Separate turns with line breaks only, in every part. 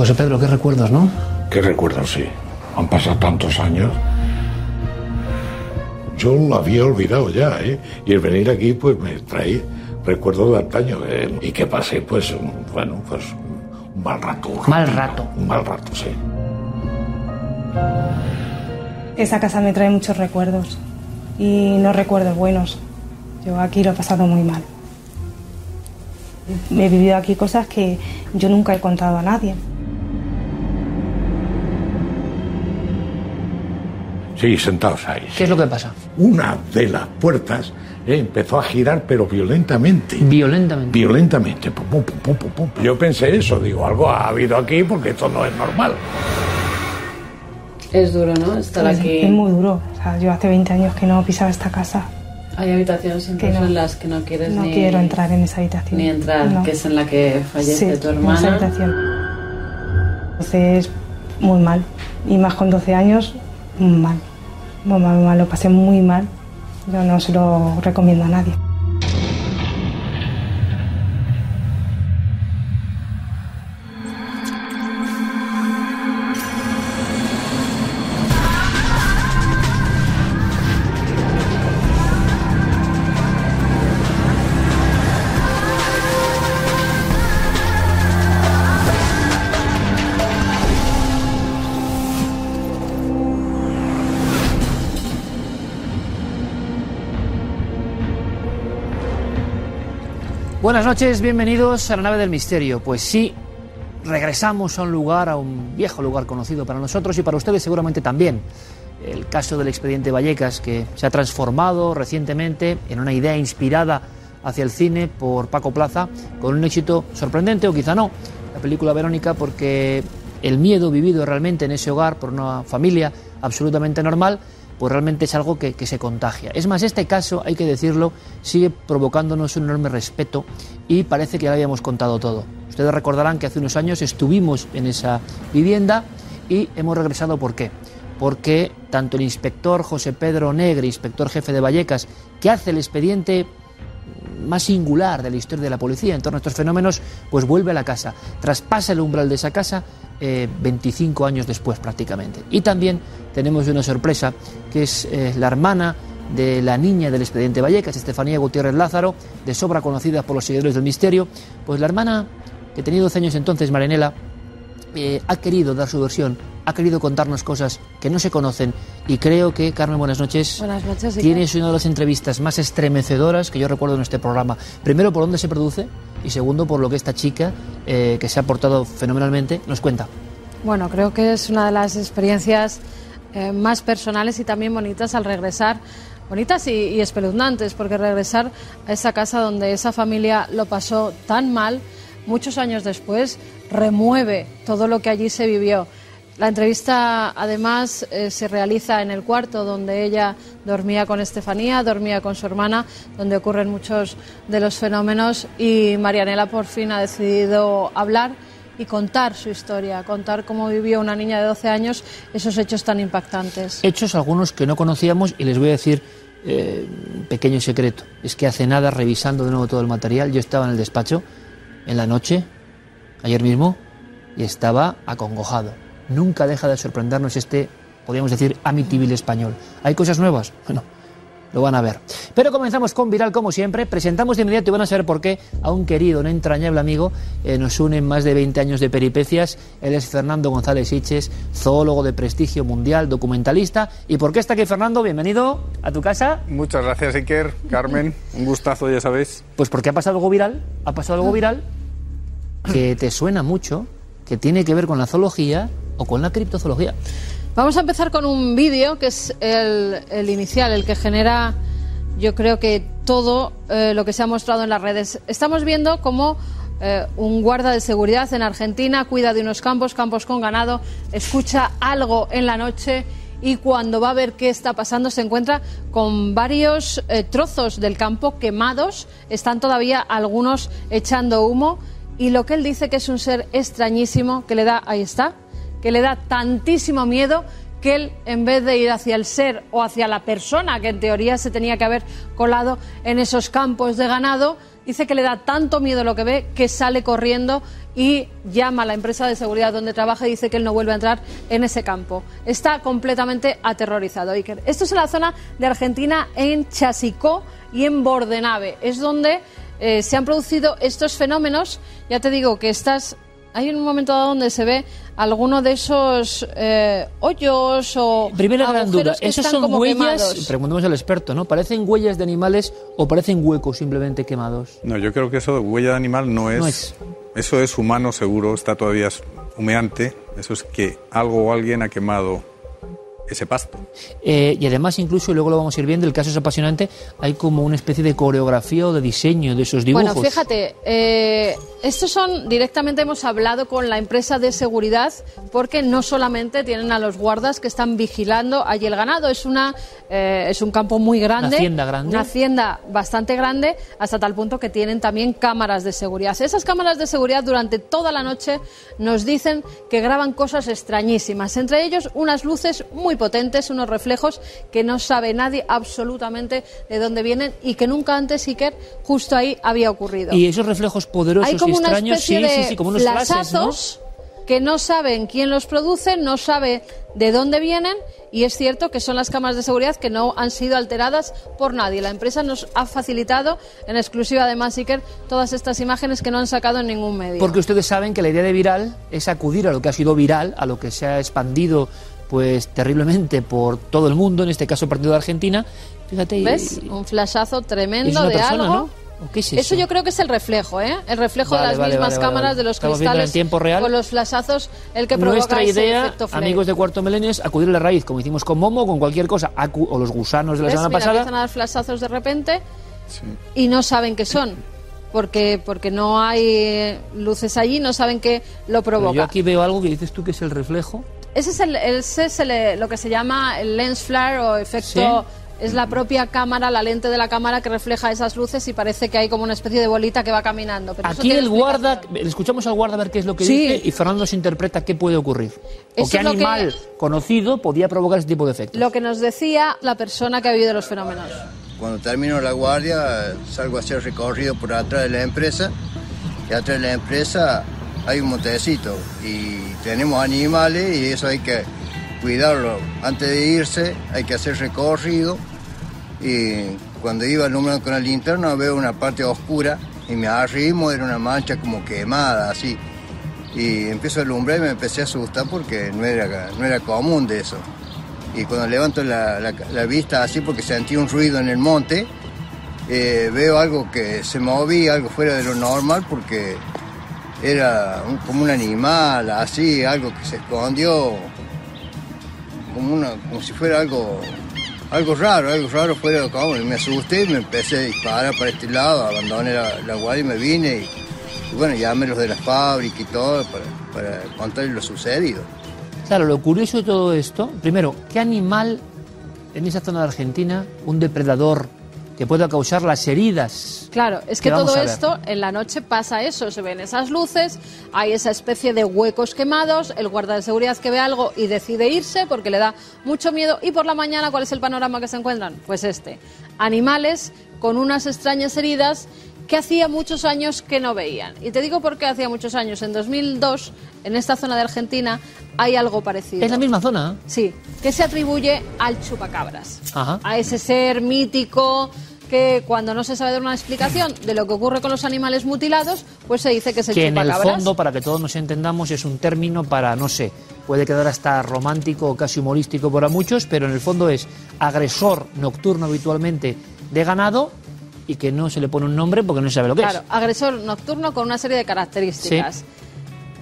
José Pedro, qué recuerdos, ¿no?
¿Qué recuerdos, sí? Han pasado tantos años. Yo lo había olvidado ya, ¿eh? Y el venir aquí, pues me trae recuerdos de antaño. ¿eh? Y que pasé, pues, un- bueno, pues un mal rato.
Mal rato.
Un mal rato, sí.
Esa casa me trae muchos recuerdos y no recuerdos buenos. Yo aquí lo he pasado muy mal. He vivido aquí cosas que yo nunca he contado a nadie.
Sí, sentados ahí.
¿Qué es lo que pasa?
Una de las puertas eh, empezó a girar, pero violentamente.
Violentamente.
Violentamente. Pum, pum, pum, pum, pum, pum. Yo pensé eso, digo, algo ha habido aquí porque esto no es normal.
Es duro, ¿no? Estar
Es-
aquí.
Es muy duro. O sea, yo hace 20 años que no pisaba esta casa.
Hay habitaciones incluso
no.
en las que no quieres
No
ni,
quiero entrar en esa habitación.
ni entrar,
No.
que es en la que fallece
Sí,
tu
en esa
hermana.
habitación. Entonces, muy mal. Y más con 12 años, mal. Muy mal. Lo pasé muy mal. Yo no se lo recomiendo a nadie.
Buenas noches, bienvenidos a la nave del misterio. Pues sí, regresamos a un lugar, a un viejo lugar conocido para nosotros y para ustedes seguramente también. El caso del expediente Vallecas, que se ha transformado recientemente en una idea inspirada hacia el cine por Paco Plaza, con un éxito sorprendente o quizá no. La película Verónica, porque el miedo vivido realmente en ese hogar por una familia absolutamente normal, pues realmente es algo que, que se contagia. Es más, este caso, hay que decirlo, sigue provocándonos un enorme respeto y parece que ya lo habíamos contado todo. Ustedes recordarán que hace unos años estuvimos en esa vivienda y hemos regresado ¿por qué? Porque tanto el inspector José Pedro Negre, inspector jefe de Vallecas, que hace el expediente más singular de la historia de la policía en torno a estos fenómenos, pues vuelve a la casa, traspasa el umbral de esa casa eh, 25 años después prácticamente. Y también tenemos una sorpresa, que es eh, la hermana de la niña del expediente Vallecas, Estefanía Gutiérrez Lázaro, de sobra conocida por los seguidores del misterio, pues la hermana, que tenía 12 años entonces, Marinela, eh, ha querido dar su versión, ha querido contarnos cosas que no se conocen y creo que, Carmen, buenas noches.
Buenas noches.
Tienes una de las entrevistas más estremecedoras que yo recuerdo en este programa. Primero, por dónde se produce y segundo, por lo que esta chica, eh, que se ha portado fenomenalmente, nos cuenta.
Bueno, creo que es una de las experiencias eh, más personales y también bonitas al regresar, bonitas y, y espeluznantes, porque regresar a esa casa donde esa familia lo pasó tan mal, muchos años después, remueve todo lo que allí se vivió. La entrevista, además, eh, se realiza en el cuarto donde ella dormía con Estefanía, dormía con su hermana, donde ocurren muchos de los fenómenos y Marianela por fin ha decidido hablar y contar su historia, contar cómo vivió una niña de 12 años esos hechos tan impactantes.
Hechos algunos que no conocíamos y les voy a decir eh, pequeño secreto. Es que hace nada, revisando de nuevo todo el material, yo estaba en el despacho en la noche, ayer mismo, y estaba acongojado. Nunca deja de sorprendernos este, podríamos decir, amityville español. ¿Hay cosas nuevas? Bueno, lo van a ver. Pero comenzamos con Viral como siempre. Presentamos de inmediato y van a saber por qué a un querido, un entrañable amigo. eh, nos unen más de 20 años de peripecias. Él es Fernando González Hiches, zoólogo de prestigio mundial, documentalista. ¿Y por qué está aquí Fernando? Bienvenido a tu casa.
Muchas gracias, Iker. Carmen, un gustazo, ya sabéis.
Pues porque ha pasado algo viral, ha pasado algo viral que te suena mucho, que tiene que ver con la zoología o con la criptozoología.
Vamos a empezar con un vídeo que es el, el inicial, el que genera, yo creo que todo eh, lo que se ha mostrado en las redes. Estamos viendo cómo eh, un guarda de seguridad en Argentina cuida de unos campos, campos con ganado, escucha algo en la noche y cuando va a ver qué está pasando se encuentra con varios eh, trozos del campo quemados, están todavía algunos echando humo y lo que él dice que es un ser extrañísimo que le da, ahí está, que le da tantísimo miedo que él, en vez de ir hacia el ser o hacia la persona que en teoría se tenía que haber colado en esos campos de ganado, dice que le da tanto miedo lo que ve que sale corriendo y llama a la empresa de seguridad donde trabaja y dice que él no vuelve a entrar en ese campo. Está completamente aterrorizado, Iker. Esto es en la zona de Argentina, en Chasicó y en Bordenave. Es donde eh, se han producido estos fenómenos. Ya te digo que estás hay un momento dado donde se ve alguno de esos eh, hoyos o
Primera gran duda, ¿esos son huellas?
quemados.
Preguntemos al experto, ¿no? ¿Parecen huellas de animales o parecen huecos simplemente quemados?
No, yo creo que eso de huella de animal no es.
No es.
Eso es humano seguro, está todavía humeante. Eso es que algo o alguien ha quemado ese pasto.
Eh, y además, incluso, y luego lo vamos a ir viendo, el caso es apasionante, hay como una especie de coreografía o de diseño de esos dibujos.
Bueno, fíjate, eh, estos son directamente hemos hablado con la empresa de seguridad porque no solamente tienen a los guardas que están vigilando allí el ganado, es una eh, es un campo muy grande,
Una hacienda grande.
una hacienda bastante grande hasta tal punto que tienen también cámaras de seguridad. Esas cámaras de seguridad durante toda la noche nos dicen que graban cosas extrañísimas, entre ellos unas luces muy potentes, unos reflejos que no sabe nadie absolutamente de dónde vienen y que nunca antes Iker justo ahí había ocurrido.
Y esos reflejos poderosos
Hay como
y
una
extraños,
especie
sí,
de
sí, sí, como unos flashes, ¿no?
que no saben quién los produce, no sabe de dónde vienen y es cierto que son las cámaras de seguridad que no han sido alteradas por nadie. La empresa nos ha facilitado en exclusiva además Iker todas estas imágenes que no han sacado en ningún medio.
Porque ustedes saben que la idea de viral es acudir a lo que ha sido viral, a lo que se ha expandido pues terriblemente por todo el mundo, en este caso partido de Argentina. Fíjate, y-
¿Ves? Un flashazo tremendo de
persona,
algo.
¿no? ¿O qué es
Eso
eso?
yo creo que es el reflejo, ¿eh? El reflejo
Vale,
de las
vale,
mismas
vale,
cámaras
vale.
de los
Estamos viendo en
cristales
tiempo real.
con los flashazos el que provoca
Nuestra
ese
idea,
efecto flare.
amigos de Cuarto Milenio, es acudir a la raíz, como hicimos con Momo, con cualquier cosa, acu- o los gusanos de la
¿Ves?
semana
Mira,
pasada.
empiezan a dar flashazos de repente y no saben qué son. Porque, porque no hay eh, luces allí, no saben qué lo
Pero
provoca.
yo aquí veo algo que dices tú que es el reflejo.
Ese es, el, ese es el- lo que se llama el lens flare o efecto. Es la propia cámara, la lente de la cámara que refleja esas luces y parece que hay como una especie de bolita que va caminando. Pero
Aquí el guarda, escuchamos al guarda a ver qué es lo que
Sí.
dice y Fernando nos interpreta qué puede ocurrir. o
Eso
qué
es lo que-
animal conocido podía provocar ese tipo de efectos.
Lo que nos decía la persona que ha vivido los fenómenos.
Cuando termino la guardia, salgo a hacer recorrido por atrás de la empresa. Y atrás de la empresa hay un montecito y tenemos animales y eso hay que cuidarlo. Antes de irse hay que hacer recorrido y cuando iba alumbrando con la linterna veo una parte oscura y me arrimo, era una mancha como quemada así. Y empiezo a alumbrar y me empecé a asustar porque no era, no era común de eso. Y cuando levanto la, la- vista así porque sentí un ruido en el monte, eh, veo algo que se movía, algo fuera de lo normal porque era como un animal, así, algo que se escondió, como, una, como si fuera algo, algo raro, algo raro fuera de común. Me asusté y me empecé a disparar para este lado, abandoné la, la guardia y me vine. Y, bueno, llamé los de la fábrica y todo para, para contarles lo sucedido.
Claro, lo curioso de todo esto, primero, ¿qué animal en esa zona de Argentina, un depredador que pueda causar las heridas?
Claro, es que todo esto en la noche pasa eso, se ven esas luces, hay esa especie de huecos quemados, el guarda de seguridad que ve algo y decide irse porque le da mucho miedo y por la mañana ¿cuál es el panorama que se encuentran? Pues este, animales con unas extrañas heridas que hacía muchos años que no veían. Y te digo por qué hacía muchos años. En 2002, en esta zona de Argentina, hay algo parecido.
Es la misma zona.
Sí, que se atribuye al chupacabras.
Ajá.
A ese ser mítico que cuando no se sabe dar una explicación de lo que ocurre con los animales mutilados, pues se dice que es el
que en el fondo, para que todos nos entendamos, es un término para, no sé, puede quedar hasta romántico o casi humorístico para muchos, pero en el fondo es agresor nocturno habitualmente de ganado y que no se le pone un nombre porque no se sabe lo que
Claro, agresor nocturno con una serie de características.
Sí.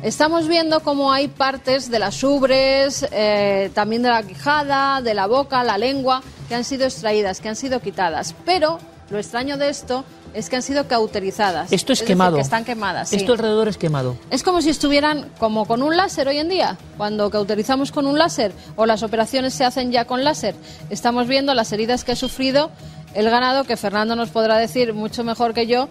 Estamos viendo cómo hay partes de las ubres, eh, también de la quijada, de la boca, la lengua, que han sido extraídas, que han sido quitadas. Pero lo extraño de esto es que han sido cauterizadas.
es. Esto es, quemado.
que están quemadas. sí.
Esto alrededor es quemado.
Es como si estuvieran como con un láser hoy en día, cuando cauterizamos con un láser o las operaciones se hacen ya con láser. Estamos viendo las heridas que ha sufrido el ganado, que Fernando nos podrá decir mucho mejor que yo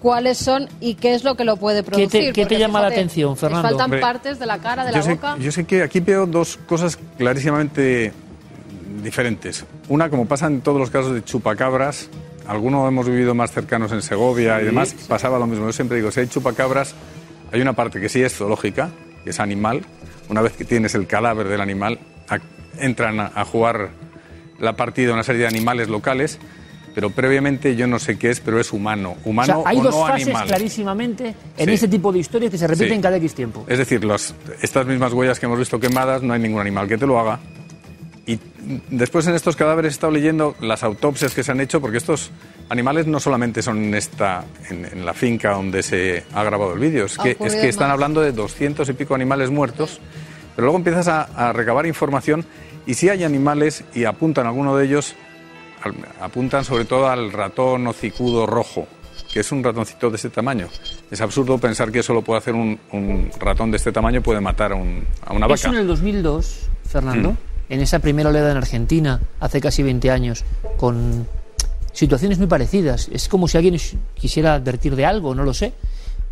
cuáles son y qué es lo que lo puede
¿Qué
producir.
te, qué te llama la
fíjate,
atención,
les
Fernando?
faltan
Hombre,
partes de la cara, de
yo
la
sé,
boca.
yo sé que aquí veo dos cosas clarísimamente diferentes. Una, como pasa en todos los casos de chupacabras, algunos hemos vivido más cercanos en Segovia y demás, pasaba lo mismo. Yo siempre digo, si hay chupacabras, hay una parte que sí es zoológica, que es animal. Una vez que tienes el cadáver del animal, a- entran a, a jugar la partida una serie de animales locales, pero previamente yo no sé qué es, pero es humano.
O
Humano
sea, hay
o
dos
no
fases
animal.
clarísimamente en
Sí.
este tipo de historias que se repiten
Sí.
cada X tiempo.
Es decir, los- estas mismas huellas que hemos visto quemadas, no hay ningún animal que te lo haga. Y después en estos cadáveres he estado leyendo las autopsias que se han hecho, porque estos animales no solamente son en, esta, en, en la finca donde se ha grabado el vídeo, es
Ha
que, es
ocurrido
que están hablando de 200 y pico animales muertos, pero luego empiezas a, a recabar información y si hay animales y apuntan alguno de ellos, apuntan sobre todo al ratón hocicudo rojo, que es un ratoncito de este tamaño. Es absurdo pensar que eso lo puede hacer un, un ratón de este tamaño, puede matar a, un- a una
Eso
vaca.
en el 2002, Fernando,
Mm.
en esa primera oleada en Argentina, hace casi 20 años, con situaciones muy parecidas. Es como si alguien quisiera advertir de algo, no lo sé.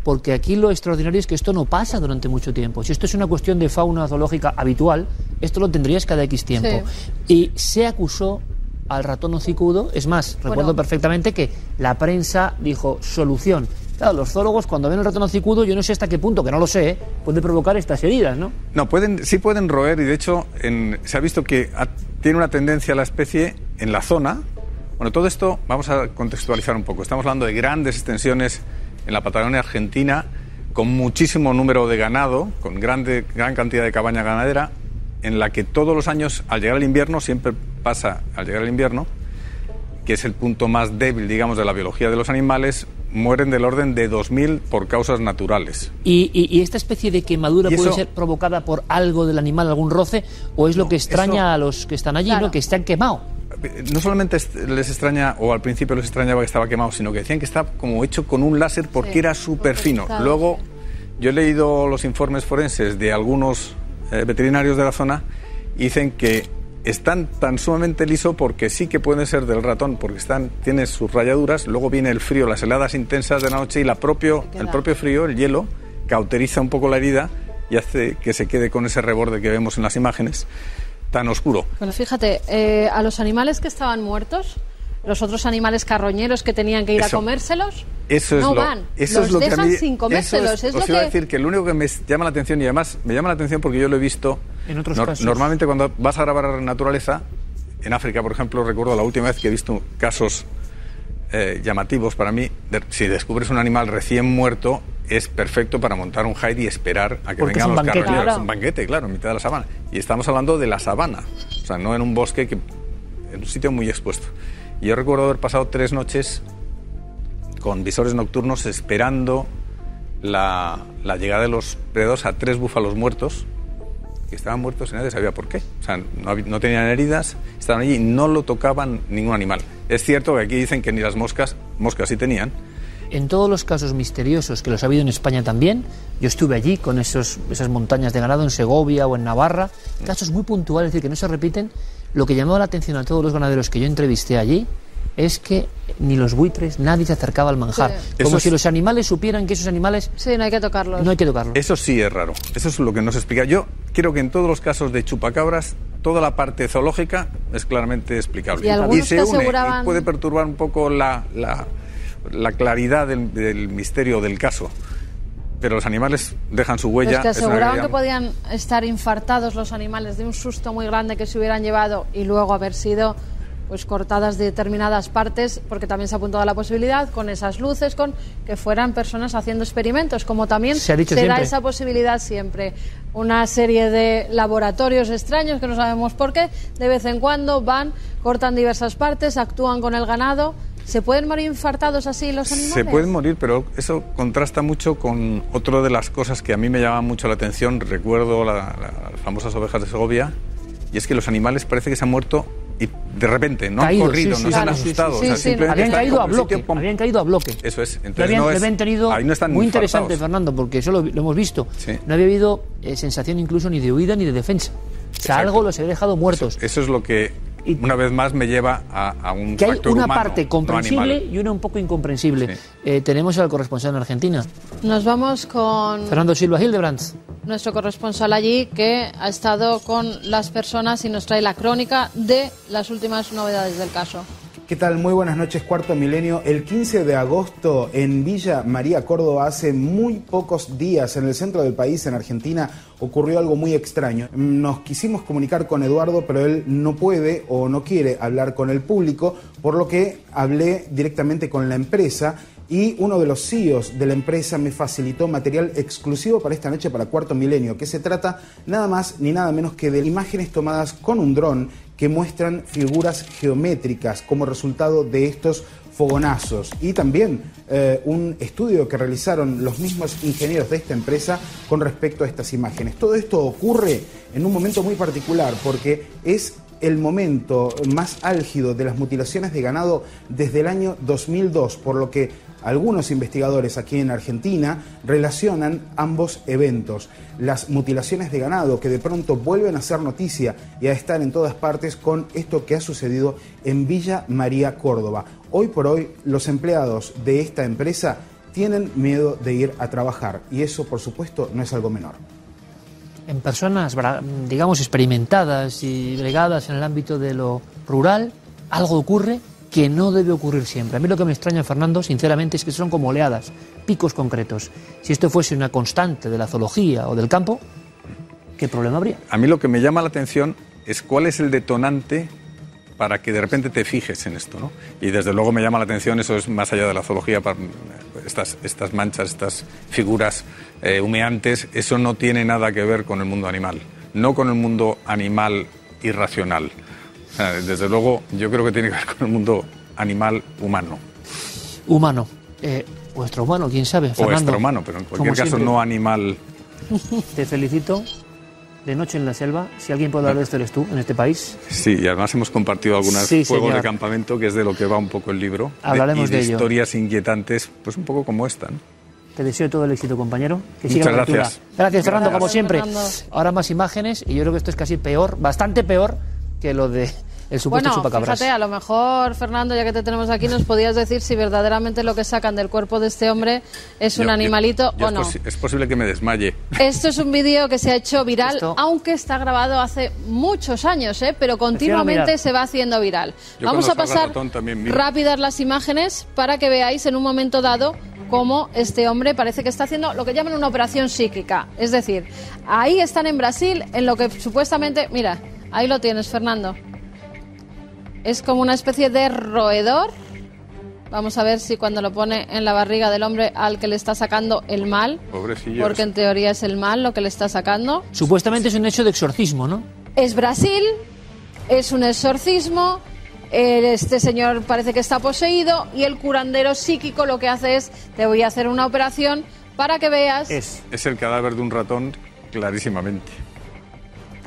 Porque aquí lo extraordinario es que esto no pasa durante mucho tiempo. Si esto es una cuestión de fauna zoológica habitual, esto lo tendrías cada X tiempo. Y se acusó al ratón hocicudo. Es más, recuerdo
Bueno.
perfectamente que la prensa dijo solución. Claro, los zoólogos cuando ven el ratón hocicudo, yo no sé hasta qué punto, que no lo sé, ¿eh? puede provocar estas heridas, ¿no?
No, pueden, sí pueden roer y de hecho en- se ha visto que tiene una tendencia la especie en la zona. Bueno, todo esto vamos a contextualizar un poco. Estamos hablando de grandes extensiones en la Patagonia Argentina, con muchísimo número de ganado, con grande, gran cantidad de cabaña ganadera, en la que todos los años, al llegar el invierno, siempre pasa al llegar el invierno, que es el punto más débil, digamos, de la biología de los animales, mueren del orden de 2.000 por causas naturales.
¿Y, y- y esta especie de quemadura puede
eso-
ser provocada por algo del animal, algún roce, o es lo
No,
que extraña
eso-
a los que están allí,
Claro.
¿no? que están quemados?
No solamente les extraña, o al principio les extrañaba que estaba quemado, sino que decían que estaba como hecho con un láser porque
Sí,
era súper fino. Luego, yo he leído los informes forenses de algunos eh, veterinarios de la zona dicen que están tan sumamente liso porque sí que pueden ser del ratón, porque están, tiene sus rayaduras, luego viene el frío, las heladas intensas de la noche y la propio,
queda.
el propio frío, el hielo, cauteriza un poco la herida y hace que se quede con ese reborde que vemos en las imágenes tan oscuro.
Bueno, fíjate, eh, a los animales que estaban muertos, los otros animales carroñeros que tenían que ir
Eso.
a comérselos,
Eso es
no
lo,
van.
Eso
los
es lo
dejan
que a mí,
sin comérselos.
eso
es,
os
lo
iba a
que...
decir que lo único que me llama la atención y además me llama la atención porque yo lo he visto
En otros casos.
normalmente cuando vas a grabar naturaleza en África por ejemplo recuerdo la última vez que he visto casos eh, llamativos para mí de- si descubres un animal recién muerto es perfecto para montar un hide y esperar a que
Porque es
vengan los
banquete.
carroñeros
Claro.
es un banquete claro en mitad de la sabana y estamos hablando de la sabana o sea no en un bosque que en un sitio muy expuesto yo recuerdo haber pasado tres noches con visores nocturnos esperando la, la llegada de los predadores a tres búfalos muertos que estaban muertos y nadie sabía por qué. O sea, no, no tenían heridas, estaban allí y no lo tocaban ningún animal. Es cierto que aquí dicen que ni las moscas, moscas sí tenían.
En todos los casos misteriosos, que los ha habido en España también, yo estuve allí con esos, esas montañas de ganado en Segovia o en Navarra, casos muy puntuales, es decir, que no se repiten. Lo que llamó la atención a todos los ganaderos que yo entrevisté allí es que ni los buitres, nadie se acercaba al manjar.
Sí.
Como si los animales supieran que esos animales
Sí, no hay que tocarlos.
no hay que tocarlos.
Eso sí es raro. Eso es lo que no se explica. Yo creo que en todos los casos de chupacabras, toda la parte zoológica es claramente explicable.
Y algunos
se
que
une
aseguraban-
y puede perturbar un poco la, la- la claridad del, del misterio del caso. Pero los animales dejan su huella.
Los que
es
aseguraban que podían estar infartados los animales de un susto muy grande que se hubieran llevado y luego haber sido pues cortadas de determinadas partes, porque también se ha apuntado a la posibilidad con esas luces, con que fueran personas haciendo experimentos, como también
Se ha dicho
da esa posibilidad siempre. Una serie de laboratorios extraños que no sabemos por qué, de vez en cuando van, cortan diversas partes, actúan con el ganado. ¿Se pueden morir infartados así los animales?
Se pueden morir, pero eso contrasta mucho con otra de las cosas que a mí me llama mucho la atención. Recuerdo la- la- las famosas ovejas de Segovia, y es que los animales parece que se han muerto y de repente, no han corrido,
sí,
no
sí,
se han asustado.
Sí,
o sea,
habían
están
caído a bloque, habían caído a bloque.
Eso es. Entonces
habían,
no es-
habían tenido
ahí no están
muy interesante. Fernando, porque eso lo, lo hemos visto.
Sí.
No había habido eh, sensación incluso ni de huida ni de defensa. O sea,
Exacto.
algo los había dejado muertos.
Eso es lo que una vez más me lleva a, a un
que hay
factor
una
humano,
parte
no
comprensible
animal.
y una un poco incomprensible. Eh, tenemos al corresponsal en Argentina,
Nos vamos con
Fernando Silva Hildebrand.
nuestro corresponsal allí que ha estado con las personas y nos trae la crónica de las últimas novedades del caso.
¿Qué tal? Muy buenas noches, cuarto milenio. El 15 de agosto en Villa María Córdoba, hace muy pocos días, en el centro del país, en Argentina, ocurrió algo muy extraño. Nos quisimos comunicar con Eduardo, pero él no puede o no quiere hablar con el público, por lo que hablé directamente con la empresa y uno de los CEOs de la empresa me facilitó material exclusivo para esta noche para Cuarto Milenio, que se trata nada más ni nada menos que de imágenes tomadas con un dron que muestran figuras geométricas como resultado de estos fogonazos y también eh, un estudio que realizaron los mismos ingenieros de esta empresa con respecto a estas imágenes. Todo esto ocurre en un momento muy particular porque es el momento más álgido de las mutilaciones de ganado desde el año 2002, por lo que algunos investigadores aquí en Argentina relacionan ambos eventos, las mutilaciones de ganado que de pronto vuelven a ser noticia y a estar en todas partes con esto que ha sucedido en Villa María Córdoba. Hoy por hoy los empleados de esta empresa tienen miedo de ir a trabajar y eso por supuesto no es algo menor.
En personas, digamos, experimentadas y bregadas en el ámbito de lo rural, algo ocurre que no debe ocurrir siempre. A mí lo que me extraña, Fernando, sinceramente, es que son como oleadas, picos concretos. Si esto fuese una constante de la zoología o del campo, ¿qué problema habría?
A mí lo que me llama la atención es cuál es el detonante para que de repente te fijes en esto, ¿no? Y desde luego me llama la atención, eso es más allá de la zoología, para- estas, estas manchas, estas figuras eh, humeantes, eso no tiene nada que ver con el mundo animal, no con el mundo animal irracional. O desde luego yo creo que tiene que ver con el mundo animal humano,
Humano. Eh, o extrahumano, quién sabe.
o
Fernando,
extrahumano, pero en cualquier
como
caso
siempre,
no animal.
Te felicito. De noche en la selva, si alguien puede hablar de esto eres tú en este país.
Sí, y además hemos compartido algunos
Sí,
juegos
señor.
de campamento, que es de lo que va un poco el libro.
Hablaremos
y de,
de ello.
historias inquietantes, pues un poco como esta. ¿no?
Te deseo todo el éxito, compañero. Que
Muchas
siga la aventura.
gracias.
Gracias, Fernando, como
Gracias,
siempre.
Fernando.
Ahora más imágenes y yo creo que esto es casi peor, bastante peor que lo de el supuesto
Bueno,
chupacabras.
fíjate, a lo mejor, Fernando, ya que te tenemos aquí, nos podías decir si verdaderamente lo que sacan del cuerpo de este hombre es un
Yo-
animalito
yo
o
es
no.
posi- Es posible que me desmaye.
Esto es un vídeo que se ha hecho viral,
Esto-
aunque está grabado hace muchos años, ¿eh? pero continuamente se va haciendo viral.
Yo
Vamos a pasar rápidas las imágenes para que veáis en un momento dado cómo este hombre parece que está haciendo lo que llaman una operación psíquica. Es decir, ahí están en Brasil, en lo que supuestamente, mira, ahí lo tienes, Fernando. Es como una especie de roedor. Vamos a ver si cuando lo pone en la barriga del hombre al que le está sacando el mal,
Pobrecillo.
porque en teoría es el mal lo que le está sacando.
Supuestamente es un hecho de exorcismo, ¿no?
Es Brasil, es un exorcismo, eh, este señor parece que está poseído y el curandero psíquico lo que hace es, te voy a hacer una operación para que veas,
Es.
Es el cadáver de un ratón, clarísimamente.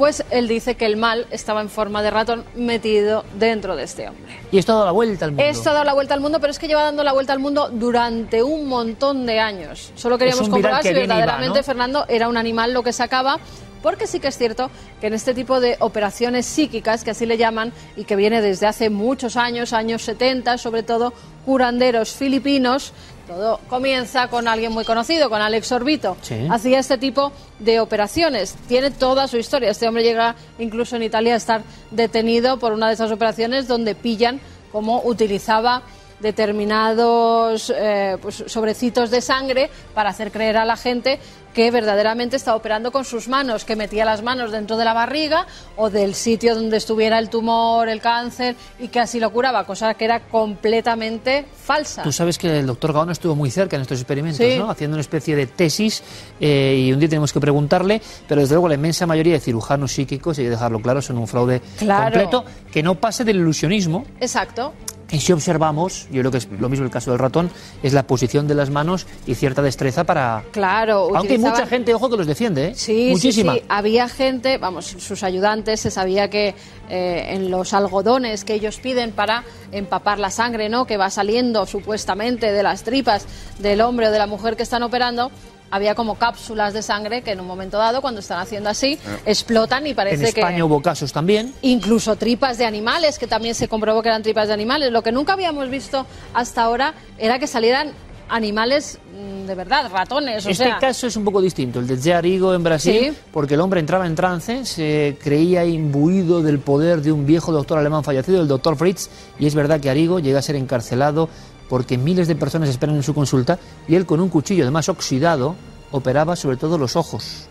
Pues él dice que el mal estaba en forma de ratón metido dentro de este hombre.
Y esto ha dado la vuelta al mundo.
Esto ha dado la vuelta al mundo, pero es que lleva dando la vuelta al mundo durante un montón de años. Solo queríamos comprobar
que
si verdaderamente
¿no?
Fernando era un animal lo que sacaba, porque sí que es cierto que en este tipo de operaciones psíquicas, que así le llaman, y que viene desde hace muchos años, años 70, sobre todo curanderos filipinos, todo comienza con alguien muy conocido, con Alex Orbito.
Sí.
Hacía este tipo de operaciones. Tiene toda su historia. Este hombre llega incluso en Italia a estar detenido por una de esas operaciones donde pillan cómo utilizaba determinados eh, pues, sobrecitos de sangre para hacer creer a la gente que verdaderamente estaba operando con sus manos, que metía las manos dentro de la barriga o del sitio donde estuviera el tumor, el cáncer, y que así lo curaba, cosa que era completamente falsa.
Tú sabes que el doctor Gaona estuvo muy cerca en estos experimentos,
Sí.
¿no? Haciendo una especie de tesis eh, y un día tenemos que preguntarle, pero desde luego la inmensa mayoría de cirujanos psíquicos, hay que dejarlo claro, son un fraude
Claro.
completo que no pase del ilusionismo.
Exacto.
Y si observamos, yo creo que es lo mismo el caso del ratón, es la posición de las manos y cierta destreza para...
Claro,
Aunque hay mucha
utilizaban-
gente, ojo, que los defiende, ¿eh?
Sí,
Muchísima.
sí, sí. Había gente, vamos, sus ayudantes, se sabía que eh, en los algodones que ellos piden para empapar la sangre, ¿no? Que va saliendo supuestamente de las tripas del hombre o de la mujer que están operando, había como cápsulas de sangre que en un momento dado, cuando están haciendo así, explotan y parece
En España
que...
hubo casos también.
Incluso tripas de animales, que también se comprobó que eran tripas de animales. Lo que nunca habíamos visto hasta ahora era que salieran animales mm, de verdad, ratones, o
este
sea...
caso es un poco distinto, el de Zé Arigo en Brasil,
Sí.
porque el hombre entraba en trance, se creía imbuido del poder de un viejo doctor alemán fallecido, el doctor Fritz, y es verdad que Arigo llega a ser encarcelado porque miles de personas esperan en su consulta y él con un cuchillo además oxidado operaba sobre todo los ojos.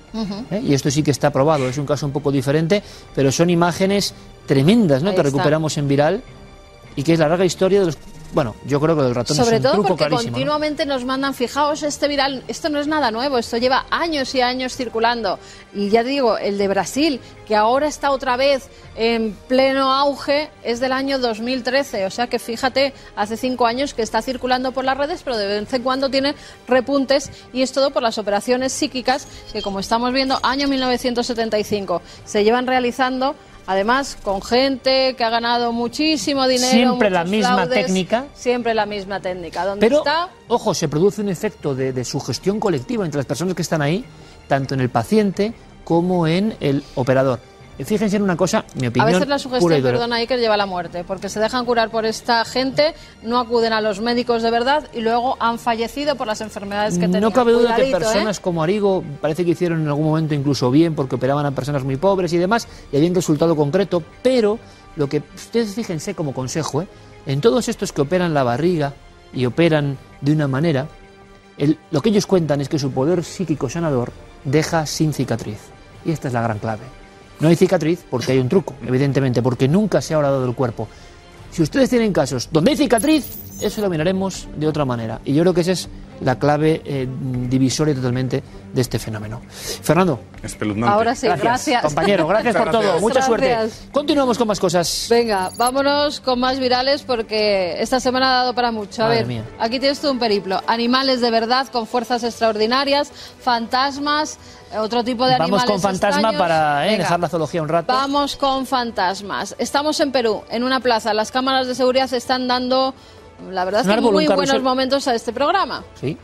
¿eh? Y esto sí que está probado, es un caso un poco diferente, pero son imágenes tremendas ¿no?
Ahí
que
está.
recuperamos en Viral y que es la larga historia de los... Bueno, yo creo que el ratón
Sobre
es un
todo
truco
porque
clarísimo. ¿no?
continuamente nos mandan, fijaos, este viral, esto no es nada nuevo, esto lleva años y años circulando. Y ya digo, el de Brasil, que ahora está otra vez en pleno auge, es del año 2013. O sea que fíjate, hace cinco años que está circulando por las redes, pero de vez en cuando tiene repuntes y es todo por las operaciones psíquicas que, como estamos viendo, año 1975, se llevan realizando. Además, con gente que ha ganado muchísimo dinero.
Siempre la misma técnica.
Siempre la misma técnica. ¿Dónde
Pero,
está?
ojo, se produce un efecto de, de sugestión colectiva entre las personas que están ahí, tanto en el paciente como en el operador. Fíjense en una cosa, mi
A
opinión.
veces la sugestión, perdona, ahí que lleva a la muerte, porque se dejan curar por esta gente, no acuden a los médicos de verdad y luego han fallecido por las enfermedades que tenían.
No cabe duda que
Cuidadito, ¿eh?
personas como Arigo parece que hicieron en algún momento incluso bien porque operaban a personas muy pobres y demás y habían resultado concreto, pero lo que ustedes fíjense como consejo, ¿eh? en todos estos que operan la barriga y operan de una manera, el- lo que ellos cuentan es que su poder psíquico sanador deja sin cicatriz. Y esta es la gran clave. No hay cicatriz porque hay un truco, evidentemente, porque nunca se ha orado del cuerpo. Si ustedes tienen casos donde hay cicatriz, eso lo miraremos de otra manera. Y yo creo que esa es la clave eh, divisoria totalmente de este fenómeno. Fernando.
Espeluznante.
Ahora sí, gracias.
Compañero, gracias por todo.
gracias.
Mucha suerte. Continuamos con más cosas.
Venga, vámonos con más virales porque esta semana ha dado para mucho. A
Madre
ver,
mía.
aquí tienes tú un periplo. Animales de verdad con fuerzas extraordinarias, fantasmas, otro tipo de
Vamos
animales
con fantasma
extraños.
para eh, dejar la zoología un rato.
Vamos con fantasmas. Estamos en Perú, en una plaza. Las cámaras de seguridad están dando, la verdad, es que muy buenos
carrusel.
momentos a este programa.
Sí.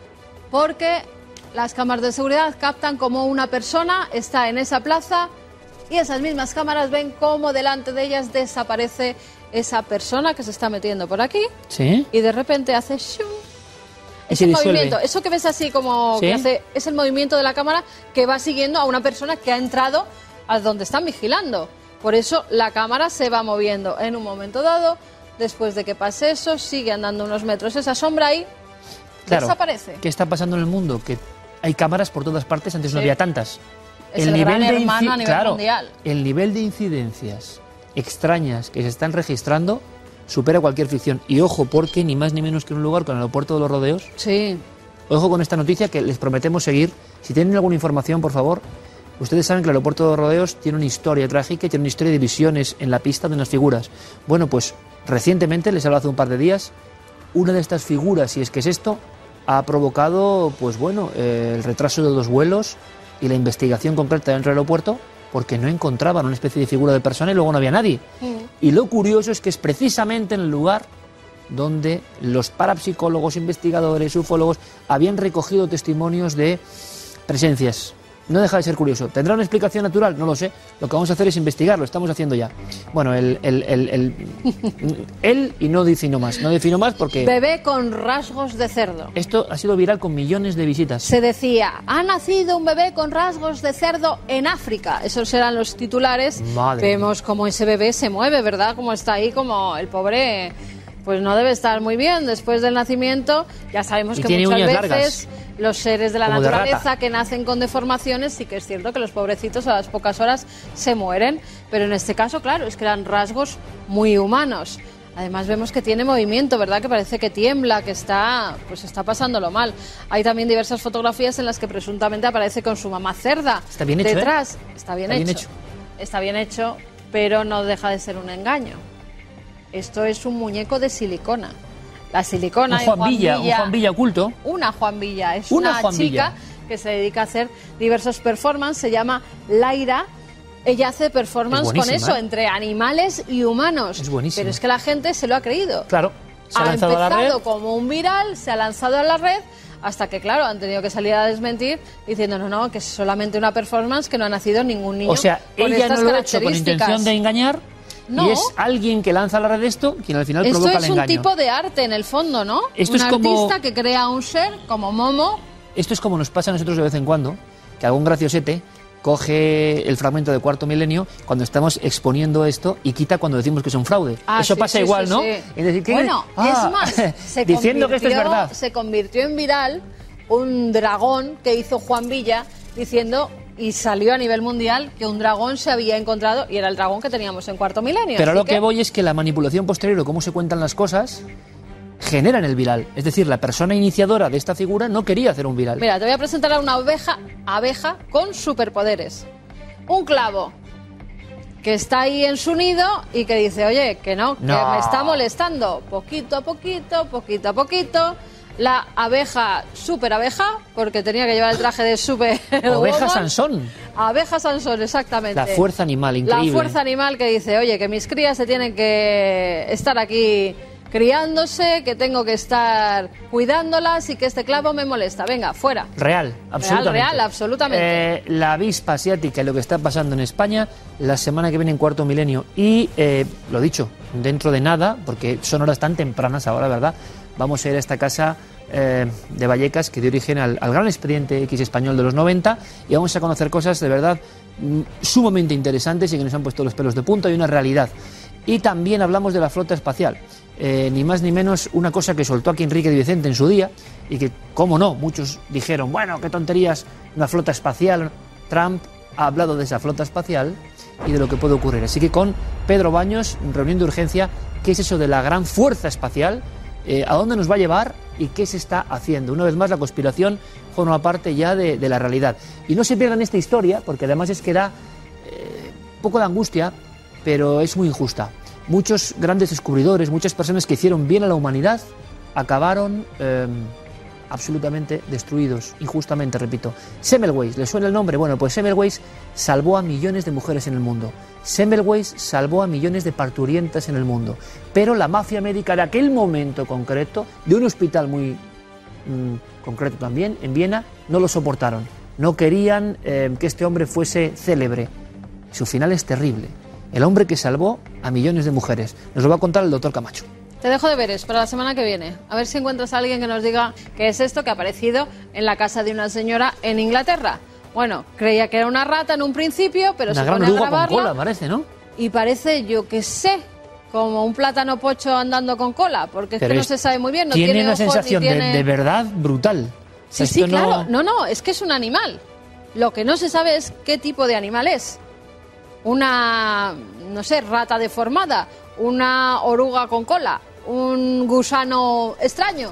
Porque las cámaras de seguridad captan como una persona está en esa plaza y esas mismas cámaras ven cómo delante de ellas desaparece esa persona que se está metiendo por aquí
Sí.
y de repente hace shum. Ese movimiento, eso que ves así como
Sí.
que hace, es el movimiento de la cámara que va siguiendo a una persona que ha entrado a donde están vigilando. Por eso la cámara se va moviendo en un momento dado. Después de que pase eso, sigue andando unos metros. Esa sombra ahí
Claro.
desaparece.
¿Qué está pasando en el mundo? Que hay cámaras por todas partes, antes no había tantas.
Es el gran hermano
inci-
a nivel
claro,
mundial.
El nivel de incidencias extrañas que se están registrando supera cualquier ficción. Y ojo, porque ni más ni menos que en un lugar con el aeropuerto de los rodeos.
Sí.
Ojo con esta noticia que les prometemos seguir. Si tienen alguna información, por favor. Ustedes saben que el aeropuerto de los rodeos tiene una historia trágica y tiene una historia de visiones en la pista de unas figuras. Bueno, pues recientemente, les hablado hace un par de días, una de estas figuras, si es que es esto, ha provocado, pues bueno, eh, el retraso de dos vuelos y la investigación concreta dentro del aeropuerto porque no encontraban una especie de figura de persona y luego no había nadie. Y lo curioso es que es precisamente en el lugar donde los parapsicólogos, investigadores, ufólogos habían recogido testimonios de presencias. No deja de ser curioso. ¿Tendrá una explicación natural? No lo sé. Lo que vamos a hacer es investigar, lo estamos haciendo ya. Bueno, el, el, el, el- él y no defino más. No defino más porque
Bebé con rasgos de cerdo.
esto ha sido viral con millones de visitas.
Se decía, ha nacido un bebé con rasgos de cerdo en África. Esos eran los titulares.
Madre
Vemos cómo ese bebé se mueve, ¿verdad? Como está ahí, como el pobre, pues no debe estar muy bien después del nacimiento. Ya sabemos que muchas veces
largas.
los seres de la
de
naturaleza que nacen con deformaciones, sí que es cierto que los pobrecitos a las pocas horas se mueren. Pero en este caso, claro, es que eran rasgos muy humanos. Además vemos que tiene movimiento, ¿verdad? Que parece que tiembla, que está, pues está pasándolo mal. Hay también diversas fotografías en las que presuntamente aparece con su mamá cerda.
Está bien hecho, ¿eh?
Detrás. Está bien,
Está bien
hecho. Está bien hecho, pero no deja de ser un engaño. Esto es un muñeco de silicona. La silicona
Un
y
Juan Villa, un Juan Villa oculto.
una Juan Villa, es
Una
una,
Juan
chica
Villa.
que se dedica a hacer diversos performances, se llama Laira. Ella hace performance
Es
con eso,
¿eh?
entre animales y humanos.
Es buenísima.
Pero es que la gente se lo ha creído.
Claro, se ha,
ha
lanzado a la
empezado
red.
como un viral, se ha lanzado a la red, hasta que, claro, han tenido que salir a desmentir diciendo, no, no, que es solamente una performance, que no ha nacido ningún niño
O sea,
con
ella
estas
no lo ha hecho con intención de engañar
No.
y es alguien que lanza a la red esto quien al final
Esto
provoca
es
el
un tipo de arte en el fondo, ¿no?
Esto
un
es como-
artista que crea un ser como Momo.
Esto es como nos pasa a nosotros de vez en cuando, que algún graciosete coge el fragmento de cuarto milenio cuando estamos exponiendo esto y quita cuando decimos que es un fraude.
Ah,
Eso
sí,
pasa
sí,
igual,
sí,
¿no? Es decir, ¿qué-
Bueno,
Ah,
es más, se
diciendo que esto es verdad.
Se convirtió en viral un dragón que hizo Juan Villa diciendo y salió a nivel mundial que un dragón se había encontrado y era el dragón que teníamos en cuarto milenio.
Pero lo que voy es que la manipulación posterior o cómo se cuentan las cosas generan el viral. Es decir, la persona iniciadora de esta figura no quería hacer un viral.
Mira, te voy a presentar a una abeja, abeja con superpoderes. Un clavo que está ahí en su nido y que dice, oye, que no, que
No.
me está molestando. Poquito a poquito, poquito a poquito. La abeja, super abeja, porque tenía que llevar el traje de super.
Oveja
woman.
Sansón.
Abeja Sansón, exactamente.
La fuerza animal, increíble.
La fuerza animal que dice, oye, que mis crías se tienen que estar aquí criándose, que tengo que estar cuidándolas y que este clavo me molesta. Venga, fuera.
Real, absolutamente.
real, absolutamente.
Eh, la avispa asiática y lo que está pasando en España la semana que viene en cuarto milenio. Y, eh, lo dicho, dentro de nada, porque son horas tan tempranas ahora, ¿verdad? Vamos a ir a esta casa eh, de Vallecas que dio origen al, gran expediente X español de los 90 y vamos a conocer cosas de verdad mm, sumamente interesantes y que nos han puesto los pelos de punta y una realidad. Y también hablamos de la flota espacial. Eh, ni más ni menos una cosa que soltó aquí Enrique de Vicente en su día y que, cómo no, muchos dijeron, bueno, qué tonterías, una flota espacial. Trump ha hablado de esa flota espacial y de lo que puede ocurrir. Así que con Pedro Baños, reunión de urgencia, ¿qué es eso de la gran fuerza espacial? Eh, ¿A dónde nos va a llevar y qué se está haciendo? Una vez más, la conspiración forma parte ya de, la realidad. Y no se pierdan esta historia, porque además es que da eh, poco de angustia, pero es muy injusta. Muchos grandes descubridores, muchas personas que hicieron bien a la humanidad, acabaron eh, absolutamente destruidos, injustamente, repito. Semmelweis, ¿le suena el nombre? Bueno, pues Semmelweis salvó a millones de mujeres en el mundo. Semmelweis salvó a millones de parturientas en el mundo. Pero la mafia médica de aquel momento concreto, de un hospital muy mm, concreto también, en Viena, no lo soportaron. No querían eh, que este hombre fuese célebre. Su final es terrible. El hombre que salvó a millones de mujeres. Nos lo va a contar el doctor Camacho.
Te dejo deberes para la semana que viene. A ver si encuentras a alguien que nos diga qué es esto que ha aparecido en la casa de una señora en Inglaterra. Bueno, creía que era una rata en un principio, pero
Una
se pone a
oruga con
grabarla
cola, parece, ¿no?
y parece, yo que sé, como un plátano pocho andando con cola, porque es que no se sabe muy bien, no
tiene,
tiene,
una
ojos,
sensación de-
tiene-
de, verdad brutal.
Sí, sí,
no-
claro. No, no, es que es un animal. Lo que no se sabe es qué tipo de animal es. Una, no sé, rata deformada, una oruga con cola, un gusano extraño.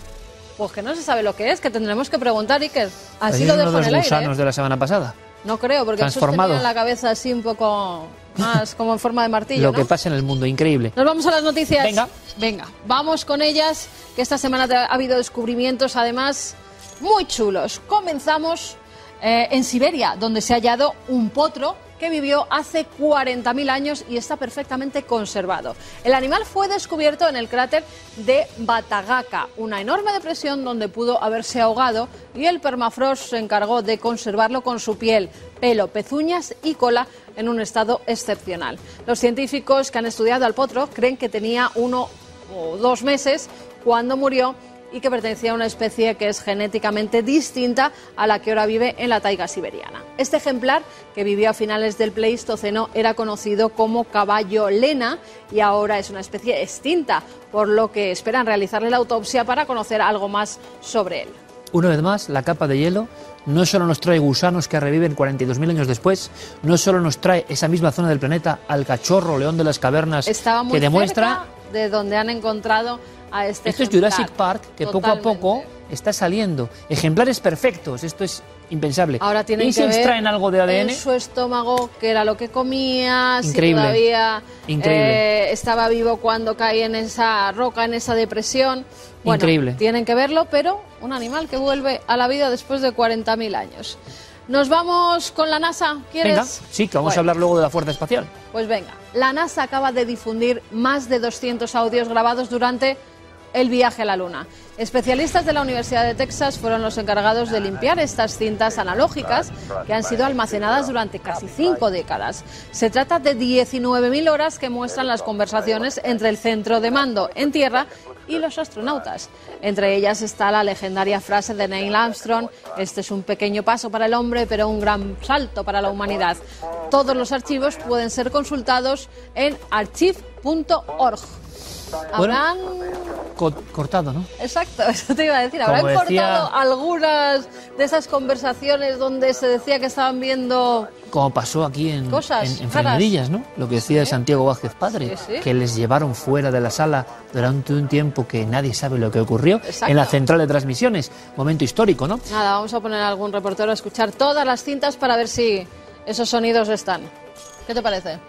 Pues que no se sabe lo que es, que tendremos que preguntar, Iker. Así
es
lo
uno
dejo
de
en
los
aire.
gusanos
¿eh?
de la semana pasada.
No creo, porque
Transformado.
tenía la cabeza así un poco más como en forma de martillo.
Lo
¿no?
que pasa en el mundo, increíble.
Nos vamos a las noticias.
Venga.
Venga, vamos con ellas, que esta semana ha habido descubrimientos además muy chulos. Comenzamos eh, en Siberia, donde se ha hallado un potro que vivió hace 40.000 años y está perfectamente conservado. El animal fue descubierto en el cráter de Batagaka, una enorme depresión donde pudo haberse ahogado y el permafrost se encargó de conservarlo con su piel, pelo, pezuñas y cola en un estado excepcional. Los científicos que han estudiado al potro creen que tenía uno o dos meses cuando murió y que pertenecía a una especie que es genéticamente distinta a la que ahora vive en la taiga siberiana. Este ejemplar, que vivió a finales del Pleistoceno, era conocido como caballo lena y ahora es una especie extinta, por lo que esperan realizarle la autopsia para conocer algo más sobre él.
Una vez más, la capa de hielo no solo nos trae gusanos que reviven 42.000 años después, no solo nos trae esa misma zona del planeta al cachorro león de las cavernas
Estaba muy
que demuestra
cerca de donde han encontrado a este
Esto es. Jurassic Park, que poco a poco está saliendo. Ejemplares perfectos, esto es impensable.
Ahora tienen
¿Y
que ver
extraen algo de ADN?
en su estómago qué era lo que comía,
Increíble.
si todavía
Increíble.
eh, estaba vivo cuando caía en esa roca, en esa depresión. Bueno,
Increíble.
tienen que verlo, pero un animal que vuelve a la vida después de 40.000 años. Nos vamos con la NASA, ¿quieres?
Venga, sí, que vamos a hablar luego de la Fuerza Espacial.
Pues venga, la NASA acaba de difundir más de 200 audios grabados durante el viaje a la Luna. Especialistas de la Universidad de Texas fueron los encargados de limpiar estas cintas analógicas que han sido almacenadas durante casi cinco décadas. Se trata de 19.000 horas que muestran las conversaciones entre el centro de mando en tierra y los astronautas. Entre ellas está la legendaria frase de Neil Armstrong, este es un pequeño paso para el hombre, pero un gran salto para la humanidad. Todos los archivos pueden ser consultados en archive.org. Habrán
Co- cortado, ¿no?
Exacto, eso te iba a decir. Habrán
decía-
cortado algunas de esas conversaciones donde se decía que estaban viendo.
Como pasó aquí en,
Cosas
en, en ¿no? Lo que decía Santiago Vázquez Padre,
Sí, sí.
que les llevaron fuera de la sala durante un tiempo que nadie sabe lo que ocurrió
Exacto.
en la central de transmisiones. Momento histórico, ¿no?
Nada, vamos a poner a algún reportero a escuchar todas las cintas para ver si esos sonidos están. ¿Qué te parece?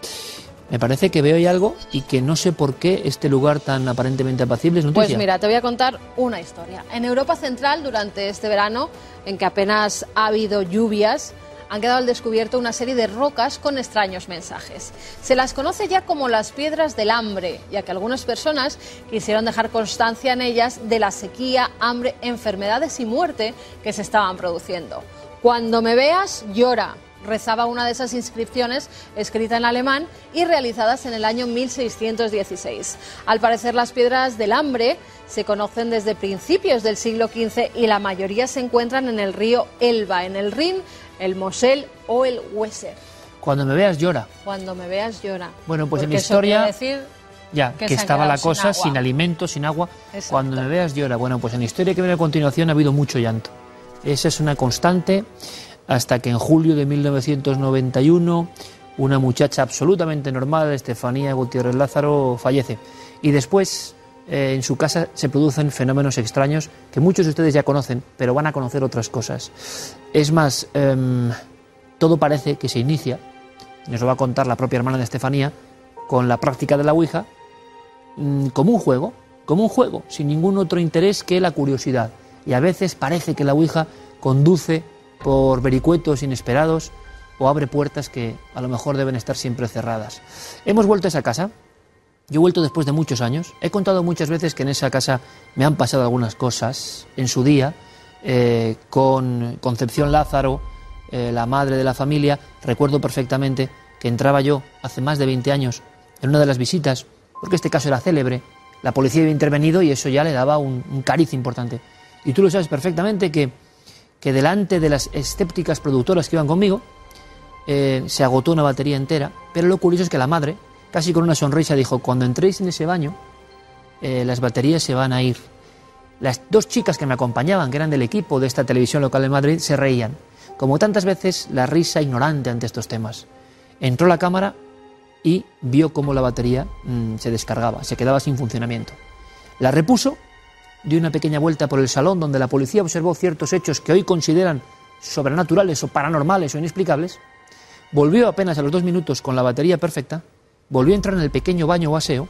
Me parece que veo ahí algo y que no sé por qué este lugar tan aparentemente apacible es noticia.
Pues mira, te voy a contar una historia. En Europa Central, durante este verano, en que apenas ha habido lluvias, han quedado al descubierto una serie de rocas con extraños mensajes. Se las conoce ya como las piedras del hambre, ya que algunas personas quisieron dejar constancia en ellas de la sequía, hambre, enfermedades y muerte que se estaban produciendo. Cuando me veas, llora, rezaba una de esas inscripciones escrita en alemán y realizadas en el año 1616. Al parecer las piedras del hambre se conocen desde principios del siglo XV y la mayoría se encuentran en el río Elba, en el Rin, el Mosel o el Weser.
Cuando me veas llora.
Cuando me veas llora.
Bueno, pues en
eso
historia-
quiere decir
Ya,
Que
estaba la
sin
cosa
agua.
sin, alimento, sin agua.
Exacto.
Cuando me veas llora. Bueno, pues en la historia que viene a continuación ha habido mucho llanto. Esa es una constante hasta que en julio de 1991 una muchacha absolutamente normal, Estefanía Gutiérrez Lázaro, fallece. Y después eh, en su casa se producen fenómenos extraños que muchos de ustedes ya conocen, pero van a conocer otras cosas. Es más, em, todo parece que se inicia, nos lo va a contar la propia hermana de Estefanía, con la práctica de la Ouija, mm, como un juego, como un juego, sin ningún otro interés que la curiosidad. Y a veces parece que la Ouija conduce por vericuetos inesperados o abre puertas que a lo mejor deben estar siempre cerradas. Hemos vuelto a esa casa. Yo he vuelto después de muchos años. He contado muchas veces que en esa casa me han pasado algunas cosas en su día, eh, con Concepción Lázaro, eh, la madre de la familia. Recuerdo perfectamente que entraba yo hace más de 20 años en una de las visitas, porque este caso era célebre. La policía había intervenido y eso ya le daba un, un cariz importante. Y tú lo sabes perfectamente que, que delante de las escépticas productoras que iban conmigo, eh, se agotó una batería entera, pero lo curioso es que la madre, casi con una sonrisa, dijo, cuando entréis en ese baño, eh, las baterías se van a ir. Las dos chicas que me acompañaban, que eran del equipo de esta televisión local de Madrid, se reían. Como tantas veces, la risa ignorante ante estos temas. Entró la cámara y vio cómo la batería mm, se descargaba, se quedaba sin funcionamiento. La repuso, dio una pequeña vuelta por el salón donde la policía observó ciertos hechos que hoy consideran sobrenaturales o paranormales o inexplicables, volvió apenas a los dos minutos con la batería perfecta, volvió a entrar en el pequeño baño o aseo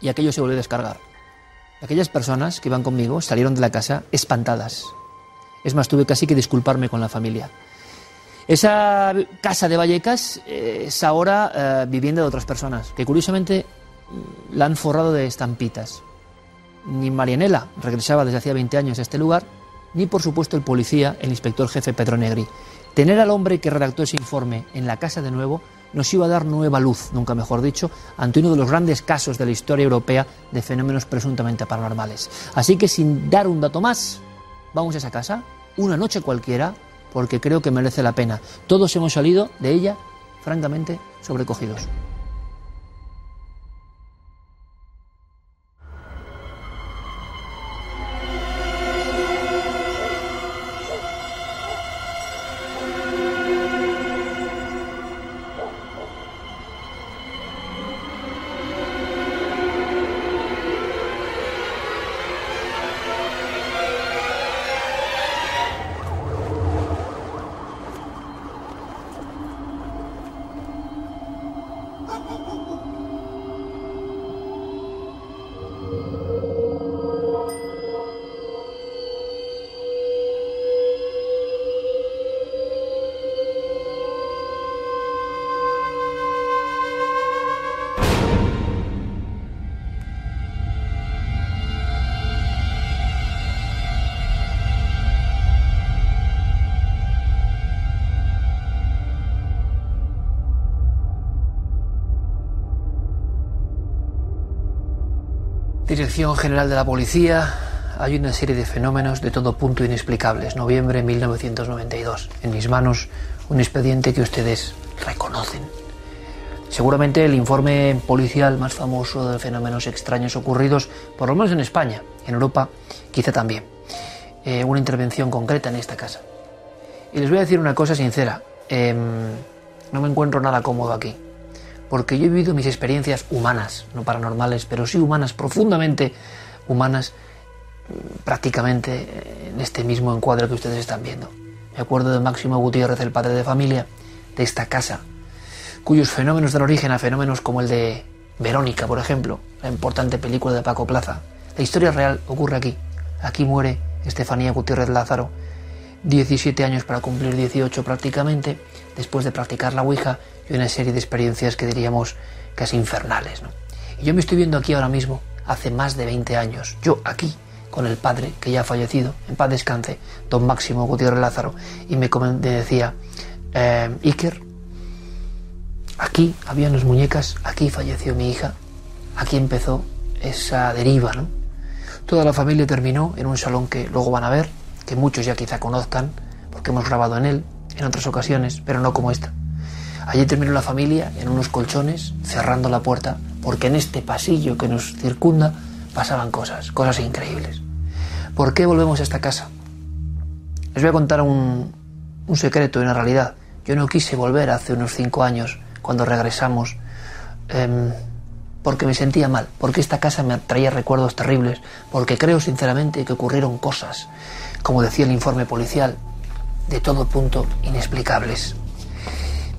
y aquello se volvió a descargar. Aquellas personas que iban conmigo salieron de la casa espantadas. Es más, tuve casi que disculparme con la familia. Esa casa de Vallecas eh, es ahora eh, vivienda de otras personas, que curiosamente mm, la han forrado de estampitas. Ni Marianela regresaba desde hacía 20 años a este lugar, ni por supuesto el policía, el inspector jefe Pedro Negri. Tener al hombre que redactó ese informe en la casa de nuevo nos iba a dar nueva luz, nunca mejor dicho, ante uno de los grandes casos de la historia europea de fenómenos presuntamente paranormales. Así que sin dar un dato más, vamos a esa casa, una noche cualquiera, porque creo que merece la pena. Todos hemos salido de ella, francamente, sobrecogidos. Dirección General de la Policía, hay una serie de fenómenos de todo punto inexplicables. Noviembre de 1992. En mis manos un expediente que ustedes reconocen. Seguramente el informe policial más famoso de fenómenos extraños ocurridos, por lo menos en España, en Europa quizá también. Eh, una intervención concreta en esta casa. Y les voy a decir una cosa sincera. Em, no me encuentro nada cómodo aquí. Porque yo he vivido mis experiencias humanas, no paranormales, pero sí humanas, profundamente humanas, prácticamente en este mismo encuadro que ustedes están viendo. Me acuerdo de Máximo Gutiérrez, el padre de familia, de esta casa, cuyos fenómenos dan origen a fenómenos como el de Verónica, por ejemplo, la importante película de Paco Plaza. La historia real ocurre aquí. Aquí muere Estefanía Gutiérrez Lázaro, 17 años para cumplir 18 prácticamente, después de practicar la Ouija y una serie de experiencias que diríamos casi infernales. Y yo me estoy viendo aquí ahora mismo, hace más de 20 años, yo aquí, con el padre, que ya ha fallecido, en paz descanse, don Máximo Gutiérrez Lázaro, y me decía, eh, Iker, aquí había unas muñecas, aquí falleció mi hija, aquí empezó esa deriva, ¿no? Toda la familia terminó en un salón que luego van a ver, que muchos ya quizá conozcan, porque hemos grabado en él en otras ocasiones, pero no como esta. Allí terminó la familia en unos colchones, cerrando la puerta, porque en este pasillo que nos circunda pasaban cosas, cosas increíbles. ¿Por qué volvemos a esta casa? Les voy a contar un, secreto, en la realidad. Yo no quise volver hace unos cinco años, cuando regresamos, em, porque me sentía mal, porque esta casa me traía recuerdos terribles, porque creo sinceramente que ocurrieron cosas, como decía el informe policial, de todo punto inexplicables.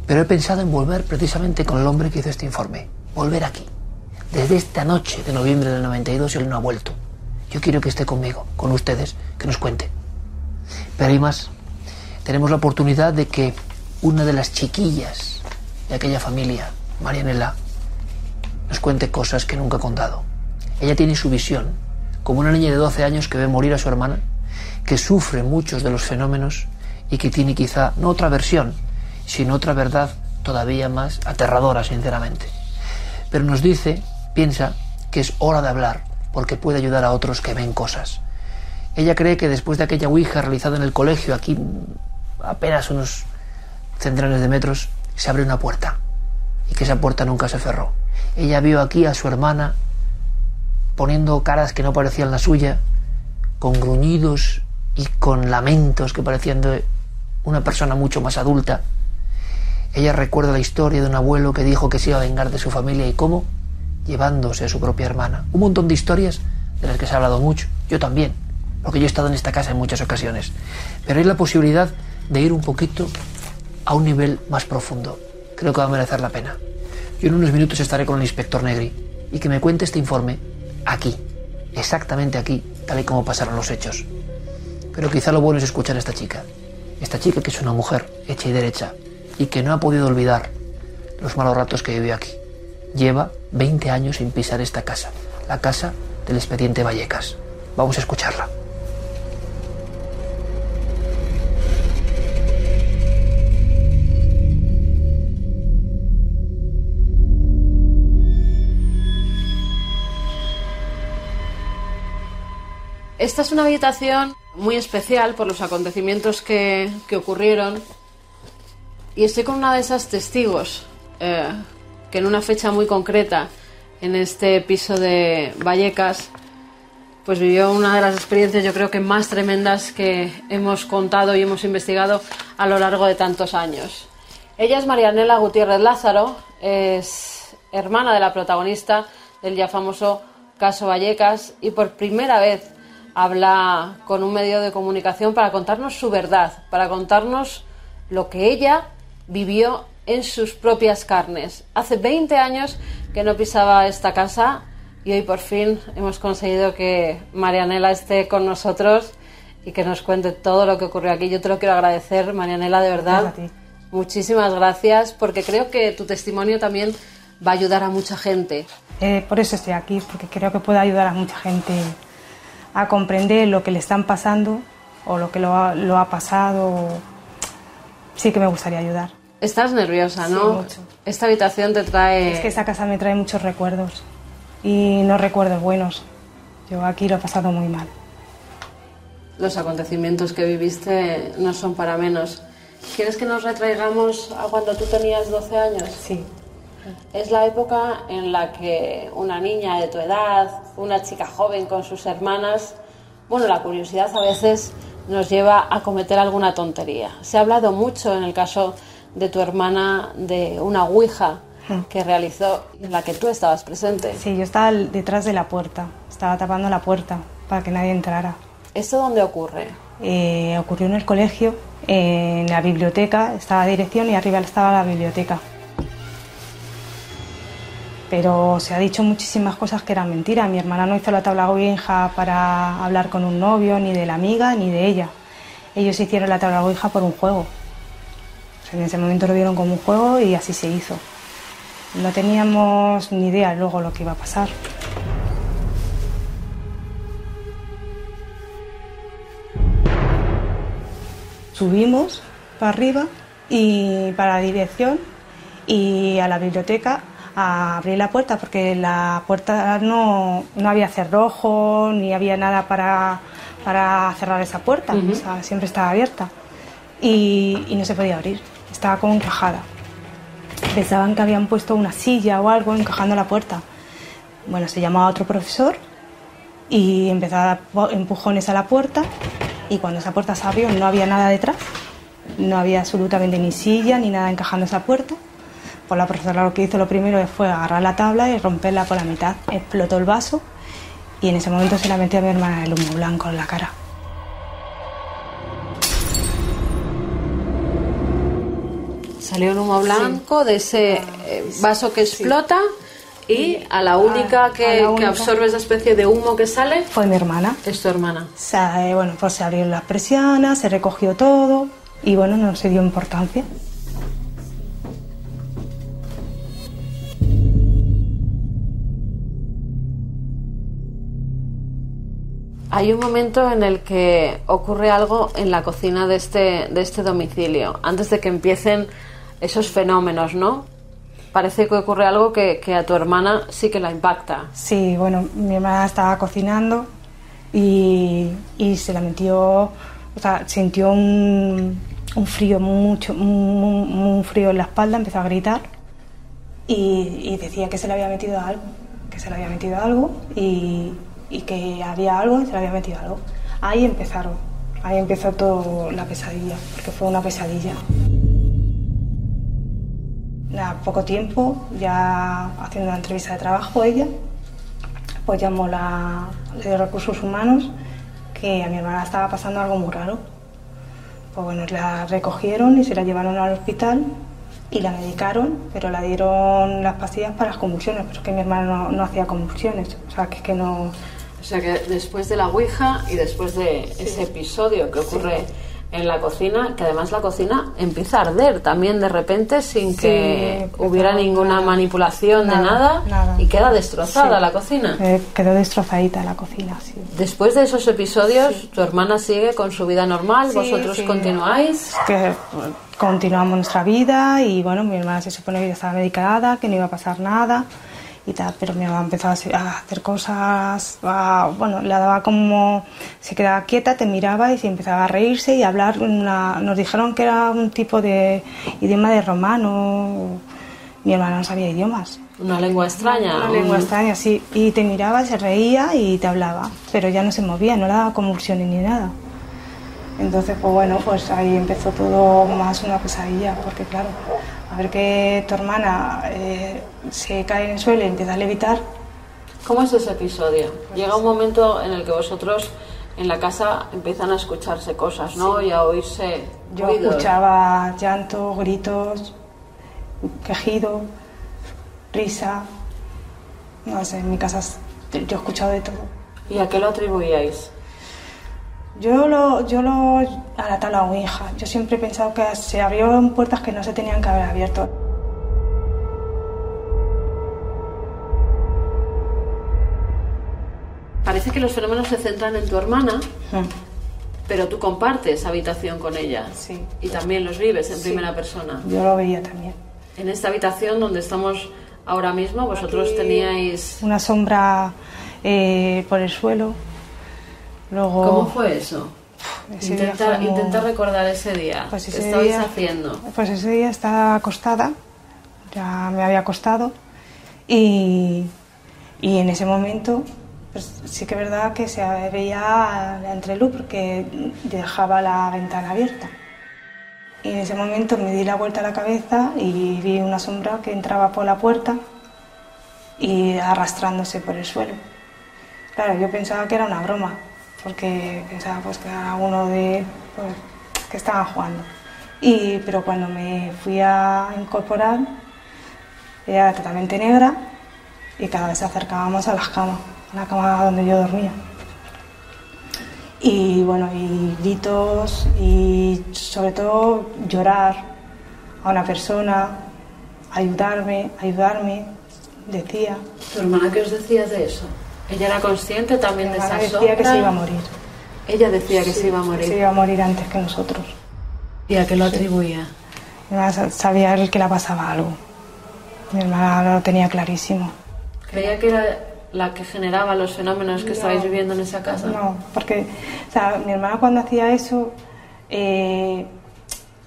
Pero he pensado en volver precisamente con el hombre que hizo este informe, volver aquí. Desde esta noche de noviembre del 92 él no ha vuelto. Yo quiero que esté conmigo, con ustedes, que nos cuente. Pero hay más. Tenemos la oportunidad de que una de las chiquillas de aquella familia, Marianela, nos cuente cosas que nunca ha contado. Ella tiene su visión, como una niña de 12 años que ve morir a su hermana, que sufre muchos de los fenómenos y que tiene quizá no otra versión, sino otra verdad todavía más aterradora, sinceramente. Pero nos dice piensa que es hora de hablar porque puede ayudar a otros que ven cosas. Ella cree que después de aquella Ouija realizada en el colegio, aquí apenas unos centenares de metros, se abre una puerta y que esa puerta nunca se cerró. Ella vio aquí a su hermana poniendo caras que no parecían la suya, con gruñidos y con lamentos que parecían de una persona mucho más adulta. Ella recuerda la historia de un abuelo que dijo que se iba a vengar de su familia y cómo llevándose a su propia hermana. Un montón de historias de las que se ha hablado mucho, yo también, porque yo he estado en esta casa en muchas ocasiones. Pero hay la posibilidad de ir un poquito a un nivel más profundo. Creo que va a merecer la pena. Yo en unos minutos estaré con el inspector Negri y que me cuente este informe aquí, exactamente aquí, tal y como pasaron los hechos. Pero quizá lo bueno es escuchar a esta chica. Esta chica que es una mujer hecha y derecha y que no ha podido olvidar los malos ratos que vivió aquí lleva 20 años sin pisar esta casa, la casa del expediente Vallecas. Vamos a escucharla.
Esta es una habitación muy especial por los acontecimientos que, que ocurrieron y estoy con una de esas testigos eh, que en una fecha muy concreta, en este piso de Vallecas, pues vivió una de las experiencias yo creo que más tremendas que hemos contado y hemos investigado a lo largo de tantos años. Ella es Marianela Gutiérrez Lázaro, es hermana de la protagonista del ya famoso caso Vallecas y por primera vez habla con un medio de comunicación para contarnos su verdad, para contarnos lo que ella vivió en sus propias carnes. Hace 20 años que no pisaba esta casa y hoy por fin hemos conseguido que Marianela esté con nosotros y que nos cuente todo lo que ocurrió aquí. Yo te lo quiero agradecer, Marianela, de verdad. Muchísimas gracias porque creo que tu testimonio también va a ayudar a mucha gente.
Eh, por eso estoy aquí, porque creo que puede ayudar a mucha gente a comprender lo que le están pasando o lo que lo ha, lo ha pasado. Sí que me gustaría ayudar.
Estás nerviosa, ¿no?
Sí, mucho.
Esta habitación te trae...
Es que esta casa me trae muchos recuerdos y no recuerdos buenos. Yo aquí lo he pasado muy mal.
Los acontecimientos que viviste no son para menos. ¿Quieres que nos retraigamos a cuando tú tenías 12 años?
Sí.
Es la época en la que una niña de tu edad, una chica joven con sus hermanas, bueno, la curiosidad a veces nos lleva a cometer alguna tontería. Se ha hablado mucho en el caso de tu hermana de una ouija que realizó en la que tú estabas presente.
Sí, yo estaba detrás de la puerta, estaba tapando la puerta para que nadie entrara.
¿Esto dónde ocurre?
Eh, ocurrió en el colegio, en la biblioteca, estaba la dirección y arriba estaba la biblioteca. Pero se ha dicho muchísimas cosas que eran mentiras. Mi hermana no hizo la tabla ouija para hablar con un novio, ni de la amiga, ni de ella. Ellos hicieron la tabla ouija por un juego. En ese momento lo vieron como un juego y así se hizo. No teníamos ni idea luego lo que iba a pasar. Subimos para arriba y para la dirección y a la biblioteca a abrir la puerta porque la puerta no, no había cerrojo ni había nada para, para cerrar esa puerta, o sea, siempre estaba abierta y, y no se podía abrir, estaba como encajada. Pensaban que habían puesto una silla o algo encajando la puerta. Bueno, se llamó a otro profesor y empezó a dar empujones a la puerta y cuando esa puerta se abrió no había nada detrás, no había absolutamente ni silla ni nada encajando esa puerta. Pues la profesora lo que hizo lo primero fue agarrar la tabla y romperla por la mitad. Explotó el vaso y en ese momento se la metió a mi hermana el humo blanco en la cara.
Salió el humo blanco de ese eh, vaso que explota y a la única que,
a la
que
única.
absorbe esa especie de humo que sale
Fue mi hermana.
es tu hermana.
O sea, eh, bueno, pues se abrieron las persianas, se recogió todo y bueno, no se dio importancia.
Hay un momento en el que ocurre algo en la cocina de este, de este domicilio, antes de que empiecen esos fenómenos, ¿no? Parece que ocurre algo que, que a tu hermana sí que la impacta.
Sí, bueno, mi hermana estaba cocinando y, y se la metió, o sea, sintió un, un frío mucho, muy, frío en la espalda, empezó a gritar y, y decía que se le había metido algo, que se le había metido algo y, y que había algo y se le había metido algo. Ahí empezaron, ahí empezó toda la pesadilla, porque fue una pesadilla. A poco tiempo, ya haciendo una entrevista de trabajo ella, pues llamó la de recursos humanos que a mi hermana estaba pasando algo muy raro. Pues bueno, la recogieron y se la llevaron al hospital y la medicaron, pero la dieron las pastillas para las convulsiones, pero es que mi hermana no, no hacía convulsiones, o sea, que es que no...
O sea que después de la Ouija y después de ese episodio que ocurre en la cocina, que además la cocina empieza a arder también de repente sin que
empezó
hubiera ninguna
nada.
manipulación de
Nada,
nada,
nada.
y queda destrozada
Sí.
la cocina.
Eh, quedó destrozadita la cocina, sí.
Después de esos episodios, tu hermana sigue con su vida normal,
Sí,
vosotros
sí.
continuáis.
que eh, continuamos nuestra vida y bueno, mi hermana se supone que ya estaba medicada, que no iba a pasar nada y tal, pero mi mamá empezó a hacer- a hacer cosas, a- bueno, le daba como, se quedaba quieta, te miraba y se empezaba a reírse y a hablar, una- nos dijeron que era un tipo de idioma de romano, mi hermana no sabía idiomas.
Una lengua extraña.
Una
un-
lengua extraña, sí. Y te miraba, se reía y te hablaba, pero ya no se movía, no le daba convulsiones ni nada. Entonces, pues bueno, pues ahí empezó todo más una pesadilla, porque claro, a ver que tu hermana eh, se cae en el suelo y empieza a levitar,
¿Cómo es ese episodio? Llega un momento en el que vosotros en la casa empiezan a escucharse cosas, ¿no? Y a oírse
yo
ruidos.
escuchaba llanto, gritos, quejido, risa, no sé, en mi casa yo he escuchado de todo.
¿Y a qué lo atribuíais?
Yo lo, yo lo, a la tabla Ouija. Yo siempre he pensado que se abrieron puertas que no se tenían que haber abierto.
Parece que los fenómenos se centran en tu hermana,
Mm.
pero tú compartes habitación con ella.
Sí.
Y también los vives en
Sí.
primera persona.
Yo lo veía también.
En esta habitación donde estamos ahora mismo, vosotros
Aquí
teníais...
Una sombra eh, por el suelo. Luego,
¿Cómo fue eso? Intenta,
como-
intenta recordar ese día.
Pues
¿Qué
ese
estabais
día-
haciendo?
Pues ese día estaba acostada, ya me había acostado y, y en ese momento pues sí que es verdad que se veía la entreluz porque dejaba la ventana abierta. Y en ese momento me di la vuelta a la cabeza y vi una sombra que entraba por la puerta y arrastrándose por el suelo. Claro, yo pensaba que era una broma, porque pensaba pues que era uno de pues, que estaban jugando. Y, pero cuando me fui a incorporar, era totalmente negra y cada vez se acercaba a las camas, a la cama donde yo dormía. Y bueno, y gritos y sobre todo llorar a una persona, ayudarme, ayudarme, decía.
¿Tu hermana qué os decía de eso? ¿Ella era consciente también de esa
decía
sombra?
que se iba a morir.
Ella decía que
Sí,
se iba a morir.
Se iba a morir antes que nosotros.
¿Y a qué lo atribuía?
Sabía él que le pasaba algo. Mi hermana lo tenía clarísimo.
¿Creía que era la que generaba los fenómenos que estabais viviendo en esa casa?
No, porque o sea, mi hermana cuando hacía eso, eh,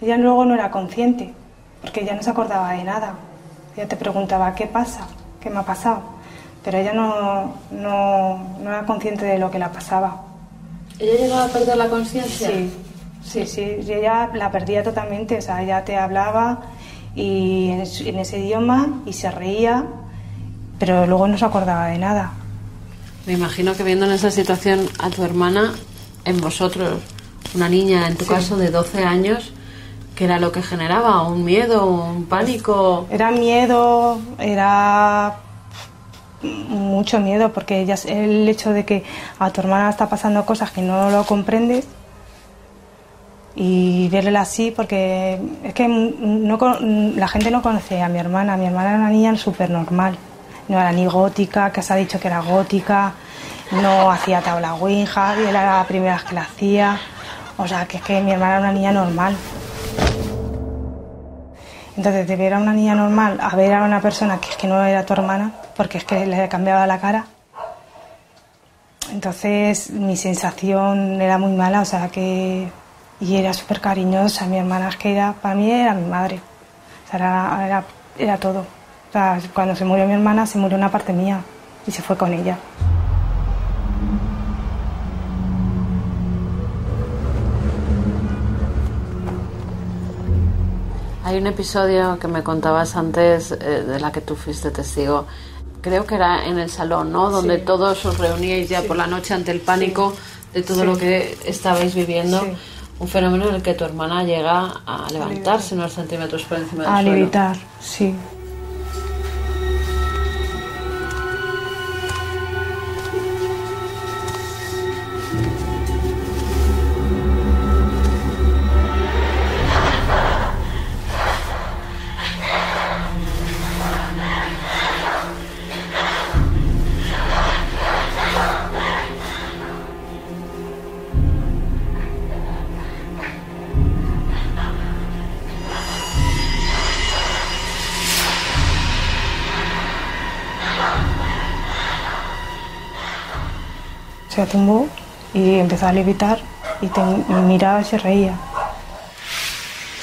ella luego no era consciente, porque ella no se acordaba de nada. Ella te preguntaba, ¿qué pasa? ¿Qué me ha pasado? Pero ella no, no, no era consciente de lo que le pasaba.
¿Ella llegaba a perder la conciencia?
Sí, sí, sí. Y ella la perdía totalmente. O sea, ella te hablaba y en, ese idioma y se reía, pero luego no se acordaba de nada.
Me imagino que viendo en esa situación a tu hermana, en vosotros, una niña, en tu
Sí.
caso de 12 años, ¿qué era lo que generaba? ¿Un miedo, un pánico?
Era miedo, era mucho miedo, porque ella, el hecho de que a tu hermana está pasando cosas que no lo comprendes y verla así, porque es que no, la gente no conoce a mi hermana. Mi hermana era una niña súper normal, no era ni gótica, que se ha dicho que era gótica, no hacía tabla ouija, y era la primera que la hacía. O sea, que es que mi hermana era una niña normal. Entonces, de ver a una niña normal a ver a una persona que es que no era tu hermana, porque es que le cambiaba la cara. Entonces, mi sensación era muy mala, o sea que. Y era súper cariñosa, mi hermana es que era, para mí era mi madre. O sea, era, era, era todo. O sea, cuando se murió mi hermana, se murió una parte mía y se fue con ella.
Hay un episodio que me contabas antes eh, de la que tú fuiste testigo. Creo que era en el salón, ¿no? Donde
Sí.
todos os reuníais ya
Sí.
por la noche ante el pánico de todo lo que estabais viviendo.
Sí.
Un fenómeno en el que tu hermana llega a levantarse unos centímetros por encima del
A
suelo.
levitar, sí. Se tumbó y empezó a levitar y te miraba y se reía.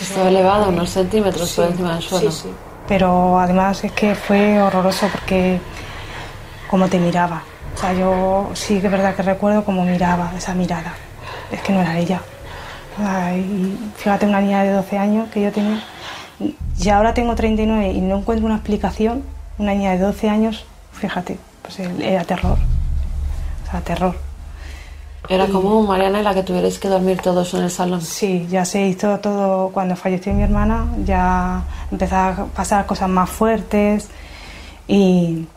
Estaba elevado unos centímetros por encima del suelo.
Sí, sí. Pero además es que fue horroroso porque como te miraba. O sea, yo sí que es verdad que recuerdo cómo miraba esa mirada. Es que no era ella. Ay, fíjate, una niña de 12 años que yo tenía. Y ahora tengo 39 y no encuentro una explicación. Una niña de 12 años, fíjate, pues era terror. Sea, terror.
Era como Mariana en la que tuvierais que dormir todos en el salón.
Sí, ya se hizo todo cuando falleció mi hermana, ya empezaron a pasar cosas más fuertes y,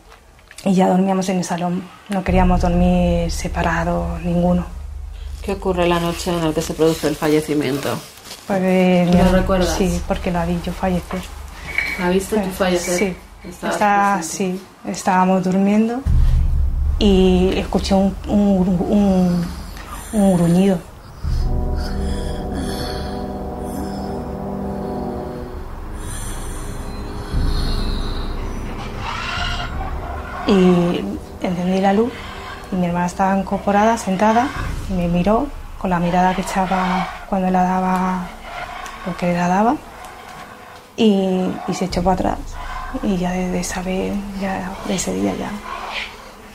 y ya dormíamos en el salón. No queríamos dormir separados ninguno.
¿Qué ocurre la noche en la que se produce el fallecimiento?
Porque
¿Lo
hermana-
recuerdas?
Sí, porque la vi yo fallecer.
¿La viste tú fallecer?
Sí,
Estabas
Está-
presente.
sí, estábamos durmiendo y escuché un, un, un- un gruñido. Y encendí la luz y mi hermana estaba incorporada, sentada, y me miró con la mirada que echaba cuando la daba lo que la daba y, y se echó para atrás y ya desde esa vez, ya de ese día ya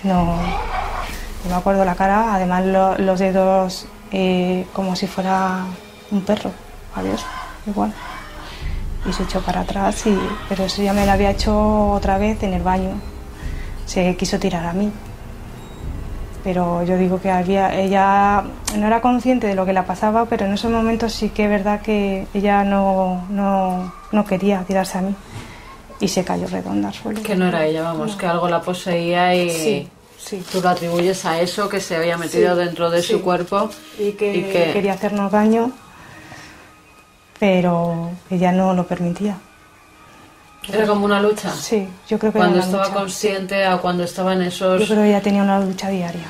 no, no me acuerdo la cara, además lo- los dedos eh, como si fuera un perro, adiós, igual. Y se echó para atrás, y, pero eso ya me lo había hecho otra vez en el baño. Se quiso tirar a mí. Pero yo digo que había, ella no era consciente de lo que le pasaba, pero en esos momentos sí que es verdad que ella no, no, no quería tirarse a mí. Y se cayó redonda al suelo.
Que no era ella, vamos, que algo la poseía y
Sí, sí.
tú lo atribuyes a eso que se había metido
Sí,
dentro de
sí.
su cuerpo
y que,
y que-
quería hacernos daño, pero ella no lo permitía.
era como una lucha.
Sí, yo creo que
Cuando
era una
estaba
lucha,
consciente a cuando estaba en esos...
Yo creo que ella tenía una lucha diaria.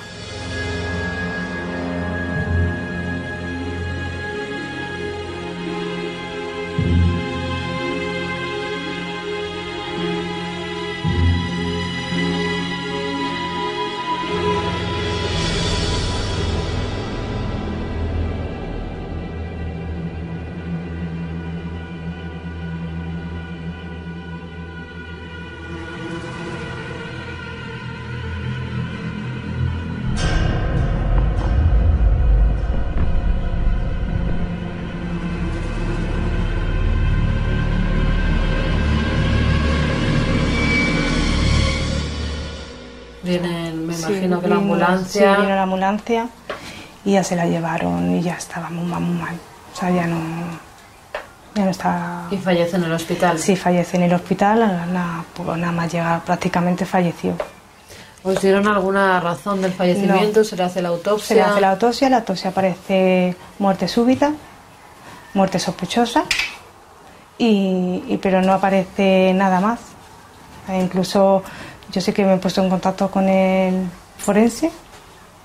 Ambulancia...
Sí, vino la ambulancia y ya se la llevaron y ya estaba muy mal, muy mal. O sea, ya no, ya no está...
Y fallece en el hospital.
Sí, fallece en el hospital, nada, pues nada más llegar prácticamente falleció.
¿Os dieron alguna razón del fallecimiento? ¿Se le hace la autopsia?
Se le hace la autopsia, la autopsia aparece muerte súbita, muerte sospechosa, y, y- pero no aparece nada más. Eh, incluso yo sé que me he puesto en contacto con el forense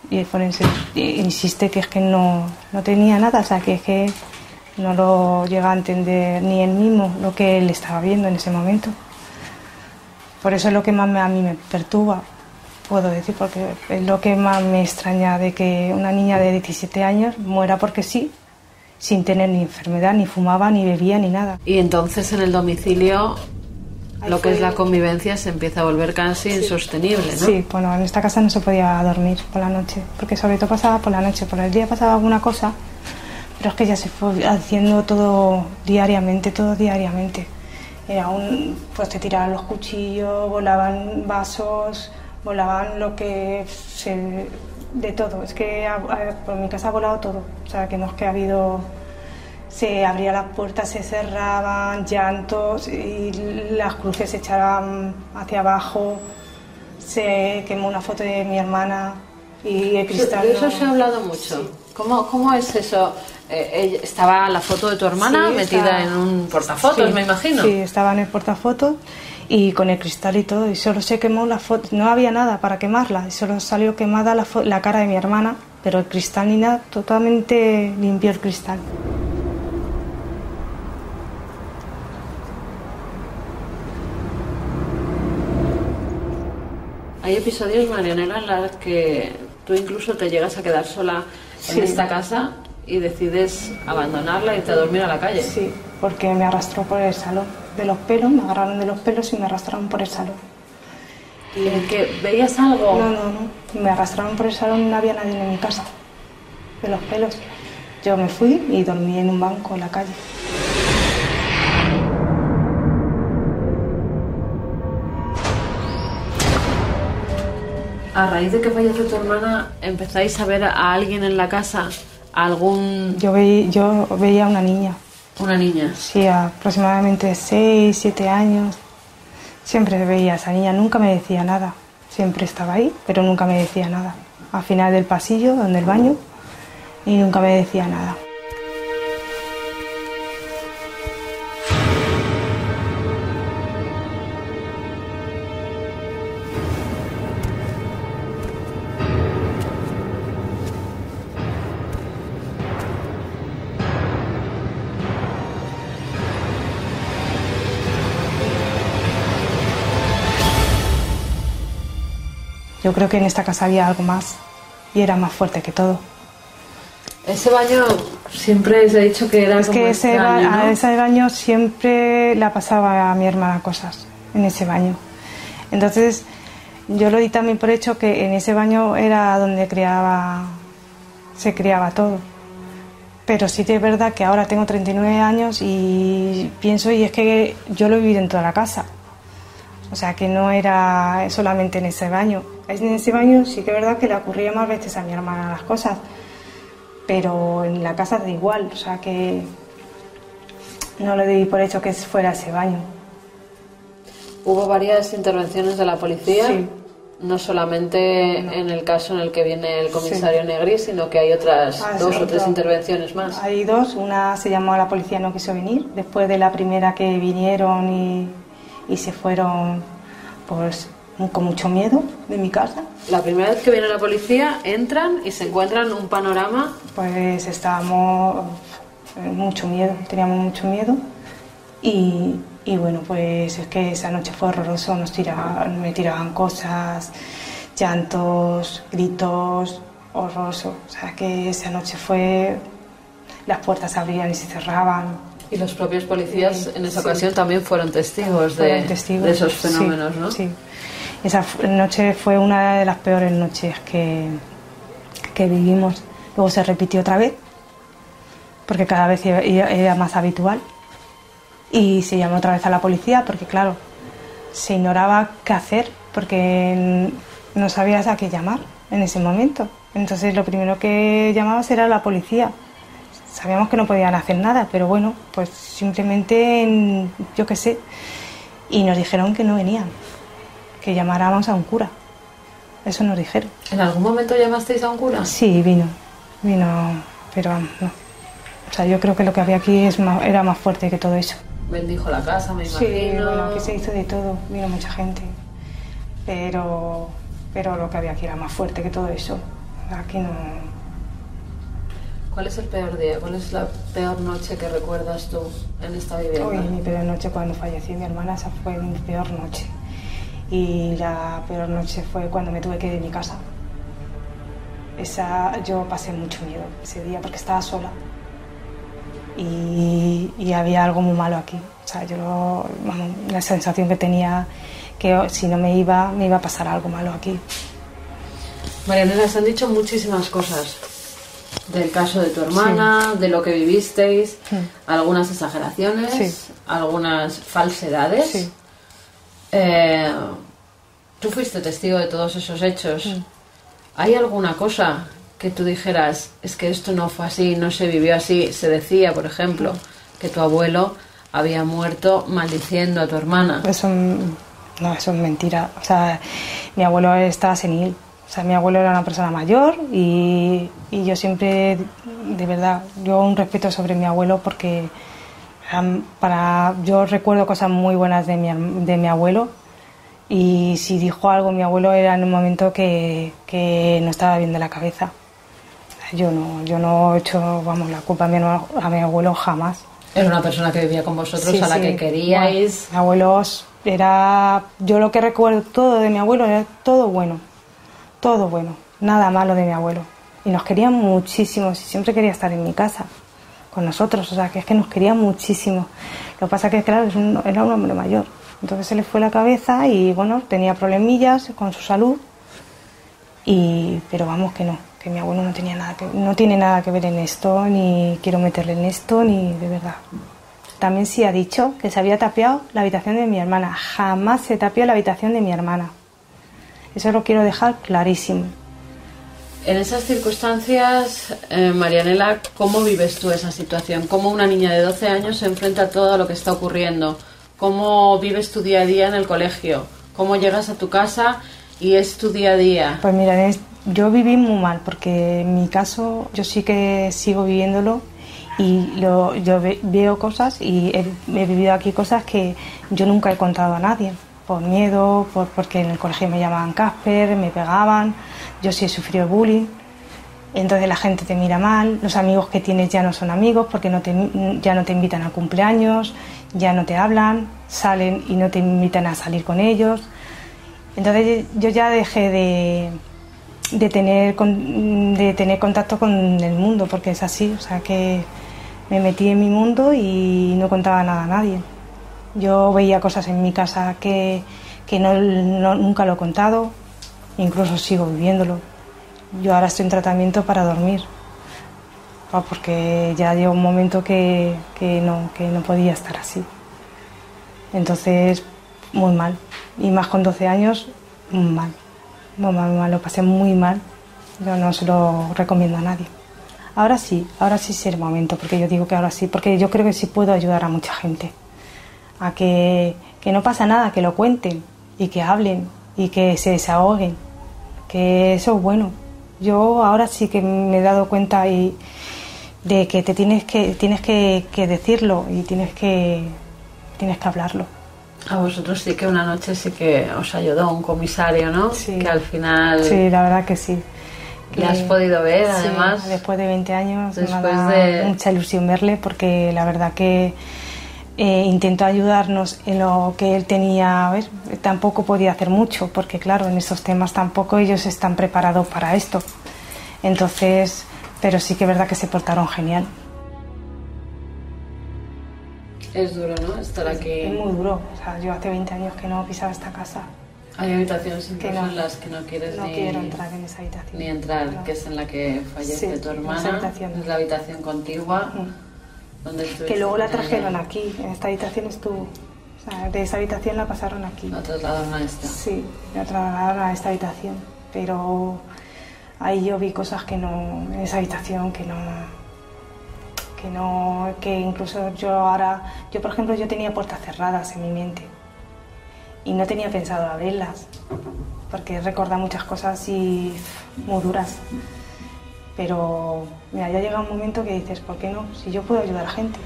y el forense insiste que es que no, no tenía nada, o sea, que es que no lo llega a entender ni él mismo lo que él estaba viendo en ese momento. Por eso es lo que más a mí me perturba, puedo decir, porque es lo que más me extraña de que una niña de 17 años muera porque sí, sin tener ni enfermedad, ni fumaba, ni bebía, ni nada.
Y entonces en el domicilio
Ahí
lo que es la convivencia se empieza a volver casi insostenible, ¿no?
Sí, bueno, en esta casa no se podía dormir por la noche, porque sobre todo pasaba por la noche, por el día pasaba alguna cosa, pero es que ya se fue haciendo todo diariamente, todo diariamente. Era un, pues te tiraban los cuchillos, volaban vasos, volaban lo que se, de todo. Es que ha- ha- por mi casa ha volado todo, o sea que no es que ha habido se abrían las puertas, se cerraban, llantos y las cruces se echaban hacia abajo. Se quemó una foto de mi hermana y el cristal.
De eso se ha hablado mucho. ¿Cómo, ¿Cómo es eso? Eh, ella- estaba la foto de tu hermana
Sí,
metida
está-
en un portafotos,
Sí,
me imagino.
Sí, estaba en el portafotos y con el cristal y todo. Y solo se quemó la foto. No había nada para quemarla. Y solo salió quemada la, la cara de mi hermana. Pero el cristal ni nada, totalmente limpió el cristal.
Hay episodios, Marianela, en los que tú incluso te llegas a quedar sola
Sí.
en esta casa y decides abandonarla y a dormir a la calle.
Sí, porque me arrastró por el salón. De los pelos, me agarraron de los pelos y me arrastraron por el salón.
¿Y en que veías algo?
No, no, no. Me arrastraron por el salón y no había nadie en mi casa. De los pelos. Yo me fui y dormí en un banco en la calle.
A raíz de que fallece tu hermana, ¿empezáis a ver a alguien en la casa? ¿A ¿Algún...
Yo, veí- yo veía a una niña,
una niña?
sí, aproximadamente 6, 7 años. Siempre veía a esa niña, nunca me decía nada. Siempre estaba ahí, pero nunca me decía nada. Al final del pasillo, donde el baño, y nunca me decía nada. Yo creo que en esta casa había algo más y era más fuerte que todo.
Ese baño siempre se ha dicho que era
Es
como
que ese,
extraño,
ba-
¿no?
a ese baño siempre la pasaba a mi hermana cosas, en ese baño. Entonces, yo lo di también por hecho que en ese baño era donde criaba, se criaba todo. Pero sí que es verdad que ahora tengo 39 años y pienso, y es que yo lo he vivido en toda la casa. O sea, que no era solamente en ese baño. En ese baño sí que es verdad que le ocurría más veces a mi hermana las cosas pero en la casa da igual, o sea que no lo di por hecho que fuera ese baño.
Hubo varias intervenciones de la policía,
Sí.
no solamente en el caso en el que viene el comisario Negri, sino que hay otras
Ah,
dos
sí,
o tres intervenciones más.
Hay dos, una se llamó a la policía no quiso venir, después de la primera que vinieron y, y se fueron pues con mucho miedo de mi casa,
La primera vez que viene la policía, entran y se encuentran un panorama.
Pues estábamos eh, mucho miedo, teníamos mucho miedo. Y, y bueno, pues es que esa noche fue horroroso, nos tiraban, me tiraban cosas, llantos, gritos, horroroso, o sea que esa noche fue, las puertas se abrían y se cerraban,
y los propios policías en esa
sí.
ocasión también fueron testigos, de,
fueron testigos.
de esos
Sí,
fenómenos, ¿no?
Sí. Esa noche fue una de las peores noches que, que vivimos. Luego se repitió otra vez, porque cada vez era, era más habitual. Y se llamó otra vez a la policía, porque claro, se ignoraba qué hacer, porque no sabías a qué llamar en ese momento. Entonces lo primero que llamabas era a la policía. Sabíamos que no podían hacer nada, pero bueno, pues simplemente, en- yo qué sé, y nos dijeron que no venían, que llamáramos a un cura. Eso nos dijeron.
¿En algún momento llamasteis a un cura?
Sí, vino, vino, pero no. O sea, yo creo que lo que había aquí es más- era más fuerte que todo eso.
Bendijo la casa, me
Sí,
imagino.
bueno, aquí se hizo de todo, vino mucha gente, pero, pero lo que había aquí era más fuerte que todo eso. Aquí no,
¿Cuál es el peor día? ¿Cuál es la peor noche que recuerdas tú en esta vivienda?
Hoy, mi peor noche cuando falleció mi hermana, esa fue mi peor noche. Y la peor noche fue cuando me tuve que ir de mi casa. Esa, yo pasé mucho miedo ese día porque estaba sola. Y, y había algo muy malo aquí. O sea, yo vamos, la sensación que tenía que si no me iba, me iba a pasar algo malo aquí.
Marianela, se han dicho muchísimas cosas del caso de tu hermana, de lo que vivisteis, algunas exageraciones,
Sí.
algunas falsedades. Eh, tú fuiste testigo de todos esos hechos. ¿Hay alguna cosa que tú dijeras, es que esto no fue así, no se vivió así? Se decía, por ejemplo, que tu abuelo había muerto maldiciendo a tu hermana.
Eso, no, eso es mentira. O sea, mi abuelo estaba senil. O sea, mi abuelo era una persona mayor y, y yo siempre, de verdad, yo un respeto sobre mi abuelo porque para, yo recuerdo cosas muy buenas de mi, de mi abuelo y si dijo algo mi abuelo era en un momento que, que no estaba bien de la cabeza. Yo no, yo no he hecho, vamos, la culpa a mi, a mi abuelo jamás.
Era una persona que vivía con vosotros,
Sí,
a la
sí.
que queríais.
Bueno, mi abuelo era. Yo lo que recuerdo todo de mi abuelo era todo bueno. Todo bueno. Nada malo de mi abuelo. Y nos quería muchísimo. Siempre quería estar en mi casa con nosotros. O sea, que es que nos quería muchísimo. Lo que pasa que, claro, era un hombre mayor. Entonces se le fue la cabeza y, bueno, tenía problemillas con su salud. Y, pero vamos que no, que mi abuelo no tenía nada que, no tiene nada que ver en esto, ni quiero meterle en esto, ni de verdad. También sí ha dicho que se había tapiado la habitación de mi hermana. Jamás se tapió la habitación de mi hermana. Eso lo quiero dejar clarísimo.
En esas circunstancias, eh, Marianela, ¿cómo vives tú esa situación? ¿Cómo una niña de 12 años se enfrenta a todo lo que está ocurriendo? ¿Cómo vives tu día a día en el colegio? ¿Cómo llegas a tu casa y es tu día a día?
Pues mira, yo viví muy mal porque en mi caso yo sí que sigo viviéndolo y lo, yo ve- veo cosas y he, he vivido aquí cosas que yo nunca he contado a nadie por miedo, por, porque en el colegio me llamaban Casper, me pegaban, yo sí he sufrido bullying. Entonces la gente te mira mal, los amigos que tienes ya no son amigos porque no te, ya no te invitan a cumpleaños, ya no te hablan, salen y no te invitan a salir con ellos. Entonces yo ya dejé de, de, tener, de tener contacto con el mundo, porque es así, o sea que me metí en mi mundo y no contaba nada a nadie. Yo veía cosas en mi casa que, que no, nunca lo he contado, incluso sigo viviéndolo. Yo ahora estoy en tratamiento para dormir, ah, porque ya llegó un momento que, que no, que no podía estar así. Entonces, muy mal. Y más con 12 años, mal. Muy mal, muy mal. Lo pasé muy mal. Yo no se lo recomiendo a nadie. Ahora sí, ahora sí es el momento, porque yo digo que ahora sí, porque yo creo que sí puedo ayudar a mucha gente. A que, que no pasa nada, que lo cuenten y que hablen y que se desahoguen. Que eso es bueno. Yo ahora sí que me he dado cuenta y de que te tienes que, tienes que, que decirlo y tienes que, tienes que hablarlo.
A vosotros sí que una noche sí que os ayudó un comisario, ¿no?
Sí.
Que al final
Sí, la verdad que sí.
le has podido ver,
Sí,
además.
después de 20 años
Después
me da
de-
mucha ilusión verle porque la verdad que eh, intentó ayudarnos en lo que él tenía. A ver, tampoco podía hacer mucho porque, claro, en estos temas tampoco ellos están preparados para esto. Entonces, pero sí que es verdad que se portaron genial.
Es duro, ¿no? Estar aquí.
Es muy duro. O sea, yo hace 20 años que no pisaba esta casa.
Hay habitaciones
Que no.
en las que no quieres
No
ni,
quiero entrar en esa habitación.
ni entrar,
No.
que es en la que fallece
Sí,
tu hermana. Es la habitación contigua.
Mm. Que luego la trajeron aquí, en esta habitación estuvo. O sea, de esa habitación la pasaron aquí.
La trasladaron a esta.
Sí, la trasladaron a esta habitación. Pero ahí yo vi cosas que no, en esa habitación que no, que no, que incluso yo ahora, yo por ejemplo, yo tenía puertas cerradas en mi mente y no tenía pensado abrirlas, porque recuerda muchas cosas y muy duras. Pero mira, ya llega un momento que dices, ¿por qué no? Si yo puedo ayudar a gente.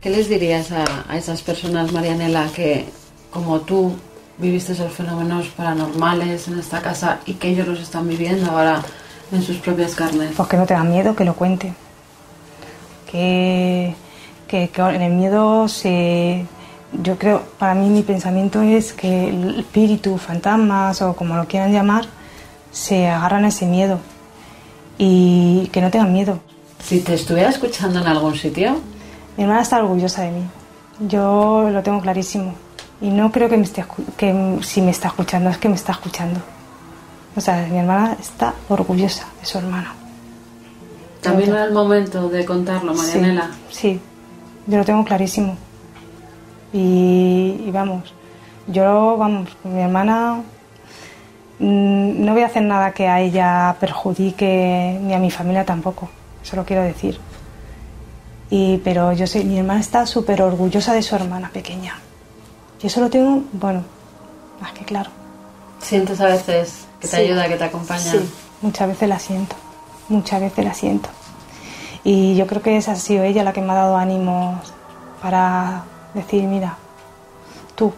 ¿Qué les dirías a, a esas personas, Marianela, que como tú viviste esos fenómenos paranormales en esta casa y que ellos los están viviendo ahora en sus propias carnes?
Pues que no tengan miedo, que lo cuenten. Que, que, que en el miedo se. Yo creo, para mí mi pensamiento es que el espíritu, fantasmas o como lo quieran llamar, se agarran a ese miedo y que no tengan miedo.
Si te estuviera escuchando en algún sitio,
Mi hermana está orgullosa de mí. Yo lo tengo clarísimo. Y no creo que, me esté, que si me está escuchando, es que me está escuchando. O sea, mi hermana está orgullosa de su hermana.
también era el momento de contarlo, Marianela.
Sí, sí, yo lo tengo clarísimo. Y, y vamos, yo, vamos, mi hermana, mm, no voy a hacer nada que a ella perjudique, ni a mi familia tampoco, eso lo quiero decir. Y, pero yo sé, mi hermana está súper orgullosa de su hermana pequeña. Y eso lo tengo, bueno, más que claro.
¿Sientes a veces que te
Sí.
ayuda, que te acompaña?
Sí, muchas veces la siento, muchas veces la siento. Y yo creo que esa ha sido ella la que me ha dado ánimos para decir, mira, tú,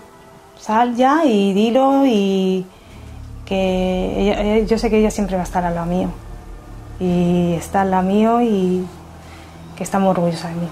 sal ya y dilo y que ella- ella- yo sé que ella siempre va a estar al lado mío. Y está al lado mío y que está muy orgullosa de mí.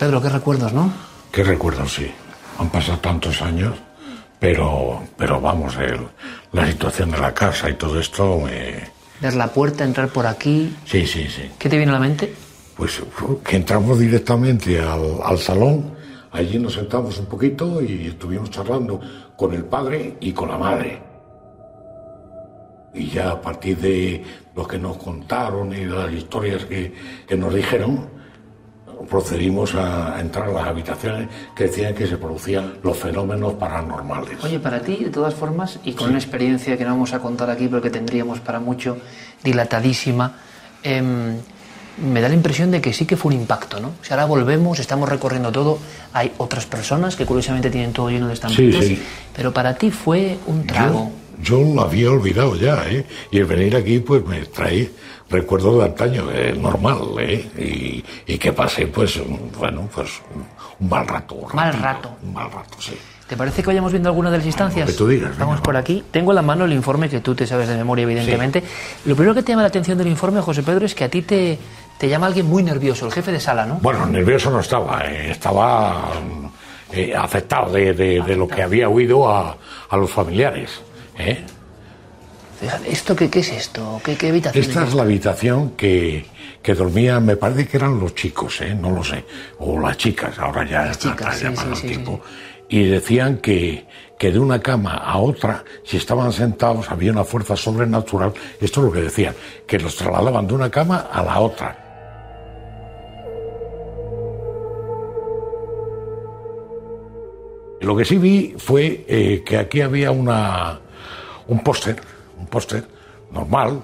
Pedro, ¿qué recuerdos, no?
¿Qué recuerdos? Sí. Han pasado tantos años, pero, pero vamos, el- la situación de la casa y todo esto, me...
Ver la puerta, entrar por aquí.
sí, sí, sí.
¿Qué te viene a la mente?
Pues que entramos directamente al, al salón, allí nos sentamos un poquito y estuvimos charlando con el padre y con la madre. Y ya a partir de lo que nos contaron y las historias que, que nos dijeron, procedimos a entrar a las habitaciones que decían que se producían los fenómenos paranormales.
Oye, para ti, de todas formas, y con una experiencia que no vamos a contar aquí porque tendríamos para mucho, dilatadísima, em, me da la impresión de que sí que fue un impacto, ¿no? O sea, ahora volvemos, estamos recorriendo todo, hay otras personas que curiosamente tienen todo lleno de estampitas,
Sí, sí.
pero para ti fue un trago.
Yo, yo lo había olvidado ya, ¿eh? Y el venir aquí, pues me trae recuerdos de antaño, eh, normal, ¿eh? Y, y que pasé, pues, un- bueno, pues un, un mal rato. un
Mal rato.
Un mal rato, sí.
¿Te parece que vayamos viendo alguna de las instancias?
que tú digas, venga,
Vamos por aquí. Tengo en la mano el informe que tú te sabes de memoria, evidentemente. Lo primero que te llama la atención del informe, José Pedro, es que a ti te, te llama alguien muy nervioso, el jefe de sala, ¿no?
Bueno, nervioso no estaba, eh, estaba eh, afectado de, de- de lo que había oído a, a los familiares. ¿eh?
¿Esto qué, qué es esto? ¿Qué, qué habitación
Esta es la habitación que, que dormían, me parece que eran los chicos, ¿eh? no lo sé, o las chicas, ahora ya
Las
está
chicas, sí, sí, sí,
tiempo. Y decían que, que de una cama a otra, si estaban sentados, había una fuerza sobrenatural. Esto es lo que decían, que los trasladaban de una cama a la otra. Lo que sí vi fue eh, que aquí había una, un póster, un póster normal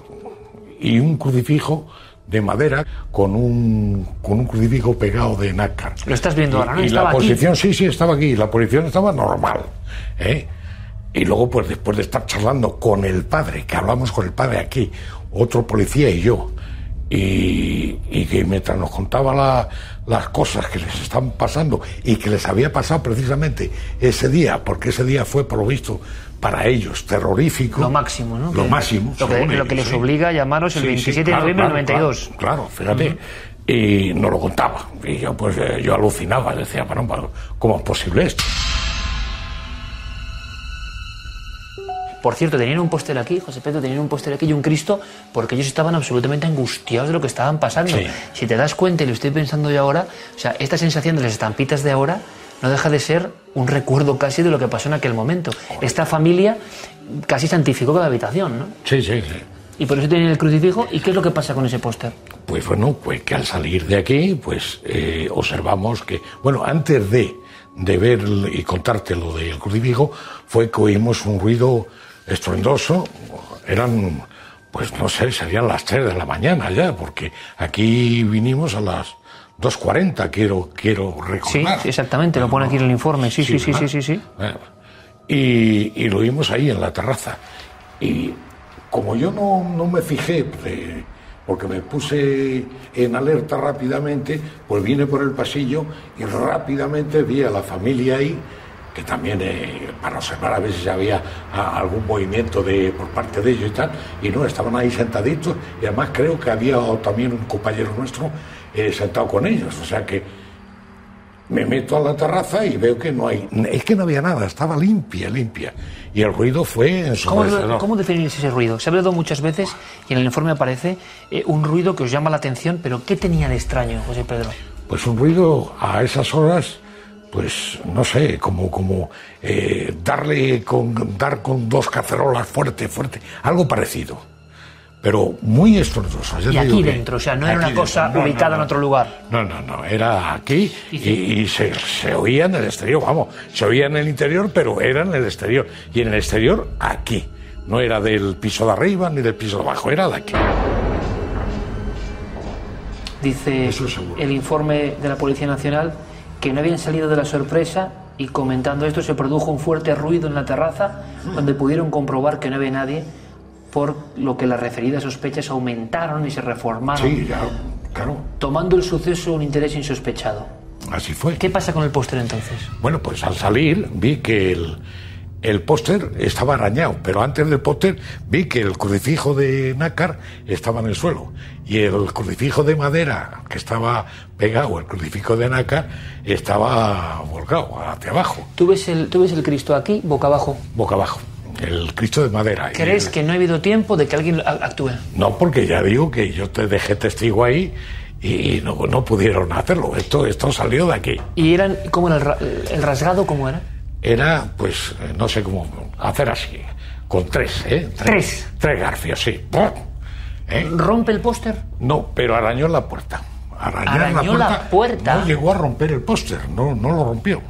y un crucifijo de madera con un, con un crucifijo pegado de nácar.
Lo estás viendo
Y-
ahora, ¿no?
Y, la
aquí.
posición, sí, sí, estaba aquí. La posición estaba normal. ¿eh? Y luego, pues después de estar charlando con el padre, que hablamos con el padre aquí, otro policía y yo, y, y que mientras nos contaba la- las cosas que les están pasando y que les había pasado precisamente ese día, porque ese día fue, por lo visto, para ellos terrorífico.
Lo máximo, ¿no?
Lo
Que-
máximo.
lo que- lo les
¿sí?
obliga a llamaros el 27 de noviembre del 92.
Claro, claro, fíjate. Y nos lo contaba. Y yo, pues, eh, yo alucinaba. Decía, bueno, bueno, ¿cómo es posible esto?
Por cierto, tenían un póster aquí, José Pedro, tenían un póster aquí y un Cristo, porque ellos estaban absolutamente angustiados de lo que estaban pasando.
Sí.
Si te das cuenta, y lo estoy pensando yo ahora, o sea, esta sensación de las estampitas de ahora no deja de ser un recuerdo casi de lo que pasó en aquel momento. Esta familia casi santificó cada habitación, ¿no?
Sí, sí, sí.
Y por eso tienen el crucifijo. ¿Y qué es lo que pasa con ese póster?
Pues bueno, pues que al salir de aquí, pues eh, observamos que, bueno, antes de, de ver y contarte lo del crucifijo, fue que oímos un ruido estruendoso. Eran, pues no sé, serían las 3 de la mañana ya, porque aquí vinimos a las 2.40, quiero, quiero recordar.
sí, exactamente, lo pone aquí en el informe. Sí, sí, sí, sí, sí, sí.
Bueno, y, y lo vimos ahí en la terraza. Y como yo no, no me fijé, eh, porque me puse en alerta rápidamente, pues vine por el pasillo y rápidamente vi a la familia ahí, que también eh, para observar a ver si había ah, algún movimiento de, por parte de ellos y tal, y no, estaban ahí sentaditos, y además creo que había también un compañero nuestro eh, sentado con ellos, o sea que me meto a la terraza y veo que no hay. Es que no había nada, estaba limpia, limpia. Y el ruido fue
¿Cómo,
ensordecedor.
¿Cómo definís ese ruido? Se ha hablado muchas veces y en el informe aparece eh, un ruido que os llama la atención, pero ¿qué tenía de extraño, José Pedro?
Pues un ruido a esas horas, pues no sé, como, como eh, darle con, dar con dos cacerolas fuerte, fuerte, algo parecido. Pero muy estruendoso. ya
Y aquí dentro, o sea, no era una cosa.
No,
ubicada
no,
en otro lugar.
No, no, no, era aquí y, se, se oía en el exterior, vamos, se oía en el interior, pero era en el exterior. Y en el exterior, aquí. No era del piso de arriba ni del piso de abajo, era de aquí.
Dice el informe de la Policía Nacional que no habían salido de la sorpresa y comentando esto se produjo un fuerte ruido en la terraza donde pudieron comprobar que no había nadie por lo que las referidas sospechas aumentaron y se reformaron,
Sí, ya, claro,
tomando el suceso un interés insospechado.
así fue.
¿Qué pasa con el póster entonces?
Bueno, pues al salir vi que el, el póster estaba arañado, pero antes del póster vi que el crucifijo de nácar estaba en el suelo y el crucifijo de madera que estaba pegado, el crucifijo de nácar, estaba volcado hacia abajo,
¿Tú ves el, tú ves el Cristo aquí, boca abajo?
boca abajo. El Cristo de madera.
¿Crees
el-
que no ha habido tiempo de que alguien actúe?
No, porque ya digo que yo te dejé testigo ahí y no, no pudieron hacerlo. Esto, esto salió de aquí.
¿Y eran, cómo era el, el rasgado, cómo era?
Era, pues, no sé cómo hacer así, con tres, ¿eh?
¿Tres?
Tres garfios, sí. ¿Eh?
¿Rompe el póster?
No, pero arañó la puerta.
Arañó la puerta.
No llegó a romper el póster, no, no lo rompió.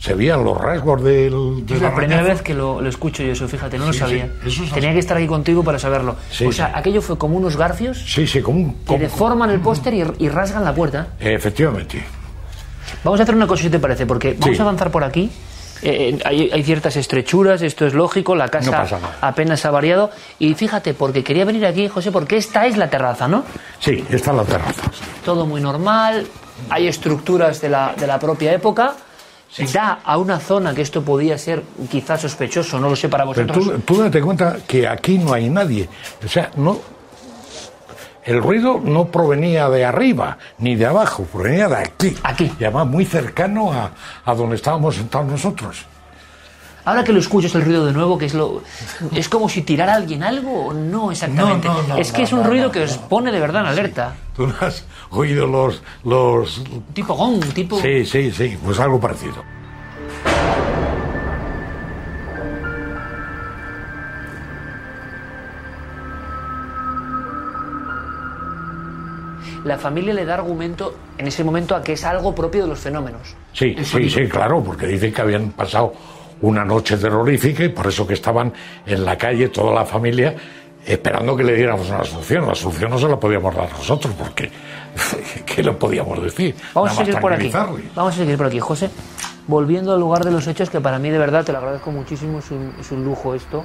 Se veían los rasgos del.
Es
del
la primera vez que lo, lo escucho yo eso, fíjate, no lo sabía.
sí, es
Tenía que estar aquí contigo para saberlo.
Sí,
o sea, aquello fue como unos garfios
Sí, sí, como un.
que deforman el póster y, y rasgan la puerta.
Efectivamente.
Vamos a hacer una cosa, si te parece, porque vamos a avanzar por aquí. Eh, eh, hay, hay ciertas estrechuras, esto es lógico, la casa
No
apenas ha variado. Y fíjate, porque quería venir aquí, José, porque esta es la terraza, ¿no?
Sí, está en la terraza.
Todo muy normal, hay estructuras de la, de la propia época. Da a una zona que esto podía ser quizás sospechoso, no lo sé para
Pero
vosotros.
tú, tú date cuenta que aquí no hay nadie. O sea, no. El ruido no provenía de arriba ni de abajo, provenía de aquí.
Aquí.
Y además muy cercano a, a donde estábamos sentados nosotros.
Ahora que lo escuchas el ruido de nuevo, que es lo es como si tirara alguien algo o no exactamente.
No, no, no,
es que es un ruido que os pone de verdad en alerta.
¿Tú no has oído los. los...
Tipo gong, tipo.
Sí, sí, sí, pues algo parecido.
La familia le da argumento en ese momento a que es algo propio de los fenómenos.
Sí, sí, sí, claro, porque dicen que habían pasado una noche terrorífica y por eso que estaban en la calle toda la familia esperando que le diéramos una solución. La solución no se la podíamos dar nosotros porque ¿qué le podíamos decir?
Vamos a
Nada
seguir por aquí. Vamos a seguir por aquí, José. Volviendo al lugar de los hechos, que para mí de verdad te lo agradezco muchísimo, es un, es un lujo esto.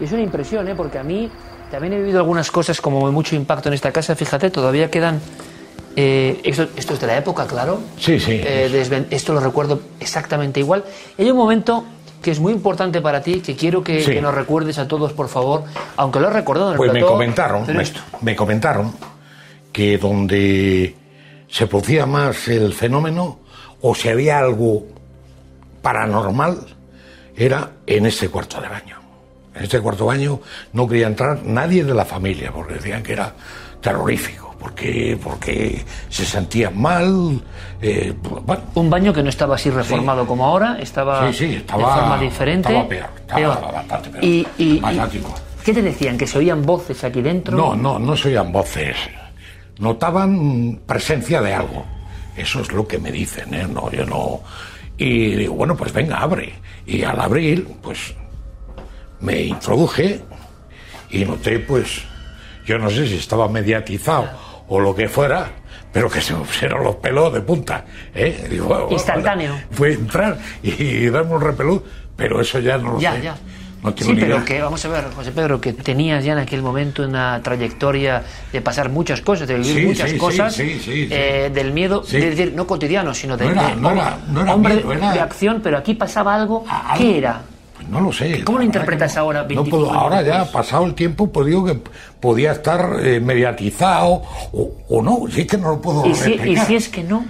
Es una impresión, ¿eh? porque a mí también he vivido algunas cosas como de mucho impacto en esta casa. Fíjate, todavía quedan. eh, esto, esto es de la época, claro.
Sí, sí.
Eh, esto lo recuerdo exactamente igual. Hay un momento que es muy importante para ti, que quiero que,
Sí.
que nos recuerdes a todos, por favor, aunque lo has recordado en el
Pues me
plató,
comentaron,
pero
me,
esto.
me comentaron que donde se producía más el fenómeno o si había algo paranormal era en ese cuarto de baño. En este cuarto de baño no quería entrar nadie de la familia porque decían que era terrorífico, porque, porque se sentían mal. eh, bueno,
Un baño que no estaba así reformado como ahora, estaba,
Sí, sí, estaba-
de forma diferente.
estaba peor, estaba bastante peor.
Y, y-
Más
y-
ático.
¿Qué te decían? ¿Que se oían voces aquí dentro?
No, no, no se oían voces. Notaban presencia de algo. Eso es lo que me dicen, ¿eh? No, yo no. Y digo, bueno, pues venga, abre. Y al abrir, pues me introduje y noté, pues, yo no sé si estaba mediatizado o lo que fuera, pero que se me pusieron los pelos de punta. ¿eh? Digo,
Instantáneo.
bueno, Fue entrar y darme un repelús, pero eso ya no lo
Ya,
sé.
ya.
No
Sí, pero que, vamos a ver, José Pedro, que tenías ya en aquel momento una trayectoria de pasar muchas cosas, de vivir
Sí,
muchas
sí,
cosas,
sí, sí, sí.
eh, del miedo, es decir, no cotidiano, sino de,
No era-
de-
no era- no era
hombre
miedo,
de acción, pero aquí pasaba algo. ¿Qué era?
No lo sé.
¿Cómo lo interpretas
no.
ahora,
No
25
puedo, ahora ya, pasado el tiempo, pues digo que podía estar eh, mediatizado o, o no. Si es que no lo puedo
Y si, y si es que no.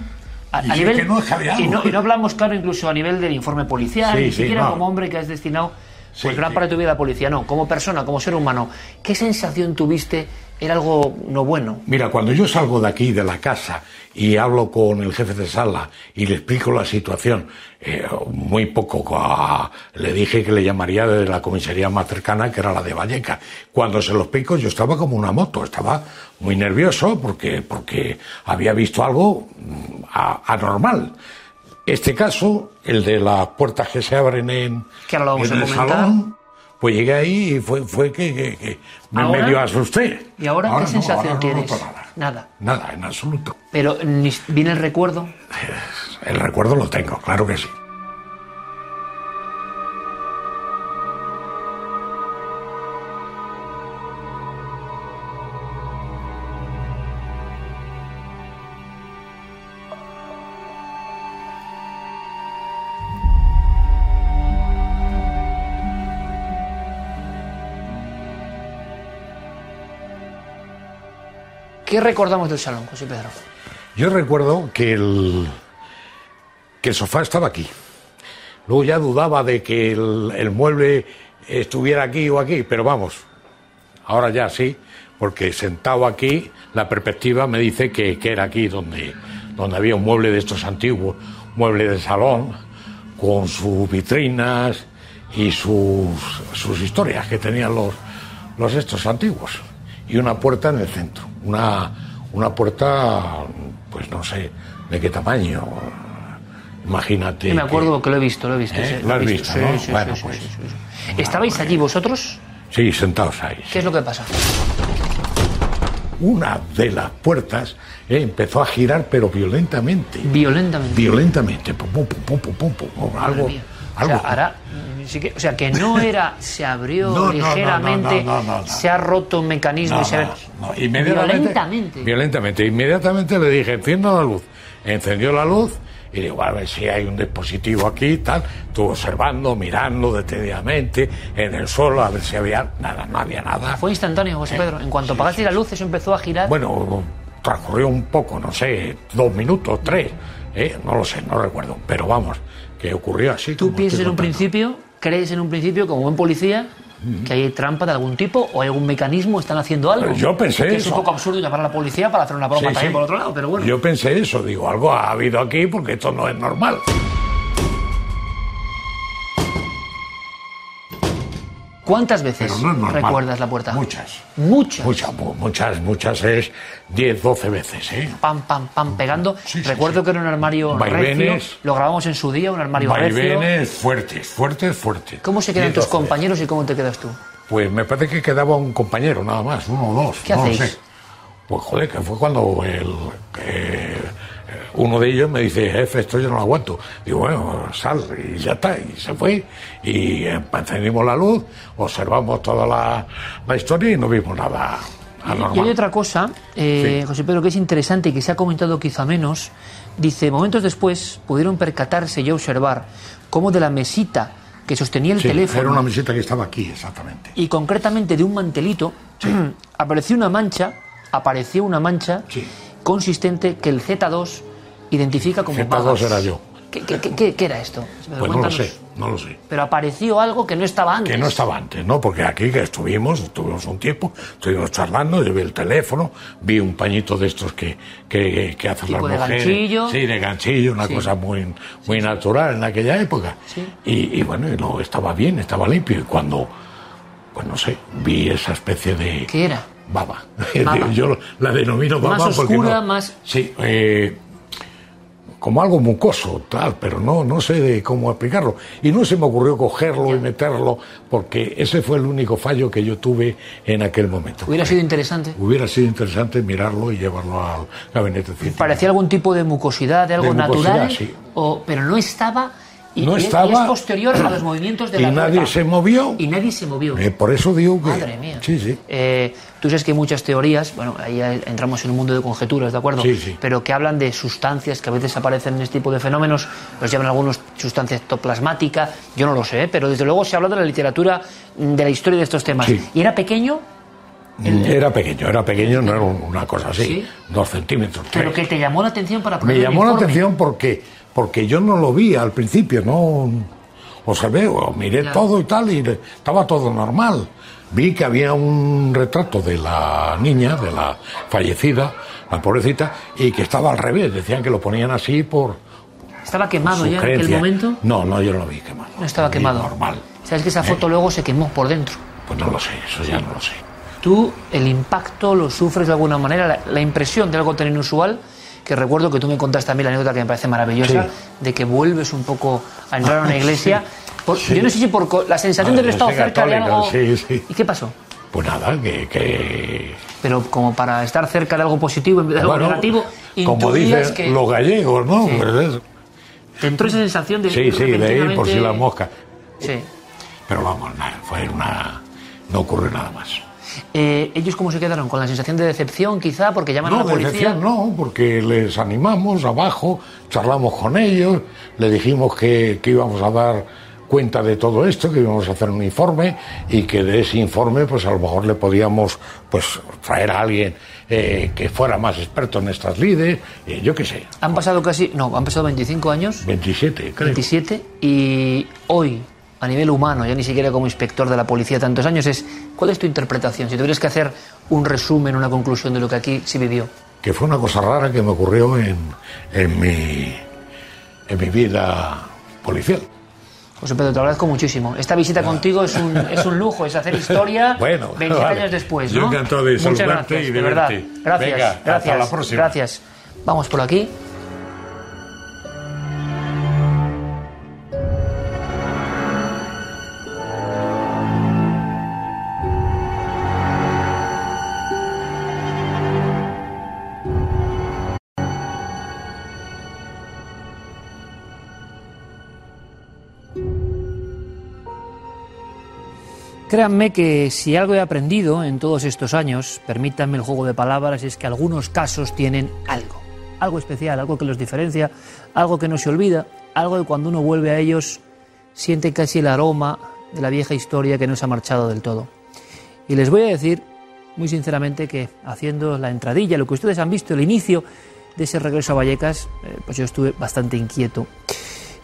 A,
Y
a
si
nivel,
es que no, es
y, no, y no hablamos, claro, incluso a nivel del informe policial,
Sí,
ni siquiera
no.
como hombre que has destinado pues
Sí,
gran parte de tu vida a la policía, no, como persona, como ser humano. ¿Qué sensación tuviste? ¿Era algo no bueno?
Mira, cuando yo salgo de aquí, de la casa, y hablo con el jefe de sala y le explico la situación, eh, muy poco, ah, le dije que le llamaría de la comisaría más cercana, que era la de Valleca. Cuando se lo explico, yo estaba como una moto, estaba muy nervioso porque, porque había visto algo mm, a- anormal. Este caso, el de las puertas que se abren en,
Que ahora lo vamos
en el
comentar.
salón, pues llegué ahí y fue, fue que, que- que me
¿Ahora?
medio asusté.
¿Y ahora, qué
no,
sensación
ahora
tienes?
nada.
Nada.
Nada, en absoluto.
Pero ni- viene el recuerdo.
El recuerdo lo tengo, claro que sí.
¿Qué recordamos del salón, José Pedro?
Yo recuerdo que el, que el sofá estaba aquí. Luego ya dudaba de que el, mueble estuviera aquí o aquí, pero vamos, ahora ya sí, porque sentado aquí, la perspectiva me dice que, que era aquí donde, donde había un mueble de estos antiguos, mueble de salón, con sus vitrinas y sus, sus historias que tenían los, los estos antiguos. Y una puerta en el centro, una, una puerta, pues no sé, de qué tamaño. Imagínate.
Me acuerdo que, lo he visto, lo he visto.
¿Eh? Lo has
he
visto,
sí,
¿no?
sí,
Bueno,
sí,
pues.
¿Estabais allí vosotros?
Sí, sentados ahí.
¿Qué es lo que pasa?
Una de las puertas eh, empezó a girar, pero violentamente.
Violentamente.
Violentamente. Pum, pum, pum, pum, pum, pum, pum,
Madre
algo.
mía.
Algo.
O sea, ahora, sí que, o sea, que no era, se abrió
No, no, no,
ligeramente,
no, no, no, no.
se ha roto un mecanismo
No,
y se
no,
ve-
no, inmediatamente,
Violentamente.
Violentamente. Inmediatamente le dije, encienda la luz. Encendió la luz y digo, a ver si hay un dispositivo aquí y tal. Estuve observando, mirando detenidamente en el suelo a ver si había nada, no había nada.
Fue instantáneo, José Pedro. En cuanto apagaste la luz, eso empezó a girar.
Bueno, transcurrió un poco, no sé, dos minutos, tres, ¿eh? no lo sé, no recuerdo. Pero vamos, que ocurrió así.
¿Tú piensas en un principio, crees en un principio, como buen policía, que hay trampa de algún tipo o hay algún mecanismo, están haciendo algo?
Yo pensé
Que es un
eso.
poco absurdo llamar a la policía para hacer una broma
Sí,
también
sí.
por otro lado, pero bueno.
Yo pensé eso, digo, algo ha habido aquí porque esto no es normal.
¿Cuántas veces
no normal.
recuerdas la puerta?
Muchas.
Muchas.
Muchas, mu- muchas, muchas es 10, 12 veces, ¿eh?
Pam, pam, pam, pegando.
Sí,
Recuerdo
sí.
que era un armario
Vaivenes.
recio. Lo grabamos en su día, un armario recio.
Vaivenes fuertes, fuertes, fuertes.
¿Cómo se quedan
10,
tus
12.
compañeros y cómo te quedas tú?
Pues me parece que quedaba un compañero nada más, uno o dos.
¿Qué
no lo
hacéis?
sé. Pues joder, que fue cuando el, eh, uno de ellos me dice, jefe, esto yo no lo aguanto. Digo, bueno, sal y ya está. Y se fue. Y encendimos la luz, observamos toda la, la historia y no vimos nada anormal.
Y hay otra cosa, eh,
Sí.
José Pedro, que es interesante y que se ha comentado quizá menos. Dice, momentos después pudieron percatarse y observar cómo de la mesita que sostenía el
Sí,
teléfono
Era una mesita que estaba aquí, exactamente.
y concretamente de un mantelito, apareció una mancha, apareció una mancha consistente que el Z2 identifica como
Z2
vagas.
era yo.
¿Qué, qué- qué- qué- era esto?
Pues no lo
Cuéntanos.
sé, no lo sé.
Pero apareció algo que no estaba antes.
Que no estaba antes, ¿no? Porque aquí que estuvimos, estuvimos un tiempo, estuvimos charlando, yo vi el teléfono, vi un pañito de estos que, que, que hacen
Tipo
las
de
mujeres.
ganchillo.
Sí, de ganchillo, una
Sí.
cosa muy, muy natural en aquella época.
Sí.
Y, y bueno, y no, estaba bien, estaba limpio. Y cuando, pues no sé, vi esa especie de
¿Qué era?
baba.
Baba.
yo la denomino baba
Más
porque
oscura,
no-
más-
Sí, eh, como algo mucoso, tal, pero no, no sé de cómo explicarlo. Y no se me ocurrió cogerlo y meterlo, porque ese fue el único fallo que yo tuve en aquel momento.
Hubiera sido interesante.
Hubiera sido interesante mirarlo y llevarlo al gabinete científico.
Parecía algún tipo de mucosidad, de algo
De mucosidad,
natural,
sí.
o, pero no estaba. Y,
No
y- y
estaba.
es posterior a los movimientos de
Y
la
nadie se movió.
Y nadie se movió.
Eh, por eso digo que...
Madre mía.
Sí, sí.
Eh, tú sabes que hay muchas teorías, bueno, ahí entramos en un mundo de conjeturas, ¿de acuerdo?
Sí, sí.
Pero que hablan de sustancias que a veces aparecen en este tipo de fenómenos, los llaman algunos sustancia ectoplasmática, yo no lo sé, pero desde luego se habla de la literatura, mm, de la historia de estos temas.
Sí.
¿Y era pequeño?
Era pequeño, era pequeñño, no era una cosa así.
Sí.
Dos centímetros,
Pero
tres.
que te llamó la atención para
Me llamó la atención porque, porque yo no lo vi al principio, no observé, o miré todo y tal, y estaba todo normal. Vi que había un retrato de la niña, de la fallecida, la pobrecita, y que estaba al revés, decían que lo ponían así por
¿Estaba quemado ya en aquel
creencia.
momento?
No, no, yo no lo vi quemado.
No estaba quemado.
Normal.
¿Sabes que esa foto luego se quemó por dentro?
Pues no lo sé, eso ya no lo sé.
Tú el impacto lo sufres de alguna manera, la, la impresión de algo tan inusual, que recuerdo que tú me contaste a mí la anécdota que me parece maravillosa,
Sí.
de que vuelves un poco a entrar a una iglesia. Por-
Sí.
Yo no sé si por la sensación de
Ah,
haber estado cerca de algo...
sí.
¿Y qué pasó?
Pues nada, que, que
Pero como para estar cerca de algo positivo en vez de algo
Bueno,
negativo,
como dicen
que
los gallegos, ¿no?
Sí.
Pues es-
te entró esa sensación de...
sí, sí, de ir por si la mosca.
Sí.
Pero vamos, nada, fue una. No ocurrió nada más.
Eh, ¿Ellos cómo se quedaron? ¿Con la sensación de decepción quizá? Porque llaman a la policía.
decepción no, porque les animamos abajo, charlamos con ellos, le dijimos que, que íbamos a dar cuenta de todo esto, que íbamos a hacer un informe y que de ese informe pues a lo mejor le podíamos pues traer a alguien eh, que fuera más experto en estas lides, eh, yo qué sé,
Han pasado casi... No, han pasado 25 años.
27 creo.
27 y hoy a nivel humano, ya ni siquiera como inspector de la policía tantos años, es ¿cuál es tu interpretación? Si tuvieras que hacer un resumen, una conclusión de lo que aquí se vivió.
que fue una cosa rara que me ocurrió en, en, mi, en mi vida policial.
José Pedro, te agradezco muchísimo. Esta visita contigo es un, es un lujo, es hacer historia
Bueno,
20
vale.
años después.
Yo
¿no?
encantado de
Muchas
saludarte
gracias,
y de
verdad.
verte.
Gracias,
Venga, hasta
gracias,
la próxima.
Gracias. Vamos por aquí. Créanme que si algo he aprendido en todos estos años, permítanme el juego de palabras, es que algunos casos tienen algo, algo especial, algo que los diferencia, algo que no se olvida, algo que cuando uno vuelve a ellos siente casi el aroma de la vieja historia que no se ha marchado del todo. Y les voy a decir muy sinceramente que haciendo la entradilla, lo que ustedes han visto, el inicio de ese regreso a Vallecas, eh, pues yo estuve bastante inquieto.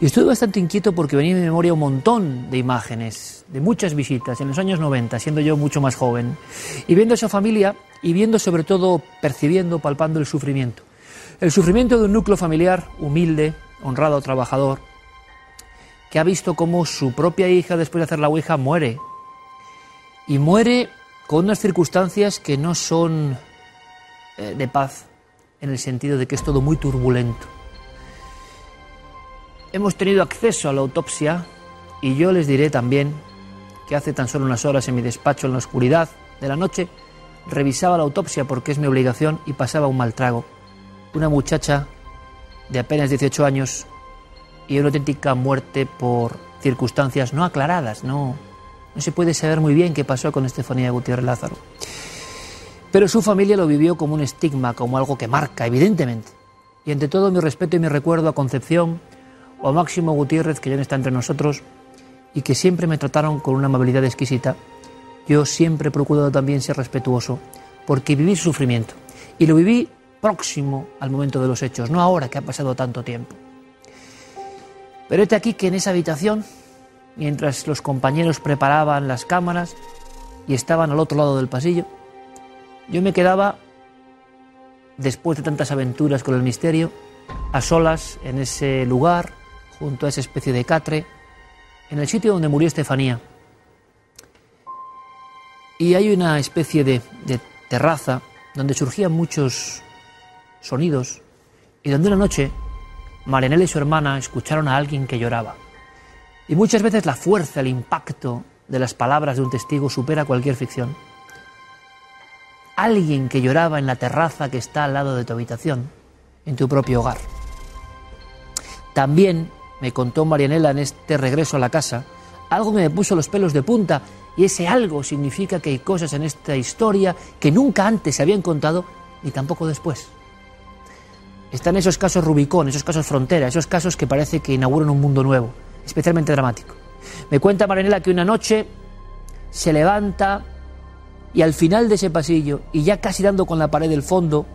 Y estuve bastante inquieto porque venía en mi memoria un montón de imágenes, de muchas visitas en los años 90, siendo yo mucho más joven, y viendo esa familia y viendo sobre todo, percibiendo, palpando el sufrimiento. El sufrimiento de un núcleo familiar humilde, honrado, trabajador, que ha visto cómo su propia hija, después de hacer la ouija, muere. Y muere con unas circunstancias que no son eh, de paz, en el sentido de que es todo muy turbulento. Hemos tenido acceso a la autopsia y yo les diré también que hace tan solo unas horas en mi despacho en la oscuridad de la noche revisaba la autopsia porque es mi obligación y pasaba un mal trago. Una muchacha de apenas 18 años y una auténtica muerte por circunstancias no aclaradas, no, no se puede saber muy bien qué pasó con Estefanía Gutiérrez Lázaro. Pero su familia lo vivió como un estigma, como algo que marca, evidentemente. Y ante todo mi respeto y mi recuerdo a Concepción, o a Máximo Gutiérrez, que ya no está entre nosotros, y que siempre me trataron con una amabilidad exquisita, yo siempre he procurado también ser respetuoso, porque viví su sufrimiento. Y lo viví próximo al momento de los hechos, no ahora que ha pasado tanto tiempo. Pero este aquí que en esa habitación, mientras los compañeros preparaban las cámaras y estaban al otro lado del pasillo, yo me quedaba, después de tantas aventuras con el misterio, a solas en ese lugar, junto a esa especie de catre, en el sitio donde murió Estefanía. Y hay una especie de, terraza donde surgían muchos sonidos y donde una noche Marianela y su hermana escucharon a alguien que lloraba. Y muchas veces la fuerza, el impacto de las palabras de un testigo supera cualquier ficción. Alguien que lloraba en la terraza que está al lado de tu habitación, en tu propio hogar. También me contó Marianela en este regreso a la casa algo me puso los pelos de punta y ese algo significa que hay cosas en esta historia que nunca antes se habían contado ni tampoco después. Están esos casos Rubicón, esos casos frontera, esos casos que parece que inauguran un mundo nuevo, especialmente dramático. Me cuenta Marianela que una noche se levanta y al final de ese pasillo, y ya casi dando con la pared del fondo,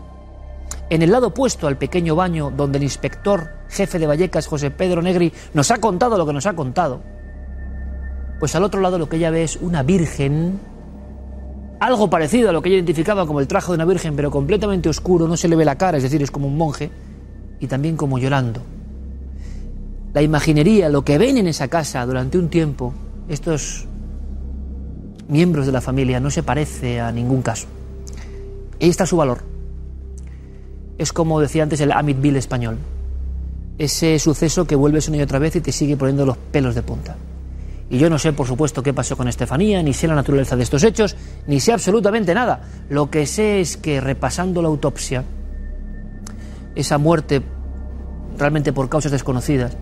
en el lado opuesto al pequeño baño donde el inspector jefe de Vallecas, José Pedro Negri, nos ha contado lo que nos ha contado, pues al otro lado lo que ella ve es una virgen, algo parecido a lo que ella identificaba como el traje de una virgen, pero completamente oscuro, no se le ve la cara, es decir, es como un monje, y también como llorando. La imaginería, lo que ven en esa casa durante un tiempo, estos miembros de la familia, no se parece a ningún caso. Ahí está su valor. Es como decía antes el Amityville español. Ese suceso que vuelves una y otra vez y te sigue poniendo los pelos de punta. Y yo no sé, por supuesto, qué pasó con Estefanía, ni sé la naturaleza de estos hechos, ni sé absolutamente nada. Lo que sé es que repasando la autopsia, esa muerte realmente por causas desconocidas,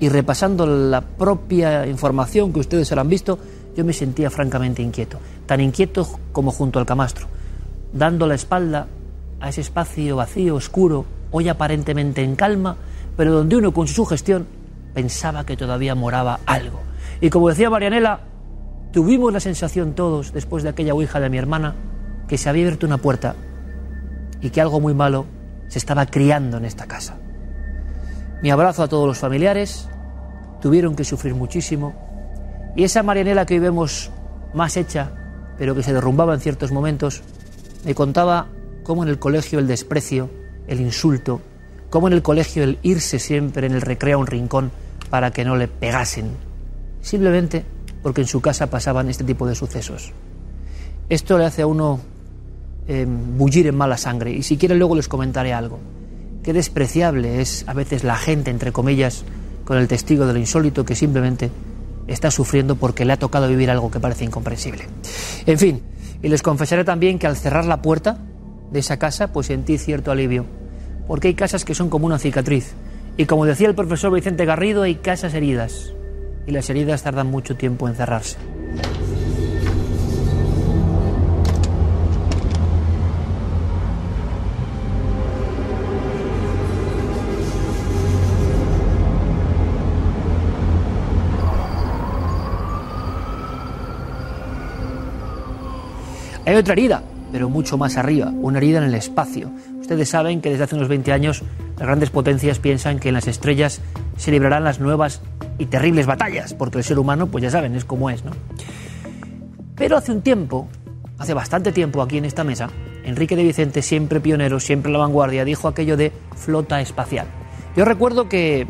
y repasando la propia información que ustedes habrán visto, yo me sentía francamente inquieto. Tan inquieto como junto al camastro, dando la espalda a ese espacio vacío, oscuro, hoy aparentemente en calma, pero donde uno con su sugestión pensaba que todavía moraba algo. Y como decía Marianela, tuvimos la sensación todos, después de aquella ouija de mi hermana, que se había abierto una puerta y que algo muy malo se estaba criando en esta casa. Mi abrazo a todos los familiares, tuvieron que sufrir muchísimo, y esa Marianela que hoy vemos más hecha, pero que se derrumbaba en ciertos momentos, me contaba cómo en el colegio el desprecio, el insulto, cómo en el colegio el irse siempre en el recreo a un rincón para que no le pegasen, simplemente porque en su casa pasaban este tipo de sucesos. Esto le hace a uno eh, bullir en mala sangre y si quieren luego les comentaré algo. Qué despreciable es a veces la gente, entre comillas, con el testigo de lo insólito que simplemente está sufriendo porque le ha tocado vivir algo que parece incomprensible. En fin, y les confesaré también que al cerrar la puerta de esa casa, pues sentí cierto alivio, porque hay casas que son como una cicatriz, y como decía el profesor Vicente Garrido, hay casas heridas, y las heridas tardan mucho tiempo en cerrarse. Hay otra herida, pero mucho más arriba, una herida en el espacio. Ustedes saben que desde hace unos 20 años las grandes potencias piensan que en las estrellas se librarán las nuevas y terribles batallas, porque el ser humano, pues ya saben, es como es, ¿no? Pero hace un tiempo, hace bastante tiempo aquí en esta mesa, Enrique de Vicente, siempre pionero, siempre a la vanguardia, dijo aquello de flota espacial. Yo recuerdo que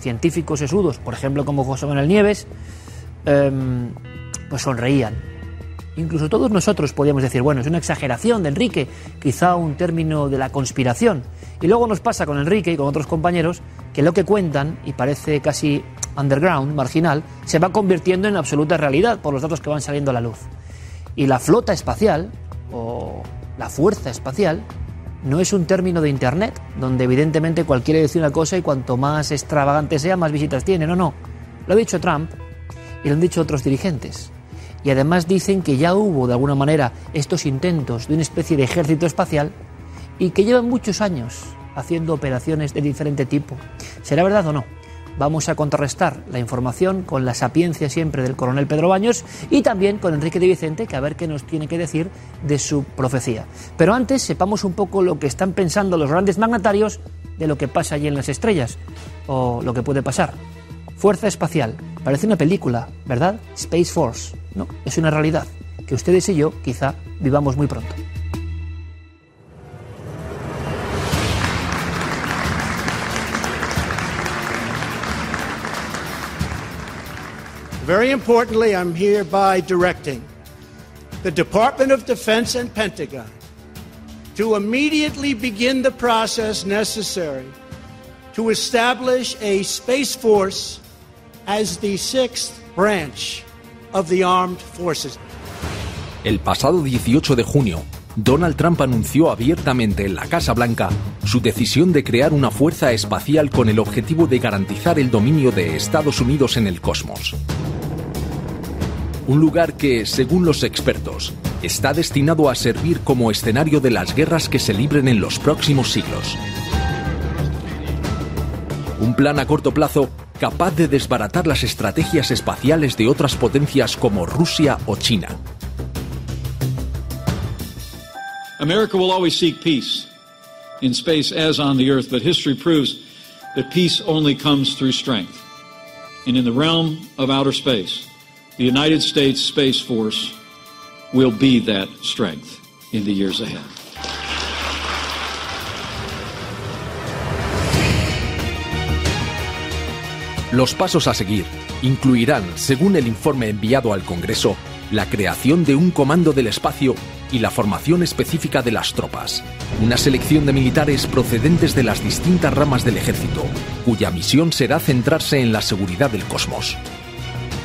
científicos sesudos, por ejemplo como José Manuel Nieves, em, pues sonreían Incluso todos nosotros podíamos decir, bueno, es una exageración de Enrique, quizá un término de la conspiración. Y luego nos pasa con Enrique y con otros compañeros que lo que cuentan, y parece casi underground, marginal, se va convirtiendo en absoluta realidad por los datos que van saliendo a la luz. Y la flota espacial, o la fuerza espacial, no es un término de Internet, donde evidentemente cualquiera dice una cosa y cuanto más extravagante sea, más visitas tiene. No, no. Lo ha dicho Trump y lo han dicho otros dirigentes y además dicen que ya hubo de alguna manera estos intentos de una especie de ejército espacial y que llevan muchos años haciendo operaciones de diferente tipo. ¿Será verdad o no? Vamos a contrarrestar la información con la sapiencia siempre del coronel Pedro Baños y también con Enrique de Vicente, que a ver qué nos tiene que decir de su profecía. Pero antes sepamos un poco lo que están pensando los grandes magnatarios de lo que pasa allí en las estrellas, o lo que puede pasar. Fuerza espacial. Parece una película, ¿verdad? Space Force. No, es una realidad que ustedes y yo quizá vivamos muy pronto.
Very importantly, I'm hereby directing the Department of Defense and Pentagon to immediately begin the process necessary to establish a Space Force as the sixth branch of the armed forces.
El pasado 18 de junio, Donald Trump anunció abiertamente en la Casa Blanca su decisión de crear una fuerza espacial con el objetivo de garantizar el dominio de Estados Unidos en el cosmos. Un lugar que, según los expertos, está destinado a servir como escenario de las guerras que se libren en los próximos siglos. Un plan a corto plazo capaz de desbaratar las estrategias espaciales de otras potencias como Rusia o China.
America will always seek peace in space as on the earth, but history proves that peace only comes through strength. And in the realm of outer space, the United States Space Force will be that strength in the years ahead.
Los pasos a seguir incluirán, según el informe enviado al Congreso, la creación de un comando del espacio y la formación específica de las tropas, una selección de militares procedentes de las distintas ramas del ejército, cuya misión será centrarse en la seguridad del cosmos.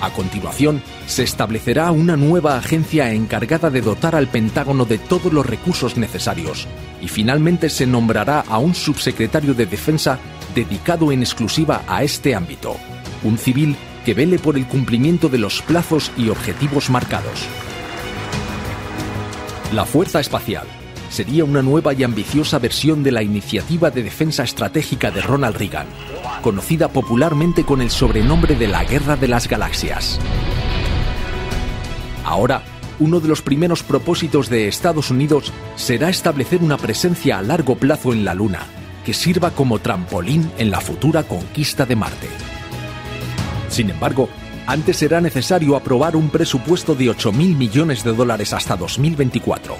A continuación, se establecerá una nueva agencia encargada de dotar al Pentágono de todos los recursos necesarios y finalmente se nombrará a un subsecretario de Defensa dedicado en exclusiva a este ámbito, un civil que vele por el cumplimiento de los plazos y objetivos marcados. La Fuerza Espacial sería una nueva y ambiciosa versión de la iniciativa de defensa estratégica de Ronald Reagan, conocida popularmente con el sobrenombre de la Guerra de las Galaxias. Ahora, uno de los primeros propósitos de Estados Unidos será establecer una presencia a largo plazo en la Luna, sirva como trampolín en la futura conquista de Marte. Sin embargo, antes será necesario aprobar un presupuesto de 8.000 millones de dólares hasta 2024,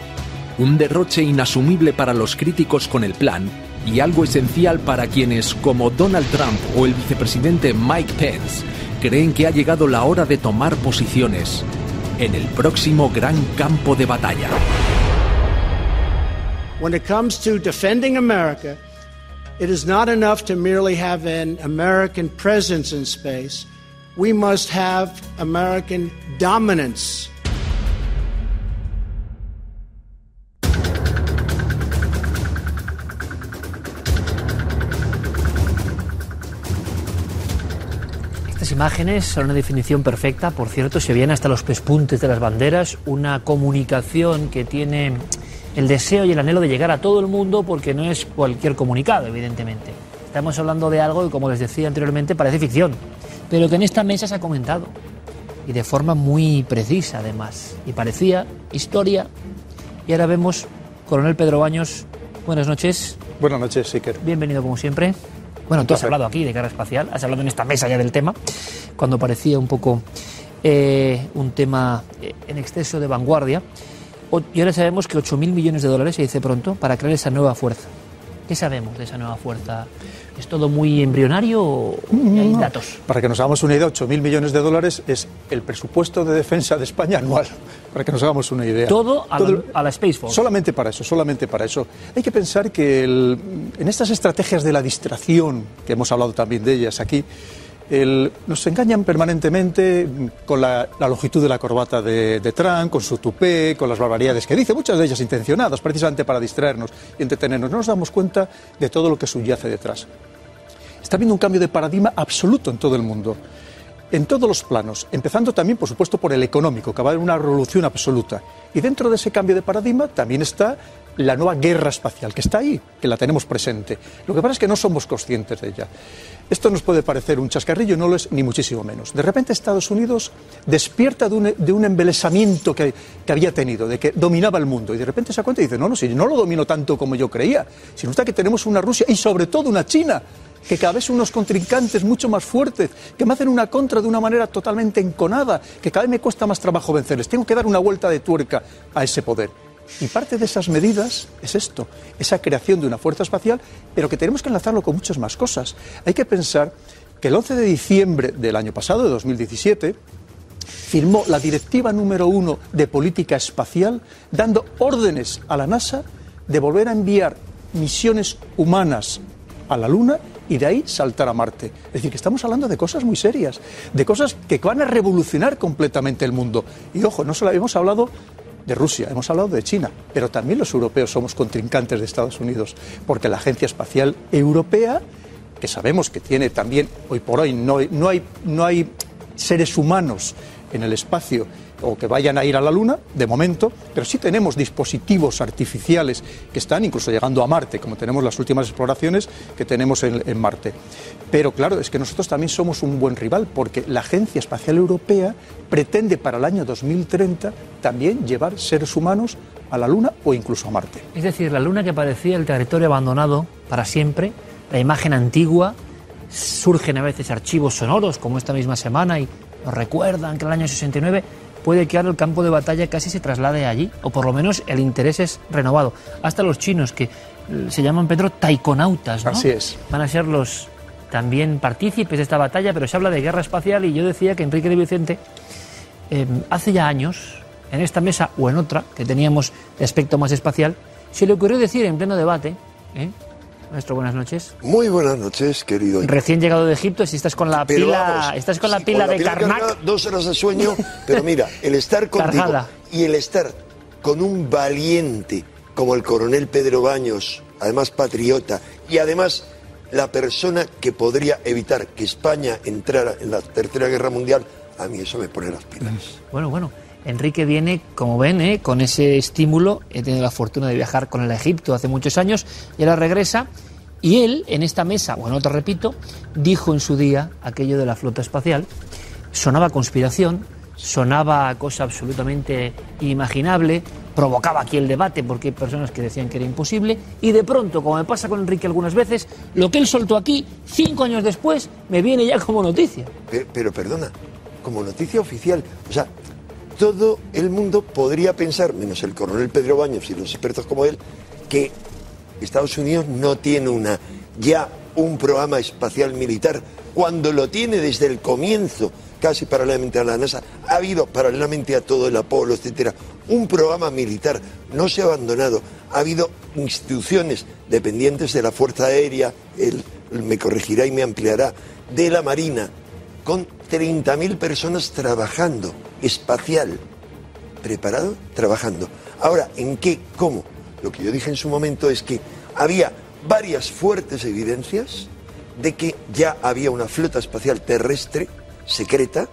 un derroche inasumible para los críticos con el plan y algo esencial para quienes, como Donald Trump o el vicepresidente Mike Pence, creen que ha llegado la hora de tomar posiciones en el próximo gran campo de batalla.
It is not enough to merely have an American presence in space. We must have American dominance.
Estas imágenes son una definición perfecta, por cierto, se vienen hasta los pespuntes de las banderas, una comunicación que tiene el deseo y el anhelo de llegar a todo el mundo porque no es cualquier comunicado, evidentemente. Estamos hablando de algo que, como les decía anteriormente, parece ficción, pero que en esta mesa se ha comentado y de forma muy precisa además. Y parecía historia. Y ahora vemos, coronel Pedro Baños, buenas noches.
Buenas noches, Iker.
Bienvenido como siempre. Bueno, tú has hablado aquí de guerra espacial, has hablado en esta mesa ya del tema, cuando parecía un poco eh, un tema eh, en exceso de vanguardia. Y ahora sabemos que 8.000 millones de dólares, se dice pronto, para crear esa nueva fuerza. ¿Qué sabemos de esa nueva fuerza? ¿Es todo muy embrionario o hay datos?
Para que nos hagamos una idea, 8.000 millones de dólares es el presupuesto de defensa de España anual. Para que nos hagamos una idea.
Todo a la- a la Space Force.
Solamente para eso, solamente para eso. Hay que pensar que el- en estas estrategias de la distracción, que hemos hablado también de ellas aquí, nos engañan permanentemente con la, la longitud de la corbata de, de Trump, con su tupé, con las barbaridades que dice, muchas de ellas intencionadas, precisamente para distraernos y entretenernos. No nos damos cuenta de todo lo que subyace detrás. Está habiendo un cambio de paradigma absoluto en todo el mundo, en todos los planos, empezando también, por supuesto, por el económico, que va a haber una revolución absoluta. Y dentro de ese cambio de paradigma también está la nueva guerra espacial, que está ahí, que la tenemos presente. Lo que pasa es que no somos conscientes de ella. Esto nos puede parecer un chascarrillo, no lo es ni muchísimo menos. De repente Estados Unidos despierta de un, embelesamiento que, había tenido, de que dominaba el mundo, y de repente se da cuenta y dice, no, no, si no lo domino tanto como yo creía, si resulta que tenemos una Rusia y sobre todo una China, que cada vez son unos contrincantes mucho más fuertes, que me hacen una contra de una manera totalmente enconada, que cada vez me cuesta más trabajo vencerles. Tengo que dar una vuelta de tuerca a ese poder. Y parte de esas medidas es esto, esa creación de una fuerza espacial, pero que tenemos que enlazarlo con muchas más cosas. Hay que pensar que el 11 de diciembre del año pasado, de 2017, firmó la directiva número uno de política espacial, dando órdenes a la NASA de volver a enviar misiones humanas a la Luna y de ahí saltar a Marte. Es decir, que estamos hablando de cosas muy serias, de cosas que van a revolucionar completamente el mundo. Y ojo, no solo hemos hablado de Rusia, hemos hablado de China, pero también los europeos somos contrincantes de Estados Unidos, porque la Agencia Espacial Europea, que sabemos que tiene también, hoy por hoy, no, no, hay, no hay seres humanos en el espacio o que vayan a ir a la Luna, de momento, pero sí tenemos dispositivos artificiales que están incluso llegando a Marte, como tenemos las últimas exploraciones que tenemos en, Marte. Pero claro, es que nosotros también somos un buen rival, porque la Agencia Espacial Europea pretende para el año 2030 también llevar seres humanos a la Luna o incluso a Marte.
Es decir, la luna que parecía el territorio abandonado para siempre, la imagen antigua, surgen a veces archivos sonoros como esta misma semana y nos recuerdan que el año 69 puede que ahora el campo de batalla casi se traslade allí, o por lo menos el interés es renovado. Hasta los chinos, que eh, se llaman, Pedro, taikonautas, ¿no?
Así es.
Van a ser los también partícipes de esta batalla, pero se habla de guerra espacial y yo decía que Enrique de Vicente eh, hace ya años, en esta mesa o en otra, que teníamos de aspecto más espacial, se le ocurrió decir en pleno debate, ¿eh? Maestro, buenas noches.
Muy buenas noches, querido.
Recién llegado de Egipto, si estás con la
Pero
pila,
vamos,
estás con la
sí,
pila de
pila
Karnak,
cargada, dos horas de sueño, pero mira, el estar contigo
Cargada.
y el estar con un valiente como el coronel Pedro Baños, además patriota, y además la persona que podría evitar que España entrara en la Tercera Guerra Mundial, a mí eso me pone las pilas.
Bueno, bueno. Enrique viene, como ven, ¿eh? con ese estímulo. He tenido la fortuna de viajar con él a Egipto hace muchos años y ahora regresa. Y él, en esta mesa, o en otra, repito, dijo en su día aquello de la flota espacial. Sonaba conspiración, sonaba cosa absolutamente inimaginable, provocaba aquí el debate porque hay personas que decían que era imposible. Y de pronto, como me pasa con Enrique algunas veces, lo que él soltó aquí, cinco años después, me viene ya como noticia.
Pero, pero perdona, como noticia oficial, o sea, todo el mundo podría pensar, menos el coronel Pedro Baños y los expertos como él, que Estados Unidos no tiene una ya un programa espacial militar. Cuando lo tiene desde el comienzo, casi paralelamente a la NASA, ha habido paralelamente a todo el Apolo, etcétera, un programa militar, no se ha abandonado, ha habido instituciones dependientes de la Fuerza Aérea, él me corregirá y me ampliará, de la Marina, con 30.000 personas trabajando, espacial, preparado, trabajando. Ahora, ¿en qué? ¿Cómo? Lo que yo dije en su momento es que había varias fuertes evidencias de que ya había una flota espacial terrestre secreta,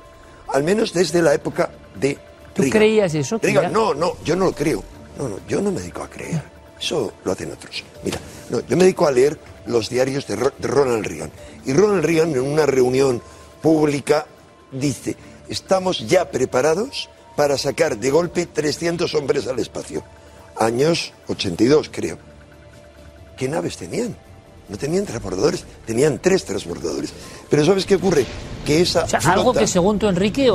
al menos desde la época de
¿Tú creías eso? ya-
no, no, yo no lo creo. No, no, yo no me dedico a creer. Eso lo hacen otros. Mira, no, yo me dedico a leer los diarios de Ronald Reagan. Y Ronald Reagan en una reunión pública dice, estamos ya preparados para sacar de golpe 300 hombres al espacio. Años 82, creo. ¿Qué naves tenían? No tenían transbordadores, tenían tres transbordadores. Pero ¿sabes qué ocurre? Que esa
O sea, algo que según tú, Enrique,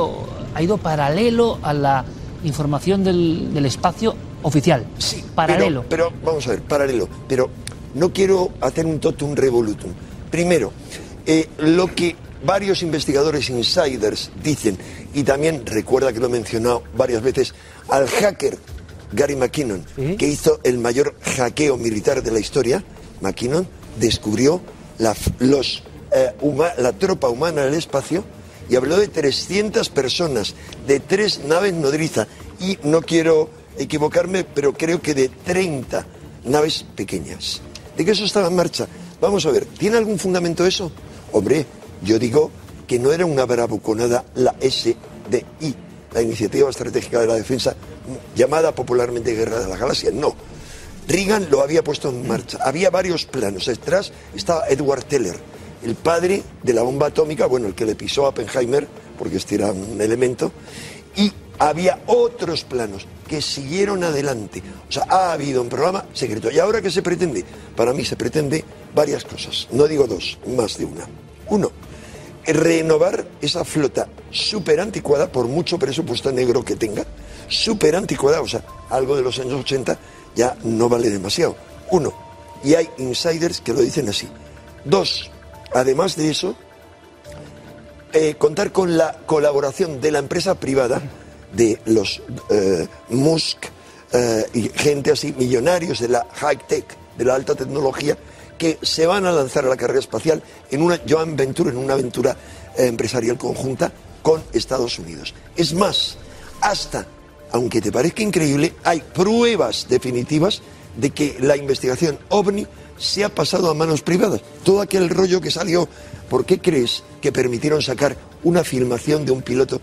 ha ido paralelo a la información del, del espacio oficial.
Sí,
Paralelo.
Pero, pero, vamos a ver, paralelo. Pero no quiero hacer un totum revolutum. Primero, eh, lo que varios investigadores insiders dicen, y también recuerda que lo he mencionado varias veces, al hacker Gary McKinnon, que hizo el mayor hackeo militar de la historia, McKinnon descubrió la, los, eh, huma- la tropa humana en el espacio y habló de 300 personas, de tres naves nodriza, y no quiero equivocarme, pero creo que de 30 naves pequeñas. ¿De que eso estaba en marcha? Vamos a ver, ¿tiene algún fundamento eso? Hombre, yo digo que no era una bravuconada la SDI, la Iniciativa Estratégica de la Defensa, llamada popularmente Guerra de la Galaxia, no. Reagan lo había puesto en marcha. Había varios planos. Detrás estaba Edward Teller, el padre de la bomba atómica, bueno, el que le pisó a Oppenheimer, porque este era un elemento, y había otros planos que siguieron adelante. O sea, ha habido un programa secreto. ¿Y ahora qué se pretende? Para mí se pretende varias cosas. No digo dos, más de una. Uno, renovar esa flota súper anticuada, por mucho presupuesto negro que tenga, súper anticuada, o sea, algo de los años 80 ya no vale demasiado. Uno, y hay insiders que lo dicen así. Dos, además de eso, eh, contar con la colaboración de la empresa privada, de los eh, Musk eh, y gente así, millonarios de la high tech, de la alta tecnología, que se van a lanzar a la carrera espacial en una joint venture, en una aventura eh, empresarial conjunta con Estados Unidos. Es más, hasta, aunque te parezca increíble, hay pruebas definitivas de que la investigación ovni se ha pasado a manos privadas. Todo aquel rollo que salió, ¿por qué crees que permitieron sacar una filmación de un piloto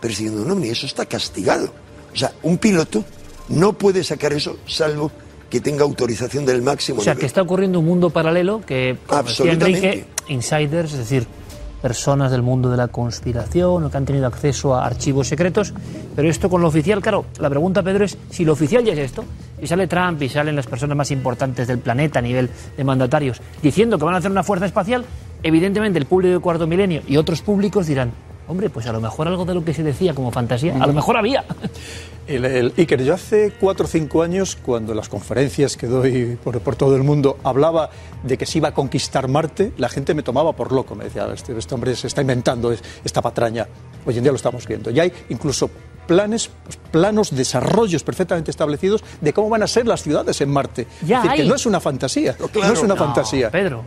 persiguiendo un ovni? Eso está castigado. O sea, un piloto no puede sacar eso salvo que tenga autorización del máximo
O sea,
nivel.
que está ocurriendo un mundo paralelo que, como decía
Absolutamente.
Enrique, insiders, es decir, personas del mundo de la conspiración o que han tenido acceso a archivos secretos. Pero esto con lo oficial, claro, la pregunta, Pedro, es si lo oficial ya es esto, y sale Trump y salen las personas más importantes del planeta a nivel de mandatarios diciendo que van a hacer una fuerza espacial, evidentemente el público de cuarto milenio y otros públicos dirán, hombre, pues a lo mejor algo de lo que se decía como fantasía, a lo mejor había.
El, el- Iker, yo hace cuatro o cinco años, cuando en las conferencias que doy por, por todo el mundo hablaba de que se iba a conquistar Marte, la gente me tomaba por loco. Me decía, este, este hombre se está inventando es- esta patraña. Hoy en día lo estamos viendo. Ya hay incluso planes, planos, desarrollos perfectamente establecidos de cómo van a ser las ciudades en Marte.
Ya
es decir, que
hay.
no es una fantasía.
claro.
no es una
No,
fantasía.
Pedro.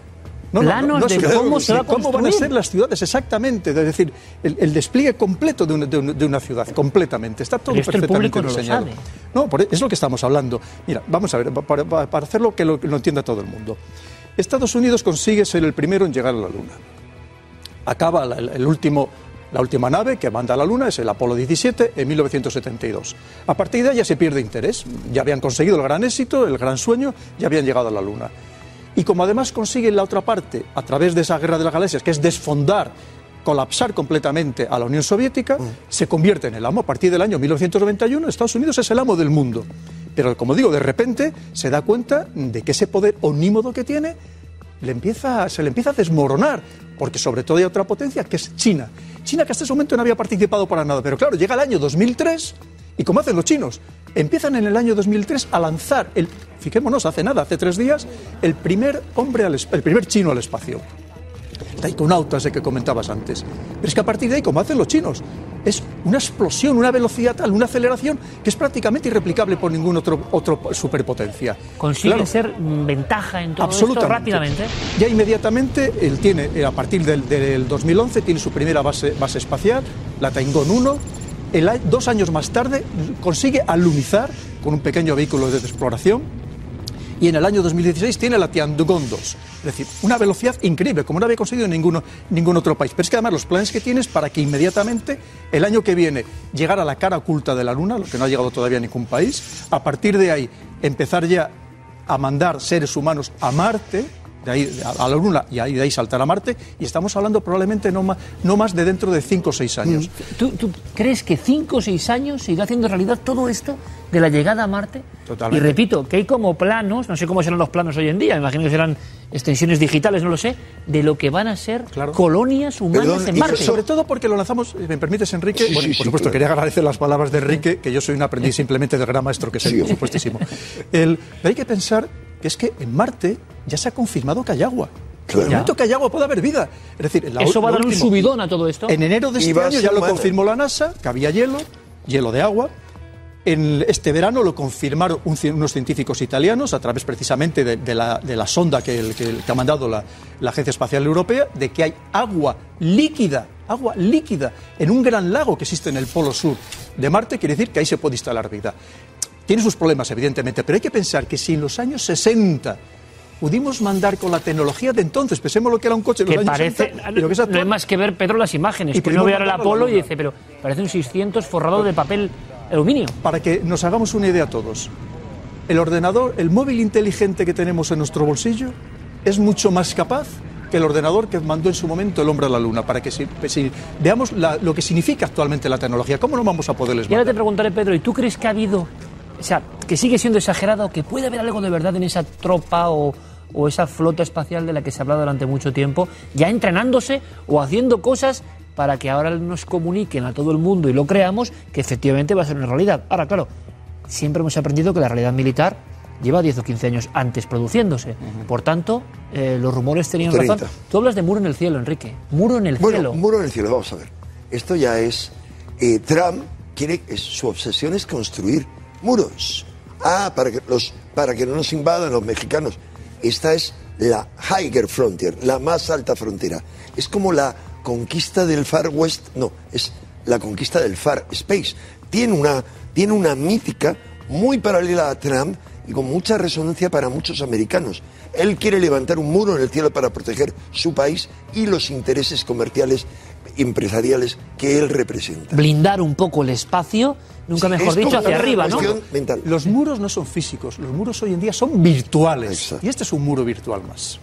No, no,
Planos
no,
de cómo se va a
cómo van a
construir.
ser las ciudades exactamente. Es decir, el, el despliegue completo de una, de una- de una ciudad, completamente. Está todo
Pero esto el
perfectamente
público no lo sabe.
No, por- e, es lo que estamos hablando. Mira, vamos a ver, para, para- hacerlo que lo, lo entienda todo el mundo. Estados Unidos consigue ser el primero en llegar a la Luna. Acaba la, el último, la última nave que manda a la Luna, es el Apolo 17, en 1972. A partir de ahí ya se pierde interés. Ya habían conseguido el gran éxito, el gran sueño, ya habían llegado a la Luna. Y como además consiguen la otra parte, a través de esa guerra de las galaxias, que es desfondar, colapsar completamente a la Unión Soviética, se convierte en el amo. A partir del año 1991, Estados Unidos es el amo del mundo. Pero como digo, de repente se da cuenta de que ese poder onímodo que tiene le empieza, se le empieza a desmoronar, porque sobre todo hay otra potencia que es China. China que hasta ese momento no había participado para nada, pero claro, llega el año 2003 Y como hacen los chinos, empiezan en el año 2003 a lanzar, el, fijémonos, hace nada, hace tres días, el primer hombre, al, el primer chino al espacio. Taikonautas de que comentabas antes. Pero es que a partir de ahí, como hacen los chinos, es una explosión, una velocidad tal, una aceleración que es prácticamente irreplicable por ningún otro, otro superpotencia.
Consiguen
Claro.
ser ventaja en todo esto
Absolutamente.
rápidamente.
Ya inmediatamente él tiene, eh, a partir del, del 2011, tiene su primera base, base espacial, la Taingón 1. Dos años más tarde consigue alunizar con un pequeño vehículo de exploración. Y en el año 2016 tiene la Tiangong 2. Es decir, una velocidad increíble, como no había conseguido ninguno, ningún otro país. Pero es que además los planes que tienes para que inmediatamente, el año que viene, llegar a la cara oculta de la Luna, lo que no ha llegado todavía a ningún país, a partir de ahí empezar ya a mandar seres humanos a Marte, de ahí a la Luna y ahí, de ahí saltar a Marte, y estamos hablando probablemente no más, no más de dentro de 5 o 6 años.
¿Tú, tú crees que cinco o seis años se irá haciendo realidad todo esto de la llegada a Marte?
Totalmente.
Y repito, que hay como planos, no sé cómo serán los planos hoy en día, me imagino que serán extensiones digitales, no lo sé, de lo que van a ser colonias humanas en Marte.
Sobre todo porque lo lanzamos, eh, me permites, Enrique.
Sí,
bueno,
sí,
por
sí,
supuesto,
claro.
quería agradecer las palabras de Enrique, que yo soy un aprendiz simplemente del gran maestro que soy, por supuestísimo. El- hay que pensar que es que en Marte ya se ha confirmado que hay agua. En el momento que hay agua puede haber vida. Es decir, la-
Eso va a dar un subidón a todo esto.
En enero de este año ya lo confirmó la NASA, que había hielo, hielo de agua. En este verano lo confirmaron un unos científicos italianos a través precisamente de, de la, de la sonda que, el- que el- que ha mandado la, la Agencia Espacial Europea, de que hay agua líquida, agua líquida en un gran lago que existe en el polo sur de Marte, quiere decir que ahí se puede instalar vida. Tiene sus problemas, evidentemente, pero hay que pensar que si en los años 60 pudimos mandar con la tecnología de entonces, pensemos lo que era un coche en los
que
años
parece,
60, y lo que es
no hay más que ver, Pedro, las imágenes.
Y
que uno ve ahora el Apolo y dice, pero parece un 600 forrado de papel aluminio.
Para que nos hagamos una idea todos, el ordenador, el móvil inteligente que tenemos en nuestro bolsillo es mucho más capaz que el ordenador que mandó en su momento el hombre a la luna, para que si, si veamos la- lo que significa actualmente la tecnología, ¿cómo no vamos a poderles
Y ahora te preguntaré, Pedro, ¿y tú crees que ha habido, o sea, que sigue siendo exagerado, que puede haber algo de verdad en esa tropa o, o esa flota espacial de la que se ha hablado durante mucho tiempo, ya entrenándose o haciendo cosas para que ahora nos comuniquen a todo el mundo y lo creamos, que efectivamente va a ser una realidad? Ahora, claro, siempre hemos aprendido que la realidad militar lleva 10 o 15 años antes produciéndose. Por tanto, eh, los rumores tenían
30.
razón. Tú hablas de muro en el cielo, Enrique. Muro en el
Bueno,
cielo.
muro en el cielo, vamos a ver. Esto ya es. eh, Trump quiere. es- su obsesión es construir muros. Ah, para que, los, para que no nos invadan los mexicanos. Esta es la higher frontier, la más alta frontera. Es como la conquista del Far West. No, es la conquista del Far Space. Tiene una, tiene una mítica muy paralela a Trump y con mucha resonancia para muchos americanos. Él quiere levantar un muro en el cielo para proteger su país y los intereses comerciales empresariales que él representa.
Blindar un poco el espacio, nunca
Sí,
mejor dicho, hacia arriba, ¿no?
cuestión
mental.
Los muros no son físicos, los muros hoy en día son virtuales. Y este es un muro virtual más.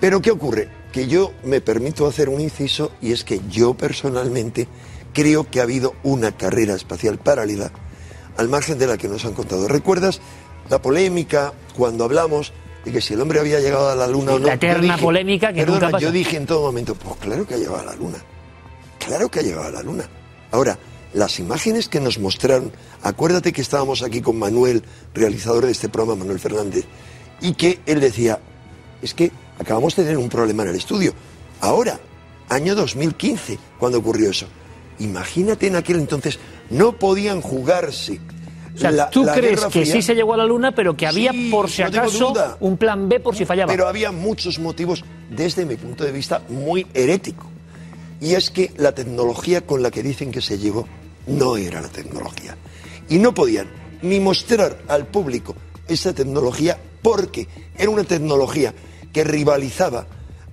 Pero ¿qué ocurre? Que yo me permito hacer un inciso y es que yo personalmente creo que ha habido una carrera espacial paralela al margen de la que nos han contado. ¿Recuerdas la polémica cuando hablamos de que si el hombre había llegado a la luna o no?
La eterna polémica que
perdona,
nunca pasa.
Yo dije en todo momento, pues claro que ha llegado a la luna. Claro que ha llegado a la luna. Ahora, las imágenes que nos mostraron, acuérdate que estábamos aquí con Manuel, realizador de este programa, Manuel Fernández, y que él decía, es que acabamos de tener un problema en el estudio. Ahora, año 2015, cuando ocurrió eso. Imagínate en aquel entonces, no podían jugarse.
O sea,
la-
¿tú
la
crees que sí se llegó a la Luna, pero que había,
Sí,
por si
no
acaso, un plan B por si fallaba?
Pero había muchos motivos, desde mi punto de vista, muy herético. Y es que la tecnología con la que dicen que se llegó no era la tecnología. Y no podían ni mostrar al público esa tecnología porque era una tecnología que rivalizaba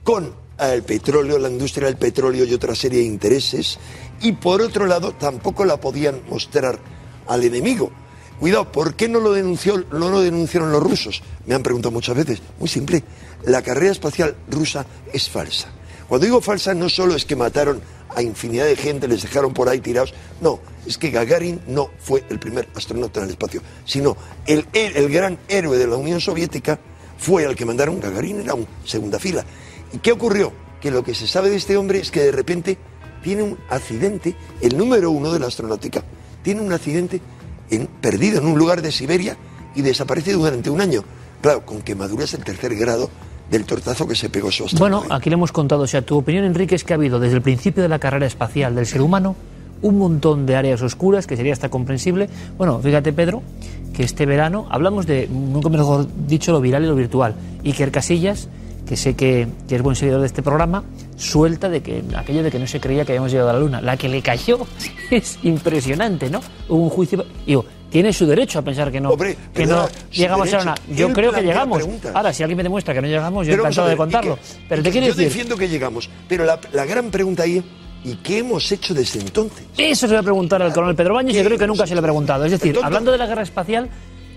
con el petróleo, la industria del petróleo y otra serie de intereses. Y por otro lado, tampoco la podían mostrar al enemigo. Cuidado, ¿por qué no lo, denunció, no lo denunciaron los rusos? Me han preguntado muchas veces. Muy simple, la carrera espacial rusa es falsa. Cuando digo falsa no solo es que mataron a infinidad de gente, les dejaron por ahí tirados, no, es que Gagarin no fue el primer astronauta en el espacio, sino el, el, gran héroe de la Unión Soviética fue el que mandaron, Gagarin era un segunda fila. ¿Y qué ocurrió? Que lo que se sabe de este hombre es que de repente tiene un accidente, el número uno de la astronáutica, tiene un accidente en- perdido en un lugar de Siberia y desaparece durante un año. Claro, con quemaduras del tercer grado del tortazo que se pegó su.
Bueno, aquí le hemos contado, o sea, tu opinión, Enrique, es que ha habido desde el principio de la carrera espacial del ser humano un montón de áreas oscuras, que sería hasta comprensible. Bueno, fíjate, Pedro, que este verano hablamos de, nunca mejor dicho, lo viral y lo virtual. Iker Casillas, que sé que, que es buen seguidor de este programa, suelta de que aquello de que no se creía que habíamos llegado a la Luna. La que le cayó es impresionante, ¿no? Hubo un juicio. Digo, tiene su derecho a pensar que no, que llegamos a la. Luna. Yo
Él
creo que llegamos.
preguntas.
Ahora, si alguien me demuestra que no llegamos, yo
Pero
encantado de contarlo. Pero te quiero
yo
decir.
defiendo que llegamos, pero la, la gran pregunta ahí, ¿y qué hemos hecho desde entonces?
Eso se voy a preguntar al coronel Pedro Baños y yo creo que nunca se le ha preguntado. Es decir, hablando de la guerra espacial,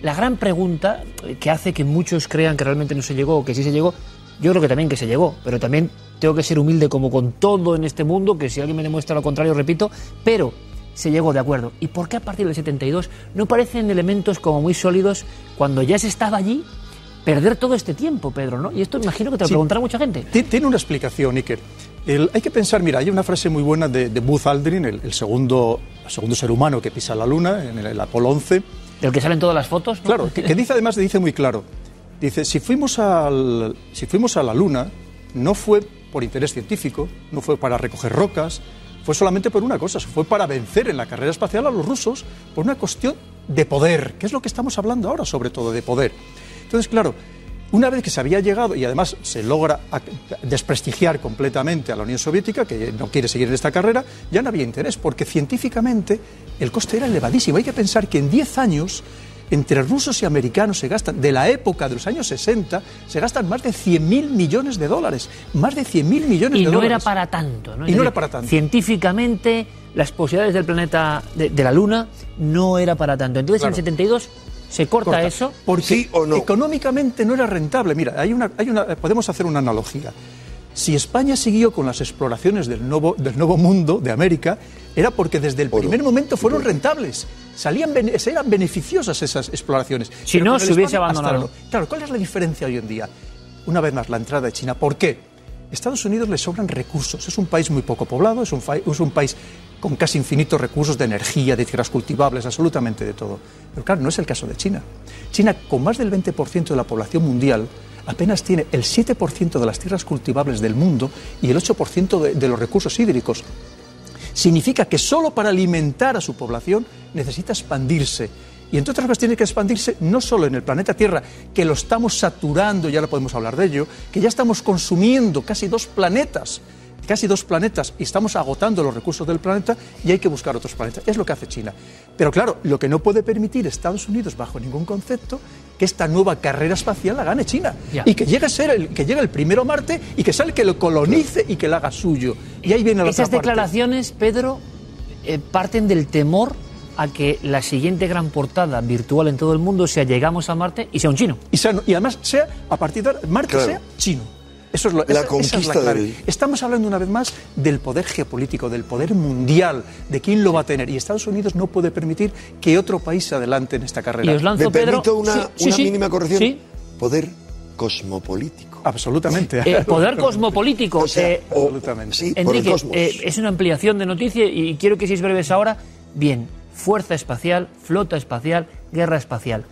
la gran pregunta que hace que muchos crean que realmente no se llegó o que sí se llegó, yo creo que también que se llegó, pero también tengo que ser humilde como con todo en este mundo, que si alguien me demuestra lo contrario, repito, pero se llegó de acuerdo. ¿Y por qué a partir del 72 no parecen elementos como muy sólidos cuando ya se estaba allí? Perder todo este tiempo, Pedro, ¿no? Y esto imagino que te lo
Sí.
preguntará mucha gente.
Ti- Tiene una explicación, Iker. El- hay que pensar, mira, hay una frase muy buena de, de Buzz Aldrin, el, el segundo, el segundo ser humano que pisa la Luna, en el, el Apolo 11.
Del que salen todas las fotos. ¿no?
Claro, que, que dice además, dice muy claro. Dice, si fuimos, al, si fuimos a la Luna, no fue por interés científico, no fue para recoger rocas, fue solamente por una cosa, fue para vencer en la carrera espacial a los rusos por una cuestión de poder, que es lo que estamos hablando ahora, sobre todo, de poder. Entonces, claro, una vez que se había llegado y además se logra desprestigiar completamente a la Unión Soviética, que no quiere seguir en esta carrera, ya no había interés, porque científicamente el coste era elevadísimo. Hay que pensar que en 10 años entre rusos y americanos se gastan, de la época de los años 60, se gastan más de 100.000 millones de dólares. Más de 100.000 millones
y
de
no
dólares.
era para tanto, ¿no?
Y
Es
no era para tanto.
Científicamente, las posibilidades del planeta, de, de la Luna, no era para tanto. Entonces, en
Claro.
72 se corta,
Corta.
eso.
Porque económicamente no era rentable. Mira, hay una, hay una, podemos hacer una analogía. Si España siguió con las exploraciones del nuevo, del nuevo mundo, de América, era porque desde el primer momento fueron rentables. Salían, eran beneficiosas esas exploraciones.
Si
Pero
no, se hubiese
España,
abandonado.
Claro, ¿cuál es la diferencia hoy en día? Una vez más, la entrada de China. ¿Por qué? Estados Unidos le sobran recursos. Es un país muy poco poblado, es un, es un país con casi infinitos recursos de energía, de tierras cultivables, absolutamente de todo. Pero claro, no es el caso de China. China, con más del 20% de la población mundial, apenas tiene el 7% de las tierras cultivables del mundo y el 8% de, de los recursos hídricos. Significa que solo para alimentar a su población necesita expandirse. Y entre otras cosas tiene que expandirse no solo en el planeta Tierra, que lo estamos saturando, ya no podemos hablar de ello, que ya estamos consumiendo casi dos planetas, casi dos planetas, y estamos agotando los recursos del planeta y hay que buscar otros planetas. Es lo que hace China. Pero claro, lo que no puede permitir Estados Unidos bajo ningún concepto que esta nueva carrera espacial la gane China y que llegue a ser el que llegue el primero a Marte y que sale que lo colonice y que lo haga suyo. Y ahí viene la
Esas
otra parte.
declaraciones, Pedro, eh, parten del temor a que la siguiente gran portada virtual en todo el mundo sea llegamos a Marte y sea un chino.
Y, sea- y además sea, a partir de ahora, Marte
Claro.
sea chino. Eso es lo,
La
esa- esa es
conquista
clave.
del-
Estamos hablando una vez más del poder geopolítico, del poder mundial, de quién lo va a tener. Y Estados Unidos no puede permitir que otro país se adelante en esta carrera.
¿Me permito una, una mínima corrección? Poder cosmopolítico.
Absolutamente.
Eh, poder cosmopolítico. eh,
Absolutamente.
Sí,
Enrique, eh, es una ampliación de noticia y quiero que seáis breves ahora. Bien, fuerza espacial, flota espacial, guerra espacial.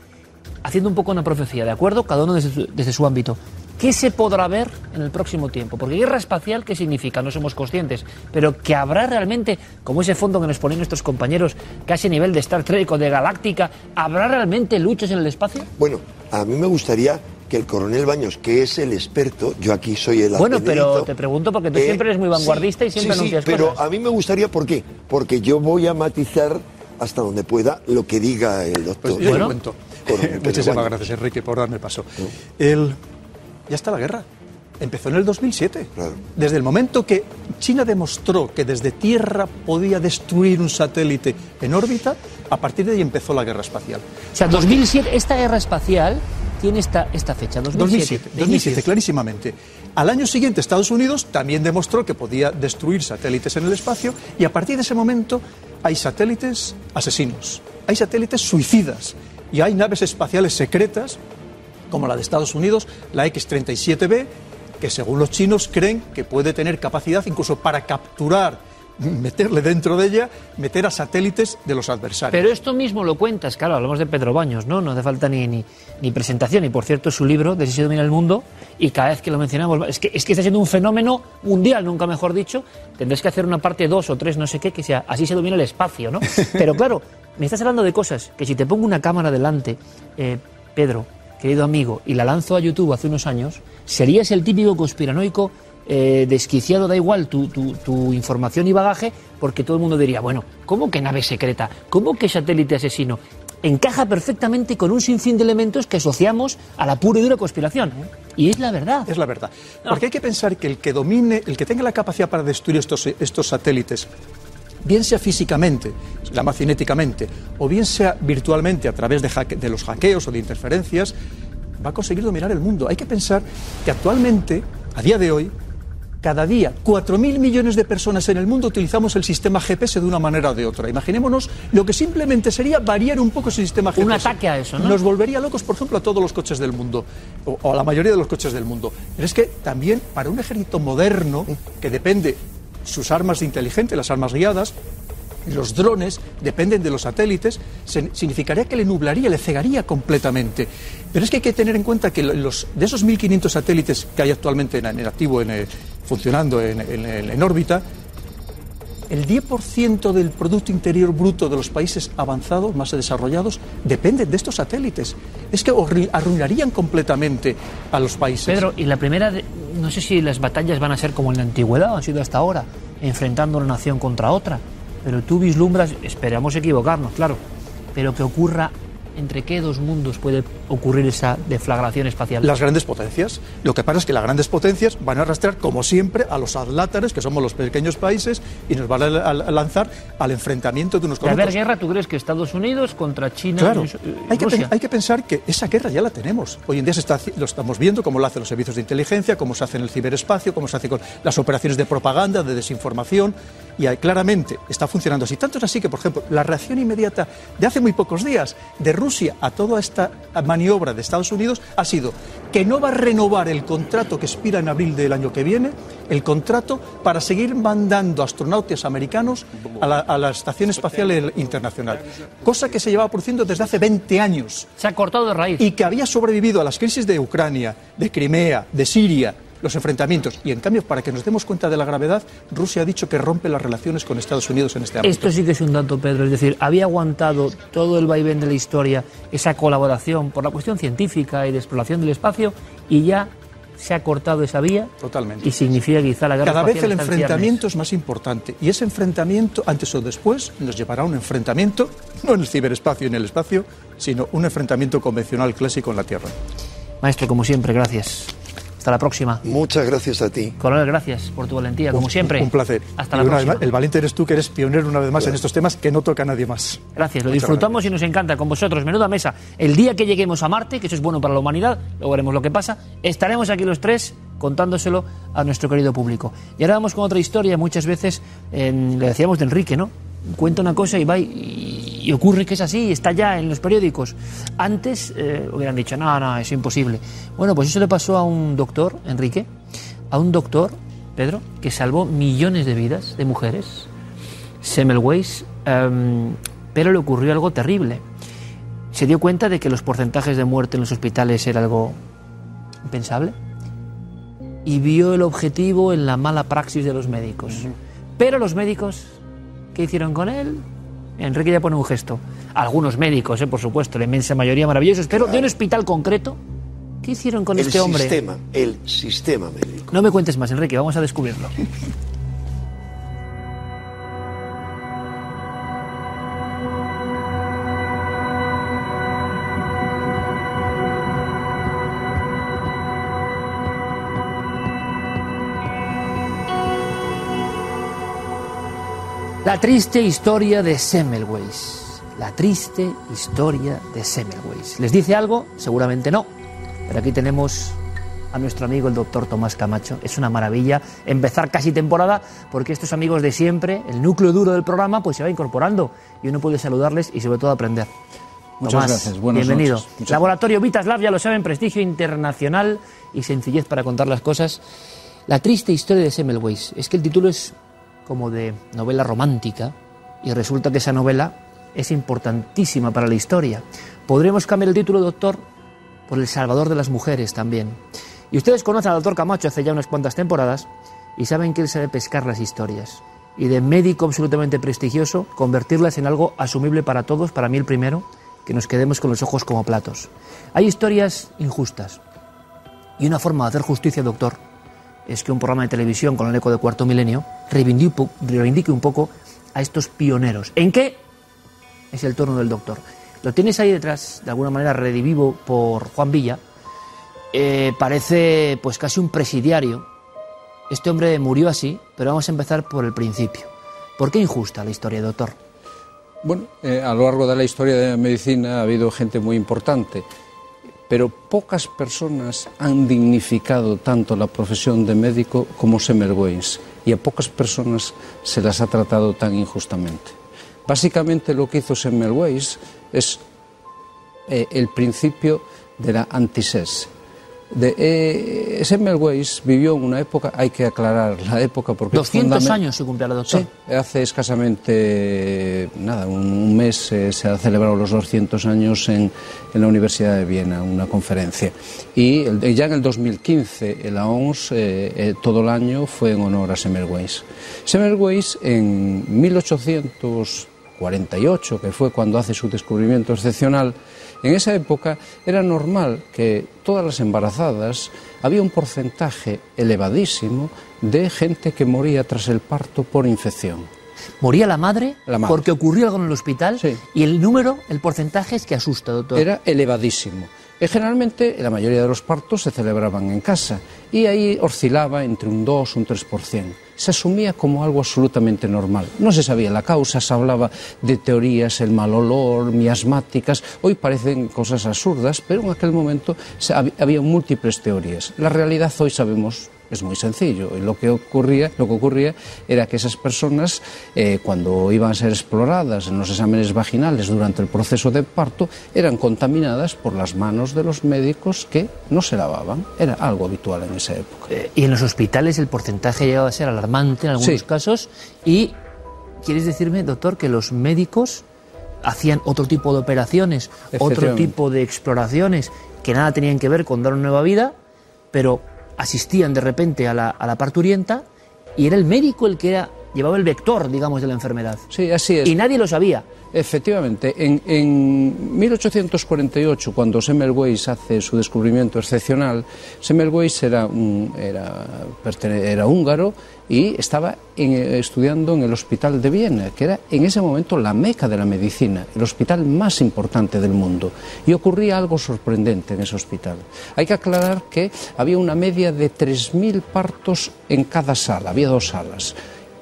Haciendo un poco una profecía, ¿de acuerdo? Cada uno desde su, desde su ámbito. ¿Qué se podrá ver en el próximo tiempo? Porque guerra espacial, ¿qué significa? No somos conscientes. Pero que habrá realmente, como ese fondo que nos ponen nuestros compañeros, casi a nivel de Star Trek o de Galáctica, ¿habrá realmente luchas en el espacio?
Bueno, a mí me gustaría que el coronel Baños, que es el experto, yo aquí soy el
Bueno, pero te pregunto porque tú
eh,
siempre eres muy vanguardista y siempre
sí,
anuncias
sí, pero
cosas.
a mí me gustaría, ¿por qué? Porque yo voy a matizar hasta donde pueda lo que diga el doctor.
Pues yo le cuento.
Coronel
Muchísimas
Baños.
gracias, Enrique, por darme paso. El- ya está la guerra. Empezó en el 2007. Desde el momento que China demostró que desde Tierra podía destruir un satélite en órbita, a partir de ahí empezó la guerra espacial.
O sea, 2007, esta guerra espacial tiene esta, esta fecha, 2007.
2007, 2007, clarísimamente. Al año siguiente, Estados Unidos también demostró que podía destruir satélites en el espacio y a partir de ese momento hay satélites asesinos, hay satélites suicidas y hay naves espaciales secretas como la de Estados Unidos, la X-37B, que según los chinos creen que puede tener capacidad incluso para capturar meterle dentro de ella, meter a satélites de los adversarios.
Pero esto mismo lo cuentas, claro, hablamos de Pedro Baños, ¿no? No hace falta ni, ni, ni presentación. Y por cierto, su libro, De si se domina el mundo, y cada vez que lo mencionamos, es que, es que está siendo un fenómeno mundial, nunca mejor dicho. Tendrás que hacer una parte dos o tres, no sé qué, que sea así se domina el espacio, ¿no? Pero claro, me estás hablando de cosas que si te pongo una cámara delante, eh, Pedro, querido amigo, y la lanzo a YouTube hace unos años, serías el típico conspiranoico eh, desquiciado, da igual tu, tu, tu, información y bagaje, porque todo el mundo diría, bueno, ¿cómo que nave secreta? ¿Cómo que satélite asesino? Encaja perfectamente con un sinfín de elementos que asociamos a la pura y dura conspiración. Y es la verdad.
Es la verdad. Porque hay que pensar que el que domine, el que tenga la capacidad para destruir estos, estos satélites, bien sea físicamente, la más cinéticamente, o bien sea virtualmente a través de, hacke, de los hackeos o de interferencias, va a conseguir dominar el mundo. Hay que pensar que actualmente, a día de hoy, cada día 4.000 millones de personas en el mundo utilizamos el sistema GPS de una manera o de otra. Imaginémonos lo que simplemente sería variar un poco ese sistema GPS.
Un ataque a eso, ¿no?
Nos volvería locos, por ejemplo, a todos los coches del mundo, o, o a la mayoría de los coches del mundo. Pero es que también para un ejército moderno, que depende sus armas de las armas guiadas, los drones dependen de los satélites, significaría que le nublaría, le cegaría completamente. Pero es que hay que tener en cuenta que los, de esos 1.500 satélites que hay actualmente en, activo, en, funcionando en, en órbita, el 10% del Producto Interior Bruto de los países avanzados, más desarrollados, depende de estos satélites. Es que arruinarían completamente a los países.
Pedro, y la primera, de, no sé si las batallas van a ser como en la antigüedad, han sido hasta ahora, enfrentando una nación contra otra. Pero tú vislumbras, esperamos equivocarnos, claro, pero que ocurra ¿Entre qué dos mundos puede ocurrir esa deflagración espacial?
Las grandes potencias. Lo que pasa es que las grandes potencias van a arrastrar, como siempre, a los adláteres, que somos los pequeños países, y nos van a, lanzar al enfrentamiento de unos con
otros.
haber
guerra, ¿tú crees que Estados Unidos contra China
claro.
y
hay, que,
Rusia?
hay que pensar que esa guerra ya la tenemos. Hoy en día se está, lo estamos viendo, cómo lo hacen los servicios de inteligencia, cómo se hace en el ciberespacio, cómo se hace con las operaciones de propaganda, de desinformación, y claramente está funcionando así. Tanto es así que, por ejemplo, la reacción inmediata de hace muy pocos días de Rusia a toda esta maniobra de Estados Unidos ha sido que no va a renovar el contrato que expira en abril del año que viene, el contrato para seguir mandando astronautas americanos a la, a la Estación Espacial Internacional, cosa que se llevaba produciendo desde hace 20 años.
Se ha cortado de raíz.
Y que había sobrevivido a las crisis de Ucrania, de Crimea, de Siria, los enfrentamientos. Y en cambio, para que nos demos cuenta de la gravedad, Rusia ha dicho que rompe las relaciones con Estados Unidos en este ámbito.
Esto sí que es un dato, Pedro. Es decir, había aguantado todo el vaivén de la historia, esa colaboración por la cuestión científica y de exploración del espacio, y ya se ha cortado esa vía.
Totalmente.
Y significa quizá la guerra
Cada vez el enfrentamiento es más importante. Y ese enfrentamiento, antes o después, nos llevará a un enfrentamiento, no en el ciberespacio y en el espacio, sino un enfrentamiento convencional clásico en la Tierra.
Maestro, como siempre, gracias. Hasta la próxima.
Muchas gracias a ti.
Coronel, gracias por tu valentía, como siempre.
Un placer.
Hasta
y
la próxima.
Vez, el valiente eres tú, que eres pionero una vez más claro. en estos temas que no toca a nadie más.
Gracias, lo Muchas disfrutamos gracias. y nos encanta con vosotros. Menuda mesa. El día que lleguemos a Marte, que eso es bueno para la humanidad, luego veremos lo que pasa, estaremos aquí los tres contándoselo a nuestro querido público. Y ahora vamos con otra historia, muchas veces en, le decíamos de Enrique, ¿no? Cuenta una cosa y va y, y ocurre que es así, está ya en los periódicos. Antes eh, hubieran dicho, no, no, es imposible. Bueno, pues eso le pasó a un doctor, Enrique, a un doctor, Pedro, que salvó millones de vidas de mujeres, Semmelweis, um, pero le ocurrió algo terrible. Se dio cuenta de que los porcentajes de muerte en los hospitales era algo impensable y vio el objetivo en la mala praxis de los médicos. Uh -huh. Pero los médicos, ¿qué hicieron con él? Enrique ya pone un gesto. Algunos médicos, eh, por supuesto, la inmensa mayoría maravillosos, pero claro. de un hospital concreto, ¿qué hicieron con
el
Este
hombre?
Sistema, el sistema médico.
No me cuentes más, Enrique, vamos a descubrirlo. La triste historia de Semmelweis. La triste historia de Semmelweis. ¿Les dice algo? Seguramente no. Pero aquí tenemos a nuestro amigo el doctor Tomás Camacho. Es una maravilla empezar casi temporada porque estos amigos de siempre, el núcleo duro del programa, pues se va incorporando y uno puede saludarles y sobre todo aprender.
Muchas
Tomás,
gracias. Buenas
bienvenido.
noches. Muchas
Laboratorio Vitas Lab, ya lo saben, prestigio internacional y sencillez para contar las cosas. La triste historia de Semmelweis. Es que el título es como de novela romántica y resulta que esa novela es importantísima para la historia. Podríamos cambiar el título, doctor, por El Salvador de las Mujeres también. Y ustedes conocen al doctor Camacho hace ya unas cuantas temporadas y saben que él sabe pescar las historias. Y de médico absolutamente prestigioso, convertirlas en algo asumible para todos, para mí el primero, que nos quedemos con los ojos como platos. Hay historias injustas. Y una forma de hacer justicia, doctor, es que un programa de televisión con el eco de cuarto milenio reivindique, un poco a estos pioneros. ¿En qué? Es el turno del doctor. Lo tienes ahí detrás, de alguna manera redivivo por Juan Villa. Eh, parece pues casi un presidiario. Este hombre murió así, pero vamos a empezar por el principio. ¿Por qué injusta la historia, doctor?
Bueno, eh, a lo largo de la historia de la medicina ha habido gente muy importante, pero pocas personas han dignificado tanto la profesión de médico como Semmelweis, y a pocas personas se las ha tratado tan injustamente. Básicamente lo que hizo Semmelweis es eh, el principio de la antisés. De, eh, Semmelweis vivió en una época, hay que aclarar la época porque...
200 años se cumple la doctor.
Sí, hace escasamente, nada, un, mes eh, se ha celebrado los 200 años en, en, la Universidad de Viena, una conferencia. Y el, ya en el 2015 la OMS eh, todo el año fue en honor a Semmelweis. Semmelweis en 1800 48, que fue cuando hace su descubrimiento excepcional, en esa época era normal que todas las embarazadas había un porcentaje elevadísimo de gente que moría tras el parto por infección.
¿Moría la madre, la madre. porque ocurrió algo en el hospital?
Sí.
Y el número, el porcentaje es que asusta, doctor.
Era elevadísimo. Y generalmente la mayoría de los partos se celebraban en casa y ahí oscilaba entre un 2 y un 3% se asumía como algo absolutamente normal. No se sabía la causa, se hablaba de teorías, el mal olor, miasmáticas, hoy parecen cosas absurdas, pero en aquel momento había múltiples teorías. La realidad hoy sabemos es muy sencillo. Y lo que ocurría, lo que ocurría era que esas personas, eh, cuando iban a ser exploradas en los exámenes vaginales durante el proceso de parto, eran contaminadas por las manos de los médicos que no se lavaban. Era algo habitual en esa época.
Eh, y en los hospitales el porcentaje llegaba a ser alarmante en algunos
Sí.
casos. Y quieres decirme, doctor, que los médicos hacían otro tipo de operaciones, otro tipo de exploraciones que nada tenían que ver con dar una nueva vida, pero asistían de repente a la, a la parturienta y era el médico el que era, llevaba el vector, digamos, de la enfermedad.
Sí, así es.
Y nadie lo sabía.
Efectivamente, en, en 1848, cuando Semmelweis hace su descubrimiento excepcional, Semmelweis era, un- era, húngaro y estaba estudiando en el Hospital de Viena, que era en ese momento la meca de la medicina, el hospital más importante del mundo. Y ocurría algo sorprendente en ese hospital. Hay que aclarar que había una media de 3.000 partos en cada sala, había dos salas.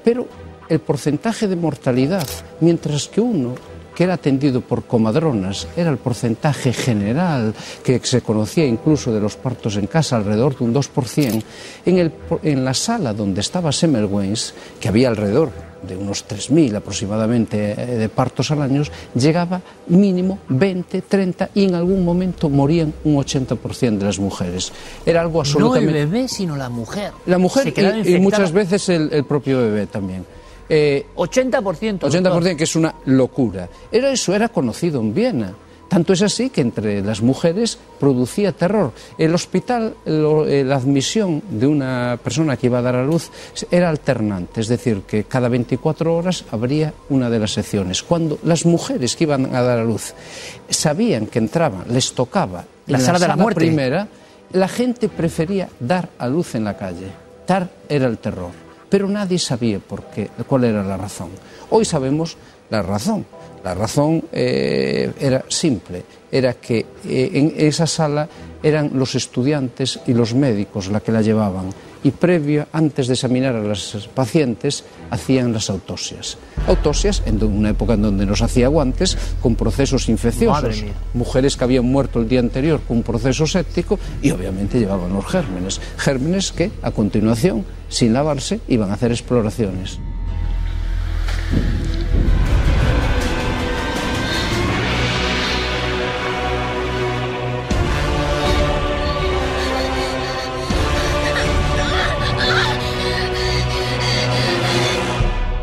Pero el porcentaje de mortalidad, mientras que uno que era atendido por comadronas era el porcentaje general que se conocía incluso de los partos en casa, alrededor de un 2%, en, el, en la sala donde estaba Semmelweis, que había alrededor de unos 3.000 aproximadamente eh, de partos al año, llegaba mínimo 20, 30 y en algún momento morían un 80% de las mujeres. Era algo
No
absolutamente...
el bebé, sino la mujer.
La mujer y- muchas veces el, el propio bebé también. Eh,
80%.
80% que es una locura. Era eso, era conocido en Viena. Tanto es así que entre las mujeres producía terror. El hospital, lo- eh, la admisión de una persona que iba a dar a luz era alternante, es decir, que cada 24 horas habría una de las secciones. Cuando las mujeres que iban a dar a luz sabían que entraban, les tocaba
La
en
sala de la muerte.
primera, la gente prefería dar a luz en la calle. Dar era el terror. Pero nadie sabía por qué, cuál era la razón. Hoy sabemos la razón. La razón eh, era simple, era que eh, en esa sala eran los estudiantes y los médicos la que la llevaban y previo, antes de examinar a las pacientes, hacían las autopsias. Autopsias en una época en donde nos hacía guantes con procesos infecciosos, mujeres que habían muerto el día anterior con un proceso séptico y obviamente llevaban los gérmenes, gérmenes que a continuación, sin lavarse, iban a hacer exploraciones.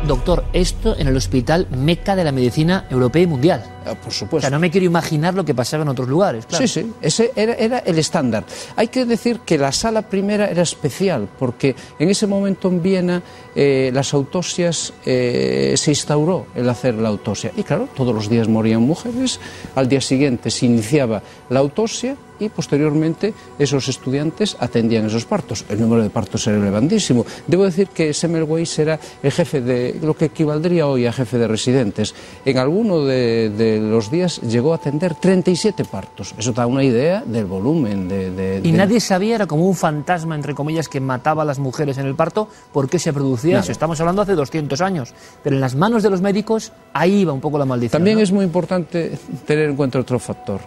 Doctor, esto en el hospital meca de la medicina europea y mundial.
Ah, por supuesto.
O sea, no me quiero imaginar lo que pasaba en otros lugares. Claro.
Sí, sí, ese era, era, el estándar. Hay que decir que la sala primera era especial, porque en ese momento en Viena eh, las autopsias eh, se instauró el hacer la autopsia. Y claro, todos los días morían mujeres, al día siguiente se iniciaba la autopsia y posteriormente esos estudiantes atendían esos partos. El número de partos era elevadísimo. Debo decir que Semmelweis era el jefe de lo que equivaldría hoy a jefe de residentes. En alguno de, de los días llegó a atender 37 partos. Eso da una idea del volumen. De, de
y
de...
nadie sabía, era como un fantasma, entre comillas, que mataba a las mujeres en el parto. ¿Por qué se producía eso? Estamos hablando hace 200 años. Pero en las manos de los médicos, ahí iba un poco la maldición.
También
¿no?
es muy importante tener en cuenta otro factor.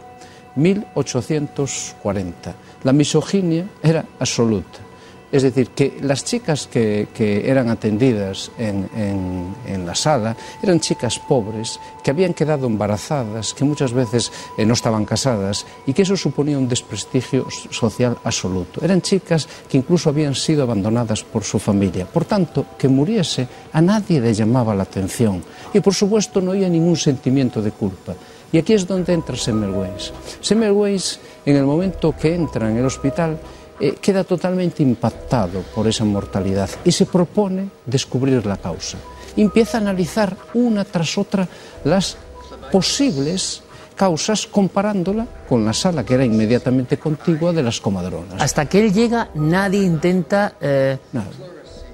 1840. La misoginia era absoluta. Es decir, que las chicas que, que eran atendidas en, en, en, la sala eran chicas pobres que habían quedado embarazadas, que muchas veces eh, no estaban casadas y que eso suponía un desprestigio social absoluto. Eran chicas que incluso habían sido abandonadas por su familia. Por tanto, que muriese a nadie le llamaba la atención y por supuesto no había ningún sentimiento de culpa. Y aquí es donde entra Semmelweis. Semmelweis, en el momento que entra en el hospital, eh, queda totalmente impactado por esa mortalidad y se propone descubrir la causa. Empieza a analizar una tras otra las posibles causas comparándola con la sala que era inmediatamente contigua de las comadronas.
Hasta que él llega, nadie intenta eh,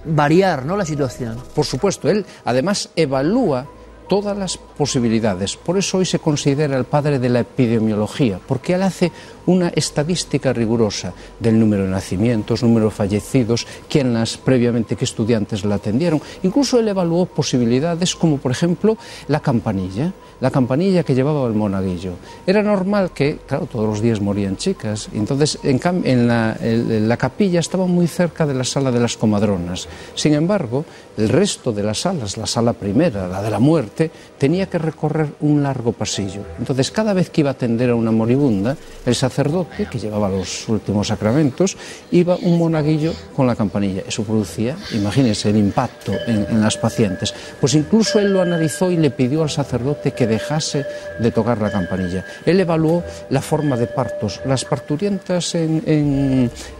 variar ¿no? la situación.
Por supuesto, él además evalúa todas las posibilidades. Por eso hoy se considera el padre de la epidemiología, porque él hace una estadística rigurosa del número de nacimientos, número de fallecidos, quiénes previamente qué estudiantes la atendieron. Incluso él evaluó posibilidades como, por ejemplo, la campanilla, la campanilla que llevaba el monaguillo. Era normal que, claro, todos los días morían chicas, entonces en, en, la, la capilla estaba muy cerca de la sala de las comadronas. Sin embargo, el resto de las salas, la sala primera, la de la muerte, tenía que recorrer un largo pasillo. Entonces, cada vez que iba a atender a una moribunda, el sacerdote, que llevaba los últimos sacramentos, iba un monaguillo con la campanilla. Eso producía, imagínense, el impacto en, en, las pacientes. Pues incluso él lo analizó y le pidió al sacerdote que dejase de tocar la campanilla. Él evaluó la forma de partos. Las parturientas en,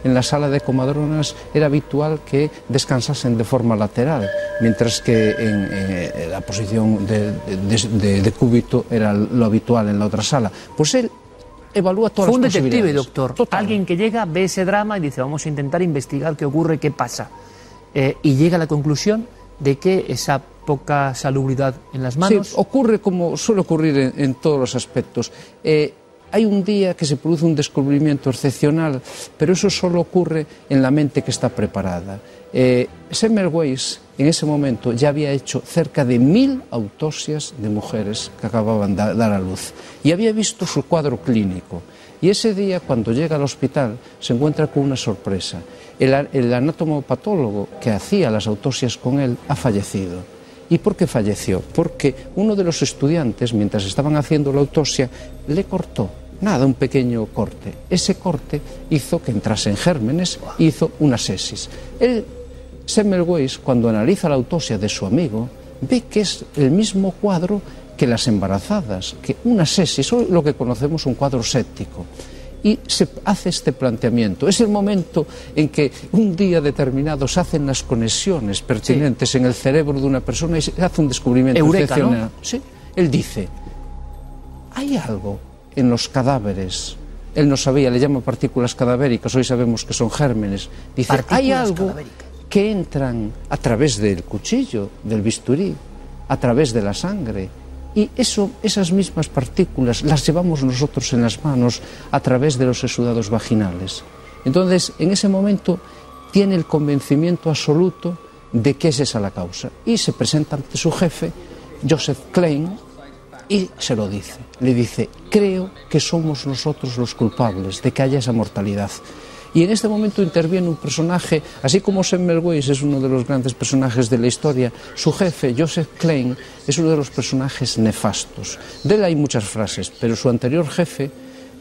en, la sala de comadronas era habitual que descansasen de forma lateral, mientras que en, en la posición de, de, de, cúbito era lo habitual en la otra sala. Pues él evalúa todas
Fue un
las
detective, doctor.
Total.
Alguien que llega, ve ese drama y dice, vamos a intentar investigar qué ocurre, qué pasa. Eh, y llega a la conclusión de que esa poca salubridad en las manos...
Sí, ocurre como suele ocurrir en, en todos los aspectos. Eh, hay un día que se produce un descubrimiento excepcional, pero eso solo ocurre en la mente que está preparada. Eh, Semmelweis en ese momento ya había hecho cerca de mil autopsias de mujeres que acababan de dar a luz y había visto su cuadro clínico. Y ese día, cuando llega al hospital, se encuentra con una sorpresa. El, el anatomopatólogo que hacía las autopsias con él ha fallecido. ¿Y por qué falleció? Porque uno de los estudiantes, mientras estaban haciendo la autopsia, le cortó nada, un pequeño corte. Ese corte hizo que entrasen gérmenes, hizo una sesis. El Semmelweis, cuando analiza la autopsia de su amigo, ve que es el mismo cuadro que las embarazadas, que una sesis, o lo que conocemos un cuadro séptico. Y se hace este planteamiento. Es el momento en que un día determinado se hacen las conexiones pertinentes sí. en el cerebro de una persona y se hace un descubrimiento
Eureka, ¿no?
Sí. Él dice, hay algo en los cadáveres. Él no sabía, le llama partículas cadavéricas, hoy sabemos que son gérmenes. Dice,
partículas
hay algo que entran a través del cuchillo, del bisturí, a través de la sangre. Y eso, esas mismas partículas las llevamos nosotros en las manos a través de los exudados vaginales. Entonces, en ese momento, tiene el convencimiento absoluto de que es esa la causa. Y se presenta ante su jefe, Joseph Klein, y se lo dice. Le dice, creo que somos nosotros los culpables de que haya esa mortalidad. Y en este momento interviene un personaje, así como Semmelweis es uno de los grandes personajes de la historia, su jefe, Joseph Klein, es uno de los personajes nefastos. De él hay muchas frases, pero su anterior jefe,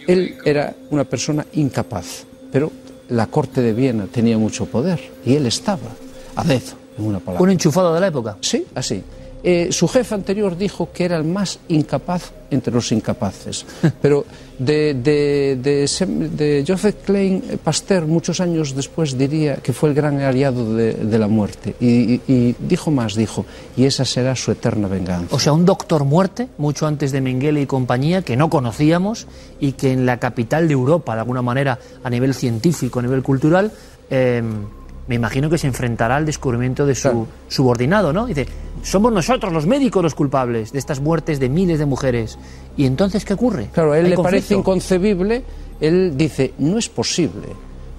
él era una persona incapaz, pero la corte de Viena tenía mucho poder y él estaba a dedo en una palabra.
Un enchufado de la época.
Sí, así. Eh, su jefe anterior dijo que era el más incapaz entre los incapaces. Pero de, de, de, Sem- de Joseph Klein Pasteur, muchos años después, diría que fue el gran aliado de, la muerte. Y dijo más, dijo, y esa será su eterna venganza.
O sea, un doctor muerte, mucho antes de Mengele y compañía, que no conocíamos y que en la capital de Europa, de alguna manera, a nivel científico, a nivel cultural, eh, me imagino que se enfrentará al descubrimiento de su subordinado, ¿no? Dice, somos nosotros los médicos los culpables de estas muertes de miles de mujeres. ¿Y entonces qué ocurre?
Claro, a él le parece inconcebible, él dice, no es posible,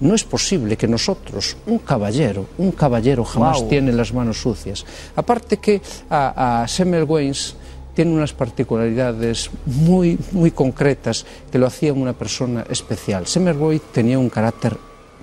no es posible que nosotros, un caballero, un caballero jamás tiene las manos sucias. Aparte que a, a Semmelweis tiene unas particularidades muy, muy concretas que lo hacían una persona especial. Semmelweis tenía un carácter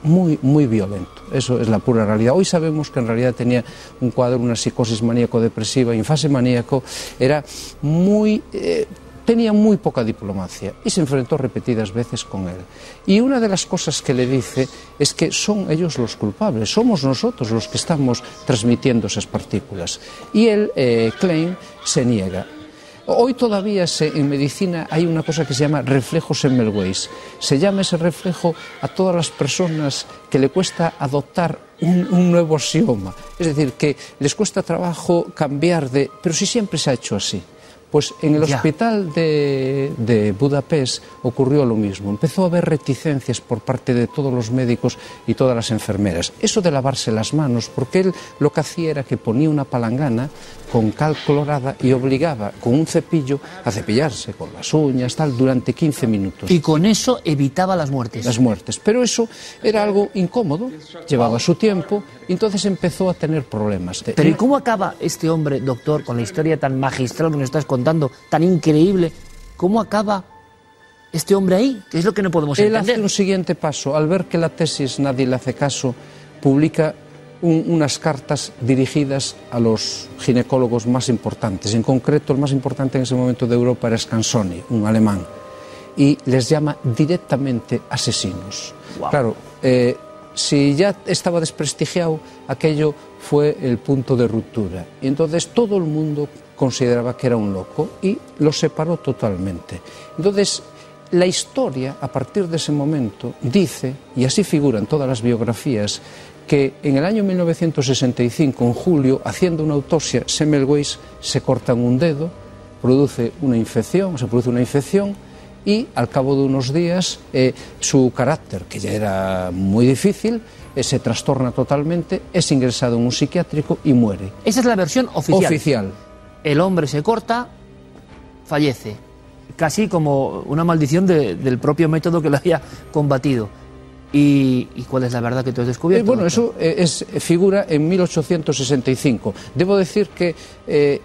muy, muy violento. Eso es la pura realidad. Hoy sabemos que en realidad tenía un cuadro, una psicosis maníaco-depresiva, en fase maníaco, era muy... eh, tenía muy poca diplomacia y se enfrentó repetidas veces con él. Y una de las cosas que le dice es que son ellos los culpables, somos nosotros los que estamos transmitiendo esas partículas. Y él, eh, se niega. Hoy todavía se- en medicina hay una cosa que se llama reflejo Semmelweis. Se llama ese reflejo a todas las personas que le cuesta adoptar un, un nuevo axioma. Es decir, que les cuesta trabajo cambiar de... Pero si siempre se ha hecho así. Pues en el
Ya.
hospital de, de Budapest ocurrió lo mismo. Empezó a haber reticencias por parte de todos los médicos y todas las enfermeras. Eso de lavarse las manos, porque él lo que hacía era que ponía una palangana con cal clorada y obligaba con un cepillo a cepillarse con las uñas, tal, durante 15 minutos.
Y con eso evitaba las muertes.
Las muertes. Pero eso era algo incómodo, llevaba su tiempo, y entonces empezó a tener problemas.
Pero ¿y cómo acaba este hombre, doctor, con la historia tan magistral que nos estás contando, tan increíble? ¿Cómo acaba este hombre ahí? ¿Qué es lo que no podemos
Él
entender?
hace un siguiente paso. Al ver que la tesis nadie le hace caso, publica un- unas cartas dirigidas a los ginecólogos más importantes. En concreto, el más importante en ese momento de Europa era Scansoni, un alemán. Y les llama directamente asesinos.
Guau.
Claro, eh, si ya estaba desprestigiado, aquello fue el punto de ruptura. Y entonces todo el mundo consideraba que era un loco y lo separó totalmente. Entonces, la historia, a partir de ese momento, dice, y así figura en todas las biografías, que en el año 1965, en julio, haciendo una autopsia, Semmelweis se cortan un dedo, produce una infección, se produce una infección y al cabo de unos días eh, su carácter, que ya era muy difícil, eh, se trastorna totalmente, es ingresado en un psiquiátrico y muere.
Esa es la versión oficial.
Oficial.
El hombre se corta, fallece. Casi como una maldición de- del propio método que lo había combatido. ¿Y, y cuál es la verdad que tú has
Eh,
descubierto?
bueno,
doctor?
eso eh, es, figura en 1865. Debo decir que eh,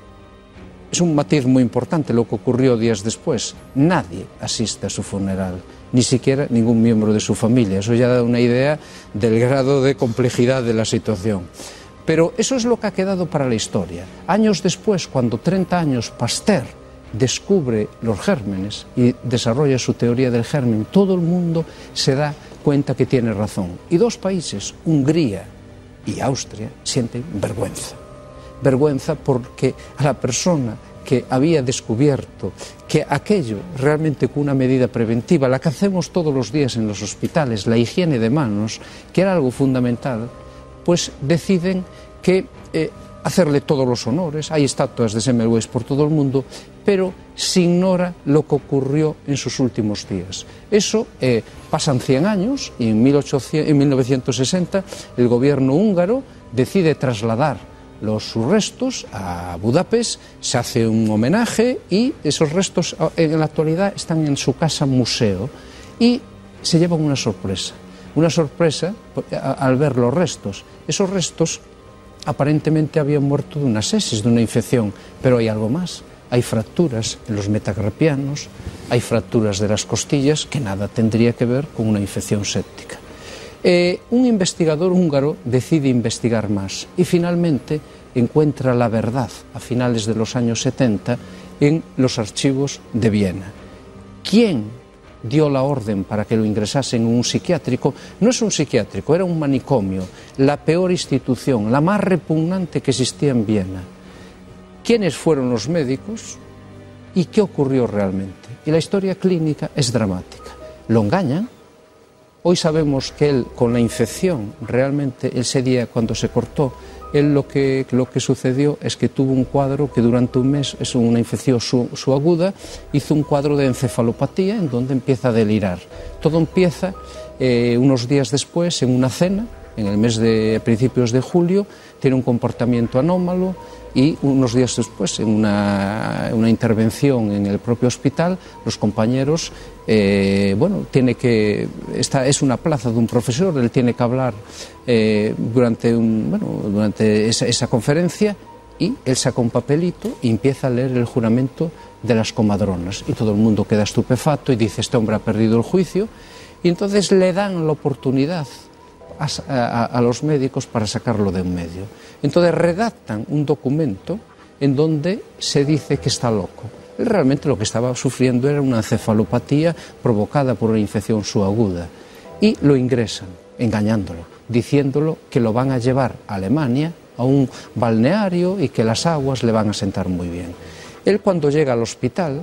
es un matiz muy importante lo que ocurrió días después. Nadie asiste a su funeral, ni siquiera ningún miembro de su familia. Eso ya da una idea del grado de complejidad de la situación. Pero eso es lo que ha quedado para la historia. Años después, cuando 30 años Pasteur descubre los gérmenes y desarrolla su teoría del germen, todo el mundo se da cuenta que tiene razón. Y dos países, Hungría y Austria, sienten vergüenza. Vergüenza porque a la persona que había descubierto que aquello realmente con una medida preventiva, la que hacemos todos los días en los hospitales, la higiene de manos, que era algo fundamental, pues deciden que eh, hacerle todos los honores, hay estatuas de Semmelweis por todo el mundo, pero se ignora lo que ocurrió en sus últimos días. Eso eh, pasan 100 años y en, 1800 en 1960 el gobierno húngaro decide trasladar los, sus restos a Budapest, se hace un homenaje y esos restos ah, en la actualidad están en su casa museo y se llevan una sorpresa. Una sorpresa al ver los restos. Esos restos aparentemente habían muerto de una sepsis, de una infección, pero hay algo más. Hay fracturas en los metacarpianos, hay fracturas de las costillas que nada tendría que ver con una infección séptica. Eh, un investigador húngaro decide investigar más y finalmente encuentra la verdad a finales de los años 70 en los archivos de Viena. ¿Quién dio la orden para que lo ingresasen en un psiquiátrico, no es un psiquiátrico, era un manicomio, la peor institución, la más repugnante que existía en Viena. ¿Quiénes fueron los médicos y qué ocurrió realmente? Y la historia clínica es dramática. Lo engañan. Hoy sabemos que él, con la infección, realmente ese día cuando se cortó, él lo que, lo que sucedió es que tuvo un cuadro que durante un mes, es una infección su, aguda, hizo un cuadro de encefalopatía en donde empieza a delirar. Todo empieza eh, unos días después en una cena, en el mes de principios de julio, tiene un comportamiento anómalo, y unos días después, en una, intervención en el propio hospital, los compañeros, eh, bueno, tiene que, esta es una plaza de un profesor, él tiene que hablar eh, durante, un, bueno, durante esa, esa conferencia y él saca un papelito y empieza a leer el juramento de las comadronas. Y todo el mundo queda estupefacto y dice este hombre ha perdido el juicio y entonces le dan la oportunidad a, a, a los médicos para sacarlo de un medio. Entonces redactan un documento en donde se dice que está loco. Él realmente lo que estaba sufriendo era una encefalopatía provocada por una infección subaguda. Y lo ingresan, engañándolo, diciéndolo que lo van a llevar a Alemania, a un balneario y que las aguas le van a sentar muy bien. Él cuando llega al hospital,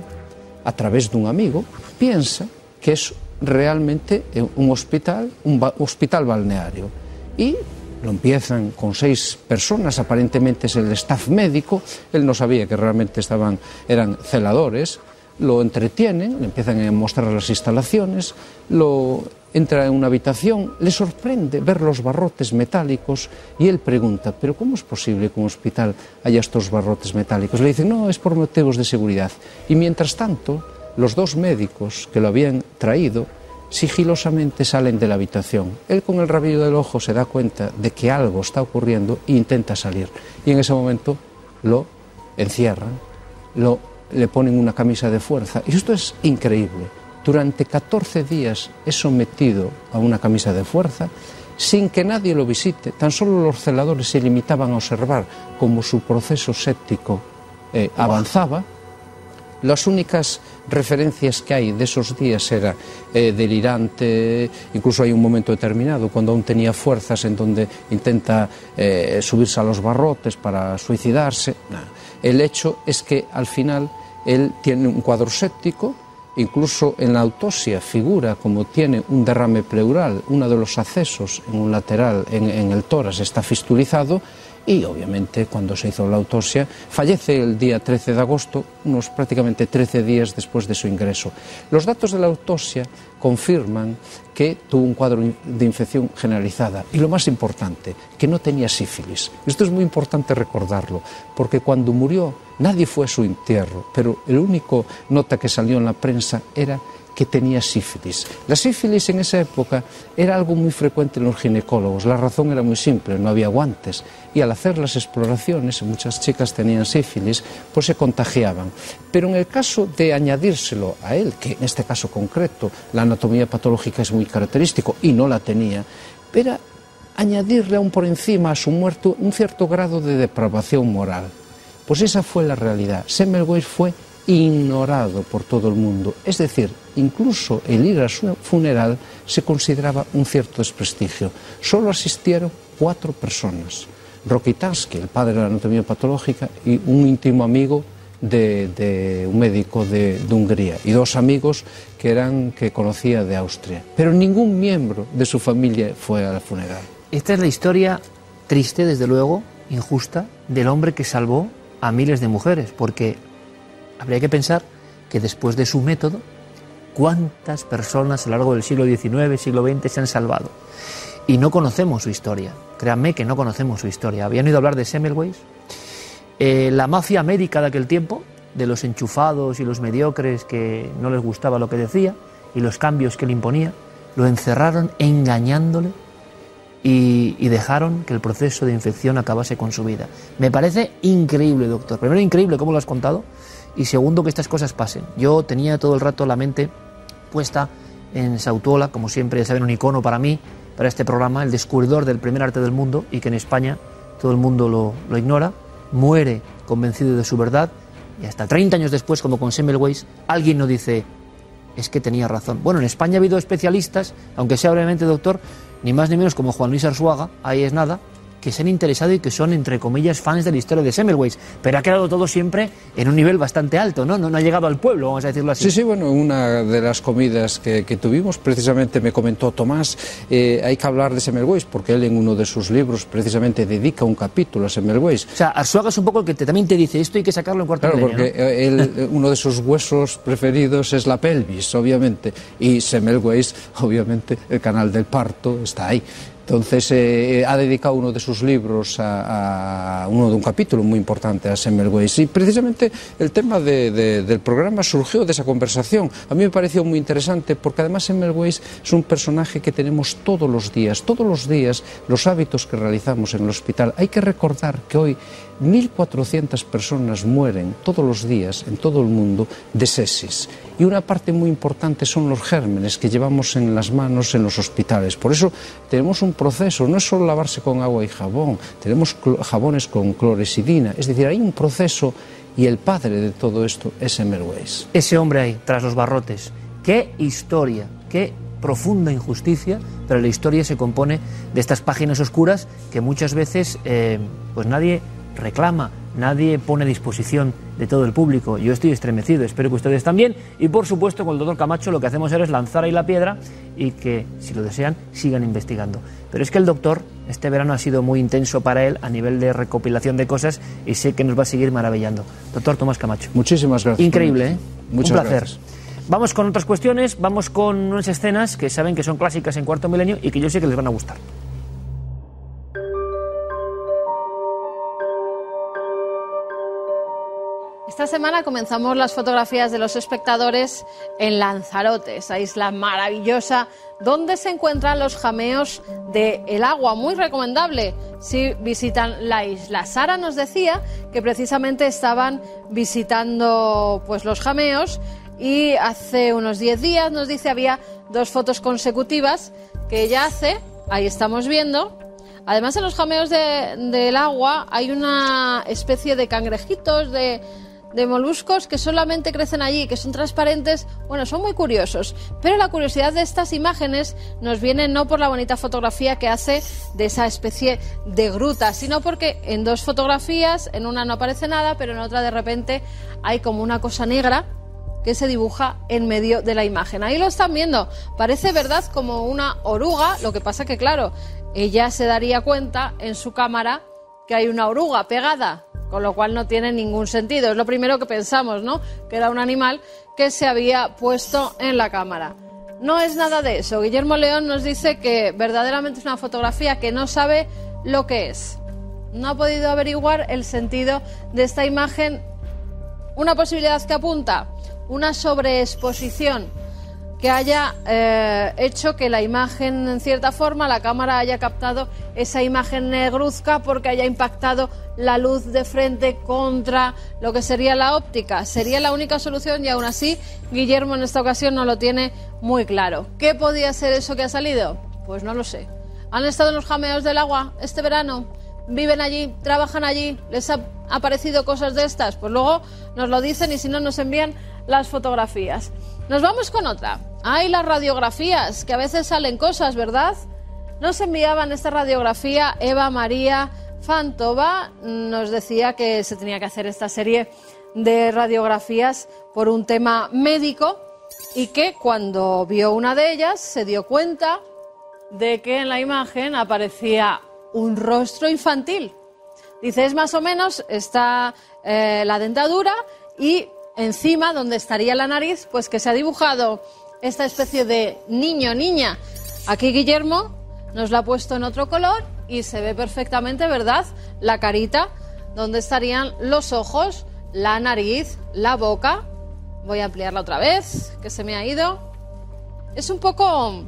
a través de un amigo, piensa que es realmente un hospital, un hospital balneario. Y lo empiezan con seis personas, aparentemente es el staff médico, él no sabía que realmente estaban, eran celadores, lo entretienen, le empiezan a mostrar las instalaciones, lo entra en una habitación, le sorprende ver los barrotes metálicos y él pregunta, pero ¿cómo es posible que un hospital haya estos barrotes metálicos? Le dicen, no, es por motivos de seguridad. Y mientras tanto, los dos médicos que lo habían traído sigilosamente salen de la habitación. Él con el rabillo del ojo se da cuenta de que algo está ocurriendo e intenta salir. Y en ese momento lo encierran, lo, le ponen una camisa de fuerza. Y esto es increíble. Durante 14 días es sometido a una camisa de fuerza sin que nadie lo visite. Tan solo los celadores se limitaban a observar cómo su proceso séptico eh, avanzaba las únicas referencias que hay de esos días era eh, delirante, incluso hay un momento determinado cuando aún tenía fuerzas en donde intenta eh, subirse a los barrotes para suicidarse. El hecho es que al final él tiene un cuadro séptico, incluso en la autopsia figura como tiene un derrame pleural, uno de los accesos en un lateral en, en el tórax está fistulizado y obviamente cuando se hizo la autopsia fallece el día 13 de agosto, unos prácticamente 13 días después de su ingreso. Los datos de la autopsia confirman que tuvo un cuadro de infección generalizada y lo más importante, que no tenía sífilis. Esto es muy importante recordarlo, porque cuando murió nadie fue a su entierro, pero el único nota que salió en la prensa era que tenía sífilis. La sífilis en esa época era algo muy frecuente en los ginecólogos. La razón era muy simple, no había guantes. Y al hacer las exploraciones, muchas chicas tenían sífilis, pues se contagiaban. Pero en el caso de añadírselo a él, que en este caso concreto la anatomía patológica es muy característico y no la tenía, era añadirle aún por encima a su muerto un cierto grado de depravación moral. Pues esa fue la realidad. Semmelweis fue ignorado por todo el mundo. Es decir, incluso el ir a su funeral se consideraba un cierto desprestigio. Solo asistieron cuatro personas. Rokitansky, el padre de la anatomía patológica, y un íntimo amigo de, un médico de, Hungría y dos amigos que eran que conocía de Austria. Pero ningún miembro de su familia fue al funeral.
Esta es la historia triste, desde luego, injusta, del hombre que salvó a miles de mujeres, porque habría que pensar que después de su método, cuántas personas a lo largo del siglo XIX, siglo XX se han salvado. Y no conocemos su historia. Créanme que no conocemos su historia. ¿Habían oído hablar de Semmelweis? Eh, la mafia médica de aquel tiempo, de los enchufados y los mediocres que no les gustaba lo que decía y los cambios que le imponía, lo encerraron engañándole y, y, dejaron que el proceso de infección acabase con su vida. Me parece increíble, doctor. Primero, increíble cómo lo has contado y segundo, que estas cosas pasen. Yo tenía todo el rato la mente puesta en Sautuola, como siempre, ya saben, un icono para mí, para este programa, el descubridor del primer arte del mundo y que en España todo el mundo lo, ignora, muere convencido de su verdad y hasta 30 años después, como con Semmelweis, alguien no dice, es que tenía razón. Bueno, en España ha habido especialistas, aunque sea brevemente doctor, ni más ni menos como Juan Luis Arzuaga, ahí es nada, que se han interesado y que son, entre comillas, fans de la historia de Semmelweis. Pero ha quedado todo siempre en un nivel bastante alto, ¿no? No, no ha llegado al pueblo, vamos a decirlo así.
Sí, sí, bueno, una de las comidas que, que tuvimos, precisamente me comentó Tomás, eh, hay que hablar de Semmelweis, porque él en uno de sus libros precisamente dedica un capítulo a Semmelweis.
O sea, Arzuaga es un poco el que te, también te dice, esto hay que sacarlo en cuarto
Claro,
milenio,
porque eh, él, uno de sus huesos preferidos es la pelvis, obviamente, y Semmelweis, obviamente, el canal del parto está ahí. Entonces eh, ha dedicado uno de sus libros a, uno de un capítulo muy importante a Semmelweis y precisamente el tema de- de- del programa surgió de esa conversación. A mí me pareció muy interesante porque además Semmelweis es un personaje que tenemos todos los días, todos los días los hábitos que realizamos en el hospital. Hay que recordar que hoy 1.400 personas mueren todos los días en todo el mundo de sepsis. Y una parte muy importante son los gérmenes que llevamos en las manos en los hospitales. Por eso tenemos un proceso, no es solo lavarse con agua y jabón, tenemos jabones con cloresidina. Es decir, hay un proceso y el padre de todo esto es Semmelweis.
Ese hombre ahí, tras los barrotes. Qué historia, qué profunda injusticia, pero la historia se compone de estas páginas oscuras que muchas veces eh, pues nadie reclama, nadie pone a disposición de todo el público. Yo estoy estremecido, espero que ustedes también. Y por supuesto, con el doctor Camacho lo que hacemos ahora es lanzar ahí la piedra y que, si lo desean, sigan investigando. Pero es que el doctor, este verano ha sido muy intenso para él a nivel de recopilación de cosas y sé que nos va a seguir maravillando. Doctor Tomás Camacho.
Muchísimas gracias.
Increíble, ¿eh?
Muchas
Un placer.
gracias.
Vamos con otras cuestiones, vamos con unas escenas que saben que son clásicas en Cuarto Milenio y que yo sé que les van a gustar.
Esta semana comenzamos las fotografías de los espectadores en Lanzarote, esa isla maravillosa donde se encuentran los jameos de Agua, muy recomendable si visitan la isla. Sara nos decía que precisamente estaban visitando pues los jameos y hace unos 10 días nos dice había dos fotos consecutivas que ella hace, ahí estamos viendo, Además, en los jameos de- del agua hay una especie de cangrejitos, de, de moluscos que solamente crecen allí, que son transparentes. Bueno, son muy curiosos. Pero la curiosidad de estas imágenes nos viene no por la bonita fotografía que hace de esa especie de gruta, sino porque en dos fotografías, en una no aparece nada, pero en otra de repente hay como una cosa negra que se dibuja en medio de la imagen. Ahí lo están viendo. Parece verdad como una oruga, lo que pasa que claro, ella se daría cuenta en su cámara que hay una oruga pegada, con lo cual no tiene ningún sentido. Es lo primero que pensamos, ¿no? Que era un animal que se había puesto en la cámara. No es nada de eso. Guillermo León nos dice que verdaderamente es una fotografía que no sabe lo que es. No ha podido averiguar el sentido de esta imagen una posibilidad que apunta, una sobreexposición que haya eh, hecho que la imagen, en cierta forma, la cámara haya captado esa imagen negruzca porque haya impactado la luz de frente contra lo que sería la óptica. Sería la única solución y aún así Guillermo en esta ocasión no lo tiene muy claro. ¿Qué podía ser eso que ha salido? Pues no lo sé. ¿Han estado en los jameos del agua este verano? ¿Viven allí? ¿Trabajan allí? ¿Les ha aparecido cosas de estas? Pues luego nos lo dicen y si no nos envían las fotografías. Nos vamos con otra. Hay las radiografías, que a veces salen cosas, ¿verdad? Nos enviaban esta radiografía Eva María Fantova, nos decía que se tenía que hacer esta serie de radiografías por un tema médico y que cuando vio una de ellas se dio cuenta de que en la imagen aparecía un rostro infantil. Dice, es más o menos, está eh, la dentadura y encima, donde estaría la nariz, pues que se ha dibujado esta especie de niño, niña. Aquí Guillermo nos la ha puesto en otro color y se ve perfectamente, ¿verdad? La carita, donde estarían los ojos, la nariz, la boca. Voy a ampliarla otra vez, que se me ha ido. Es un poco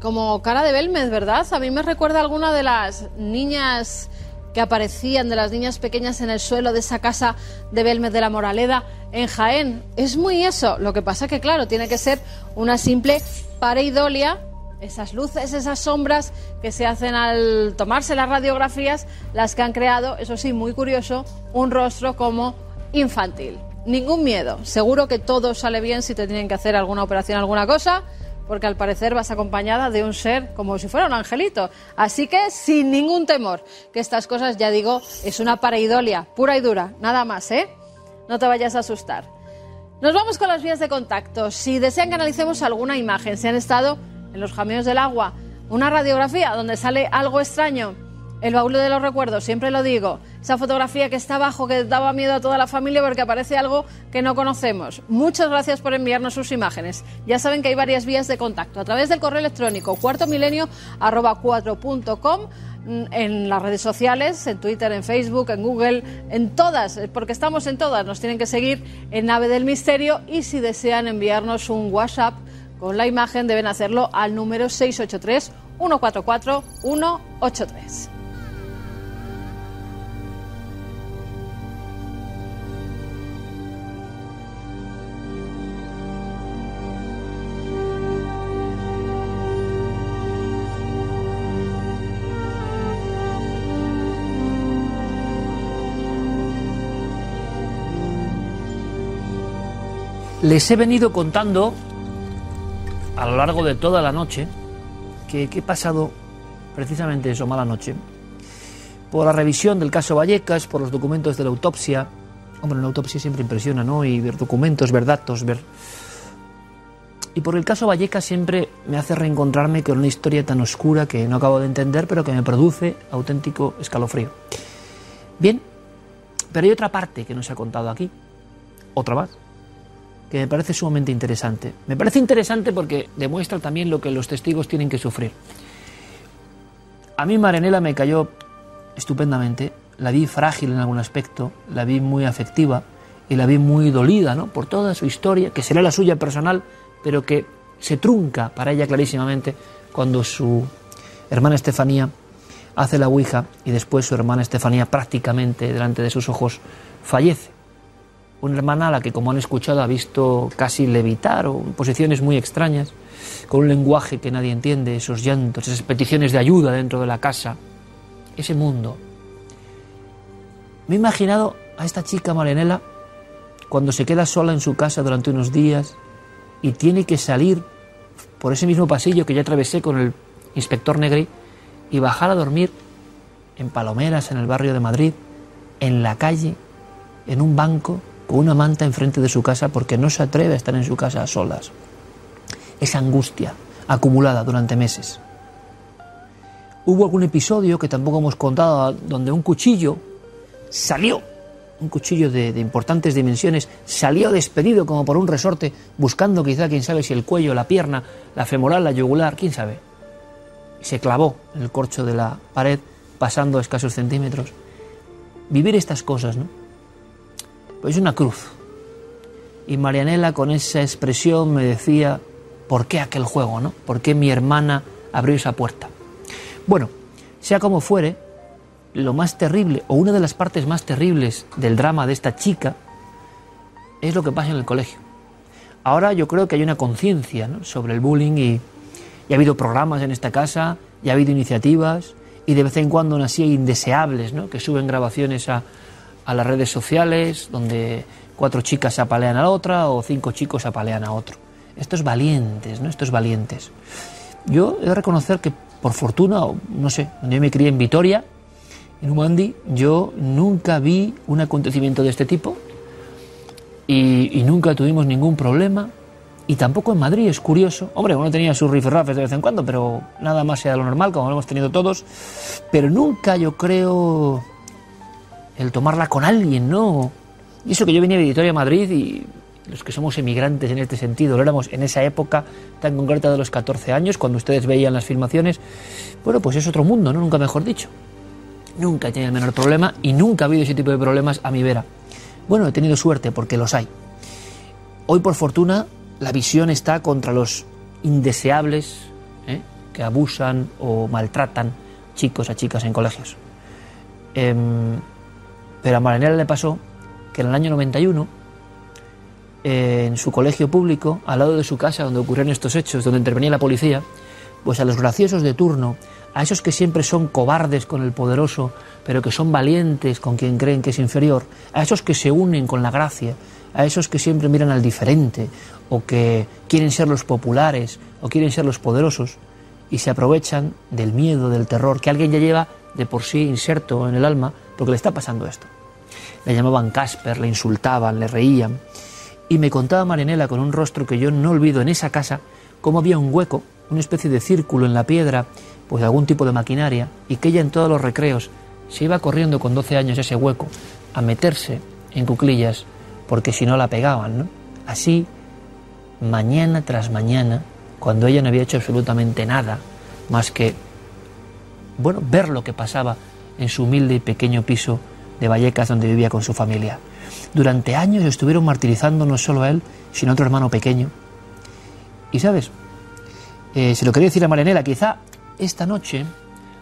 como cara de Belmez, ¿verdad? A mí me recuerda alguna de las niñas que aparecían, de las niñas pequeñas en el suelo de esa casa de Belmez de la Moraleda en Jaén. Es muy eso. Lo que pasa que, claro, tiene que ser una simple pareidolia. Esas luces, esas sombras que se hacen al tomarse las radiografías, las que han creado, eso sí, muy curioso, un rostro como infantil. ningún miedo. Seguro que todo sale bien si te tienen que hacer alguna operación, alguna cosa, porque al parecer vas acompañada de un ser como si fuera un angelito. Así que sin ningún temor, que estas cosas, ya digo, es una pareidolia pura y dura, nada más, ¿eh? No te vayas a asustar. Nos vamos con las vías de contacto. Si desean que analicemos alguna imagen, si han estado en los jameos del agua, una radiografía donde sale algo extraño, el baúl de los recuerdos, siempre lo digo, esa fotografía que está abajo que daba miedo a toda la familia porque aparece algo que no conocemos. Muchas gracias por enviarnos sus imágenes. Ya saben que hay varias vías de contacto a través del correo electrónico cuartomilenio arroba mm, en las redes sociales, en Twitter, en Facebook, en Google, en todas, porque estamos en todas, nos tienen que seguir en Nave del Misterio y si desean enviarnos un WhatsApp con la imagen deben hacerlo al número 683 144 183.
Les he venido contando a lo largo de toda la noche que, he pasado precisamente eso, mala noche. Por la revisión del caso Vallecas, por los documentos de la autopsia. Hombre, una autopsia siempre impresiona, ¿no? Y ver documentos, ver datos, ver... Y por el caso Vallecas siempre me hace reencontrarme con una historia tan oscura que no acabo de entender, pero que me produce auténtico escalofrío. Bien, pero hay otra parte que no se ha contado aquí. Otra más que me parece sumamente interesante. Me parece interesante porque demuestra también lo que los testigos tienen que sufrir. A mí Marenela me cayó estupendamente, la vi frágil en algún aspecto, la vi muy afectiva y la vi muy dolida ¿no? por toda su historia, que será la suya personal, pero que se trunca para ella clarísimamente cuando su hermana Estefanía hace la Ouija y después su hermana Estefanía prácticamente delante de sus ojos fallece una hermana a la que, como han escuchado, ha visto casi levitar o en posiciones muy extrañas, con un lenguaje que nadie entiende, esos llantos, esas peticiones de ayuda dentro de la casa, ese mundo. Me he imaginado a esta chica Marenela cuando se queda sola en su casa durante unos días y tiene que salir por ese mismo pasillo que ya atravesé con el inspector Negri y bajar a dormir en Palomeras, en el barrio de Madrid, en la calle, en un banco, con una manta enfrente de su casa porque no se atreve a estar en su casa a solas. Esa angustia acumulada durante meses. Hubo algún episodio que tampoco hemos contado donde un cuchillo salió, un cuchillo de, importantes dimensiones, salió despedido como por un resorte, buscando quizá, quién sabe, si el cuello, la pierna, la femoral, la yugular, quién sabe. Se clavó en el corcho de la pared, pasando escasos centímetros. Vivir estas cosas, ¿no? Pues una cruz. Y Marianela con esa expresión me decía, ¿por qué aquel juego, no? ¿Por qué mi hermana abrió esa puerta? Bueno, sea como fuere, lo más terrible, o una de las partes más terribles del drama de esta chica, es lo que pasa en el colegio. Ahora yo creo que hay una conciencia sobre el bullying y, ha habido programas en esta casa, y ha habido iniciativas, y de vez en cuando así indeseables, ¿no? que suben grabaciones a, a las redes sociales donde cuatro chicas se apalean a la otra o cinco chicos se apalean a otro. Estos valientes, ¿no? Estos valientes. Yo he de reconocer que por fortuna, no sé, cuando yo me crié en Vitoria, en Umandi, yo nunca vi un acontecimiento de este tipo y, nunca tuvimos ningún problema. Y tampoco en Madrid, es curioso. Hombre, uno tenía sus rifirrafes de vez en cuando, pero nada más sea lo normal, como lo hemos tenido todos. Pero nunca, yo creo, el tomarla con alguien, ¿no? Y eso que yo venía de Vitoria a Madrid y los que somos emigrantes en este sentido, lo éramos en esa época tan concreta de los 14 años, cuando ustedes veían las filmaciones, bueno, pues es otro mundo, ¿no? Nunca mejor dicho. Nunca he tenido el menor problema y nunca ha habido ese tipo de problemas a mi vera. Bueno, he tenido suerte porque los hay. Hoy, por fortuna, la visión está contra los indeseables ¿eh? que abusan o maltratan chicos a chicas en colegios. Eh, pero a Marinela le pasó que en el año 91, eh, en su colegio público, al lado de su casa donde ocurrieron estos hechos, donde intervenía la policía, pues a los graciosos de turno, a esos que siempre son cobardes con el poderoso, pero que son valientes con quien creen que es inferior, a esos que se unen con la gracia, a esos que siempre miran al diferente o que quieren ser los populares o quieren ser los poderosos y se aprovechan del miedo, del terror que alguien ya lleva de por sí inserto en el alma porque le está pasando esto. Le llamaban Casper, le insultaban, le reían. Y me contaba Marinela con un rostro que yo no olvido en esa casa cómo había un hueco, una especie de círculo en la piedra, pues algún tipo de maquinaria, y que ella en todos los recreos se iba corriendo con 12 años ese hueco a meterse en cuclillas porque si no la pegaban, ¿no? Así, mañana tras mañana, cuando ella no había hecho absolutamente nada más que, bueno, ver lo que pasaba en su humilde y pequeño piso de Vallecas donde vivía con su familia. Durante años estuvieron martirizando no solo a él, sino a otro hermano pequeño. Y sabes, eh, se lo quería decir a Marinela, quizá esta noche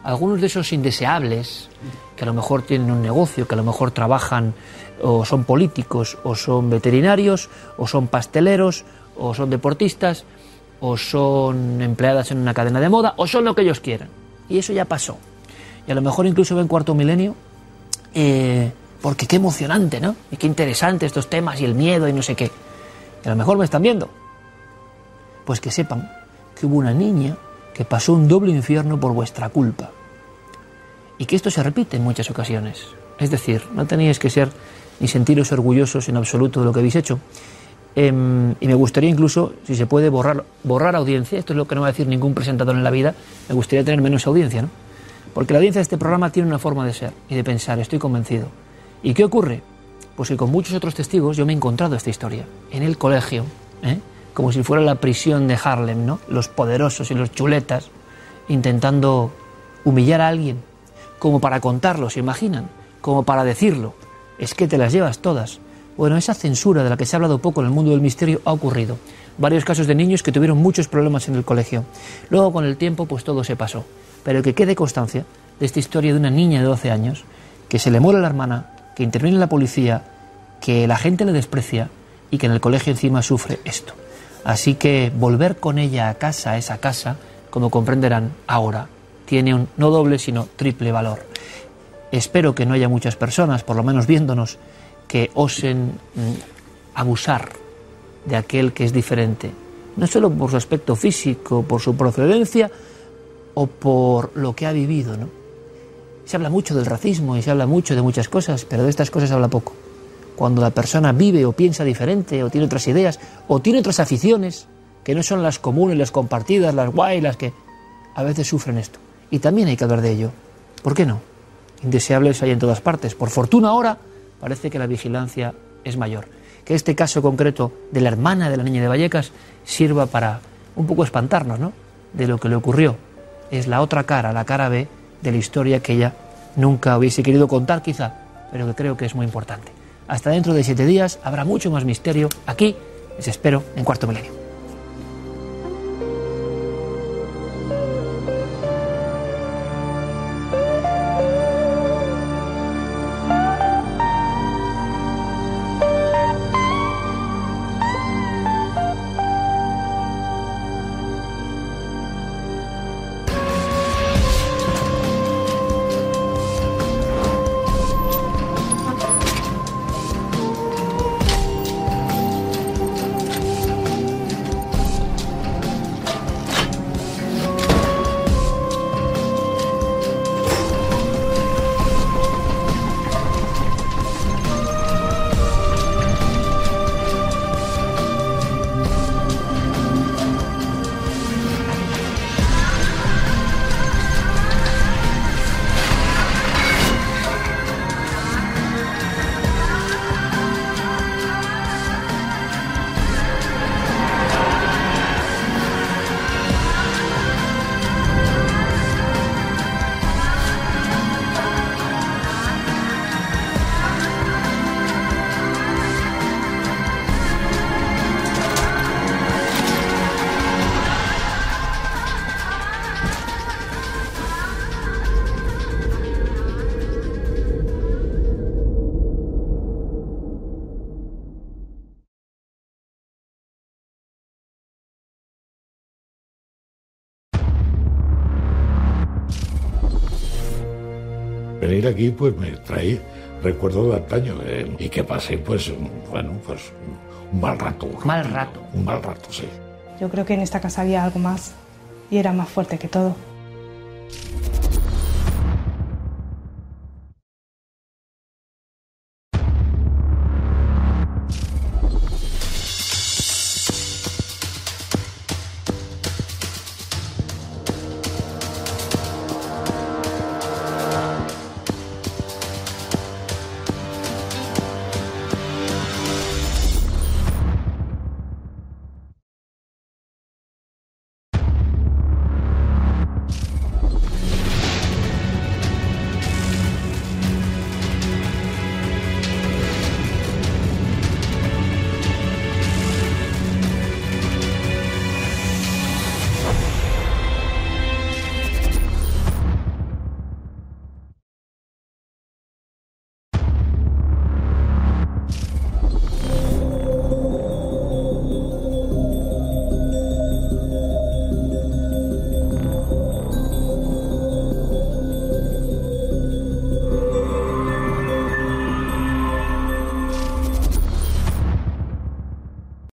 algunos de esos indeseables, que a lo mejor tienen un negocio, que a lo mejor trabajan o son políticos, o son veterinarios, o son pasteleros, o son deportistas, o son empleadas en una cadena de moda, o son lo que ellos quieran. Y eso ya pasó. Y a lo mejor incluso ven cuarto milenio, eh, porque qué emocionante, ¿no? Y qué interesante estos temas y el miedo y no sé qué. Y a lo mejor me están viendo. Pues que sepan que hubo una niña que pasó un doble infierno por vuestra culpa. Y que esto se repite en muchas ocasiones. Es decir, no tenéis que ser ni sentiros orgullosos en absoluto de lo que habéis hecho. Em, y me gustaría incluso, si se puede, borrar, borrar audiencia. Esto es lo que no va a decir ningún presentador en la vida. Me gustaría tener menos audiencia, ¿no? Porque la audiencia de este programa tiene una forma de ser y de pensar, estoy convencido. ¿Y qué ocurre? Pues que con muchos otros testigos yo me he encontrado esta historia. En el colegio, ¿eh? como si fuera la prisión de Harlem, ¿no? Los poderosos y los chuletas intentando humillar a alguien, como para contarlo, ¿se imaginan? Como para decirlo. Es que te las llevas todas. Bueno, esa censura de la que se ha hablado poco en el mundo del misterio ha ocurrido. Varios casos de niños que tuvieron muchos problemas en el colegio. Luego, con el tiempo, pues todo se pasó. Pero que quede constancia de esta historia de una niña de 12 años que se le muere la hermana, que interviene la policía, que la gente le desprecia y que en el colegio encima sufre esto. Así que volver con ella a casa, a esa casa, como comprenderán ahora, tiene un no doble sino triple valor. Espero que no haya muchas personas, por lo menos viéndonos, que osen mm, abusar de aquel que es diferente, no solo por su aspecto físico, por su procedencia o por lo que ha vivido, ¿no? Se habla mucho del racismo y se habla mucho de muchas cosas, pero de estas cosas se habla poco. Cuando la persona vive o piensa diferente o tiene otras ideas o tiene otras aficiones que no son las comunes, las compartidas, las guay, las que a veces sufren esto. Y también hay que hablar de ello. ¿Por qué no? Indeseables hay en todas partes. Por fortuna ahora parece que la vigilancia es mayor. Que este caso concreto de la hermana de la niña de Vallecas sirva para un poco espantarnos, ¿no? De lo que le ocurrió. Es la otra cara, la cara B de la historia que ella nunca hubiese querido contar quizá, pero que creo que es muy importante. Hasta dentro de siete días habrá mucho más misterio aquí, les espero en Cuarto Milenio.
Aquí pues me trae recuerdo de antaño eh, y que pasé, pues, un- bueno, pues un mal rato.
Mal rato.
Un mal rato, sí.
Yo creo que en esta casa había algo más y era más fuerte que todo.